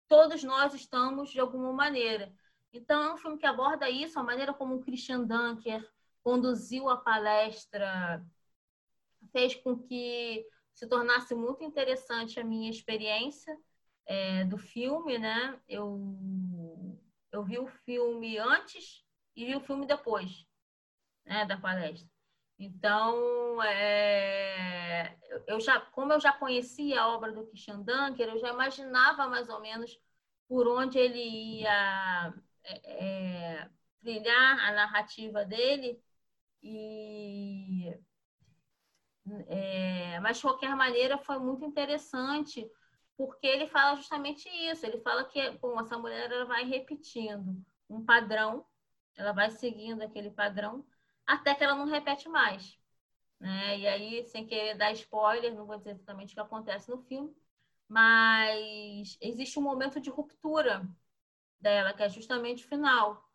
todos nós estamos de alguma maneira. Então, é um filme que aborda isso, a maneira como o Christian Dunker conduziu a palestra, fez com que se tornasse muito interessante a minha experiência é, do filme, né? Eu, eu vi o filme antes e vi o filme depois né, da palestra. Então, é, eu já, como eu já conhecia a obra do Christian Dunker, eu já imaginava mais ou menos por onde ele ia é, é, trilhar a narrativa dele. E, é, mas, de qualquer maneira, foi muito interessante, porque ele fala justamente isso. Ele fala que bom, essa mulher ela vai repetindo um padrão, ela vai seguindo aquele padrão, até que ela não repete mais. Né? E aí, sem querer dar spoiler, não vou dizer exatamente o que acontece no filme, mas existe um momento de ruptura dela, que é justamente o final.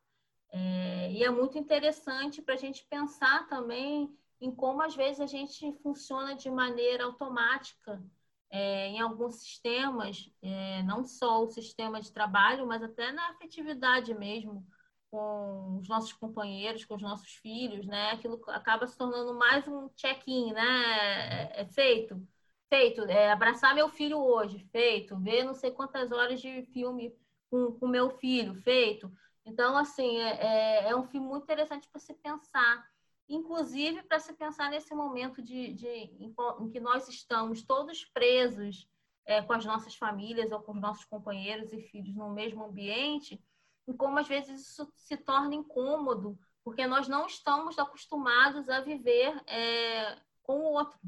É, e é muito interessante para a gente pensar também em como às vezes a gente funciona de maneira automática é, em alguns sistemas, é, não só o sistema de trabalho, mas até na afetividade mesmo, com os nossos companheiros, com os nossos filhos, né? Aquilo acaba se tornando mais um check-in, né? É, é feito, feito. É, abraçar meu filho hoje, feito. Ver não sei quantas horas de filme com, com meu filho, feito. Então, assim, é, é, é um filme muito interessante para se pensar. Inclusive para se pensar nesse momento de, de em, que nós estamos todos presos é, com as nossas famílias ou com os nossos companheiros e filhos no mesmo ambiente, e como às vezes isso se torna incômodo, porque nós não estamos acostumados a viver é, com o outro.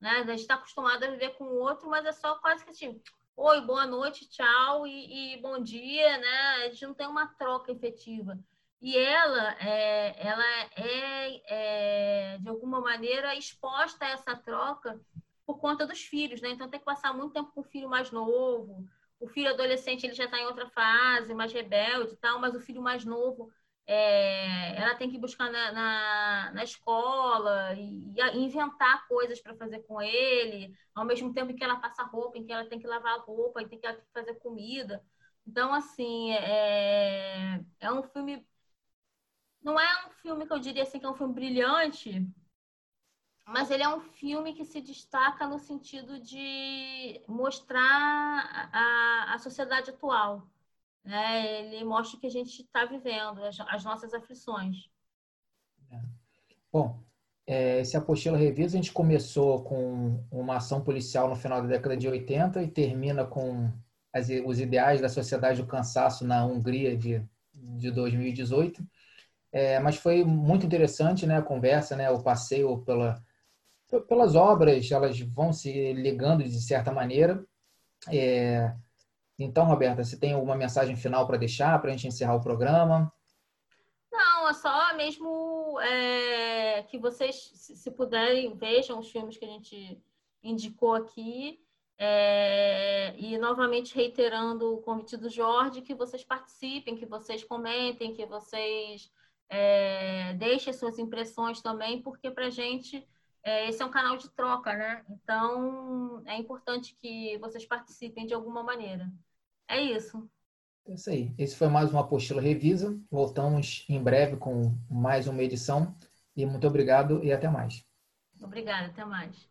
Né? A gente está acostumado a viver com o outro, mas é só quase que assim, oi, boa noite, tchau e, e bom dia, né? A gente não tem uma troca efetiva. E ela, é, ela é, é, de alguma maneira, exposta a essa troca por conta dos filhos, né? Então tem que passar muito tempo com o filho mais novo. O filho adolescente ele já está em outra fase, mais rebelde e tal, mas o filho mais novo é, ela tem que buscar na, na, na escola e, e, inventar coisas para fazer com ele, ao mesmo tempo que ela passa roupa, em que ela tem que lavar roupa, ela tem que fazer comida. Então, assim, é, é um filme. Não é um filme que eu diria assim que é um filme brilhante, mas ele é um filme que se destaca no sentido de mostrar a, a sociedade atual. Né? Ele mostra o que a gente está vivendo, as, as, nossas aflições. Bom, é, esse apostila revisa, a gente começou com uma ação policial no final da década de 80 e termina com as, os ideais da sociedade do cansaço na Hungria de, de 2018. É, mas foi muito interessante né, a conversa, né, o passeio pela, pelas obras, elas vão se ligando de certa maneira. É, então, Roberta, você tem alguma mensagem final para deixar para a gente encerrar o programa? Não, é só mesmo é, que vocês, se puderem, vejam os filmes que a gente indicou aqui. É, e novamente reiterando o convite do Jorge, que vocês participem, que vocês comentem, que vocês é, deixem suas impressões também, porque para a gente é, esse é um canal de troca, né? Então, é importante que vocês participem de alguma maneira. É isso. É isso aí. Esse foi mais uma apostila revisa. Voltamos em breve com mais uma edição. E muito obrigado e até mais. Obrigada, até mais.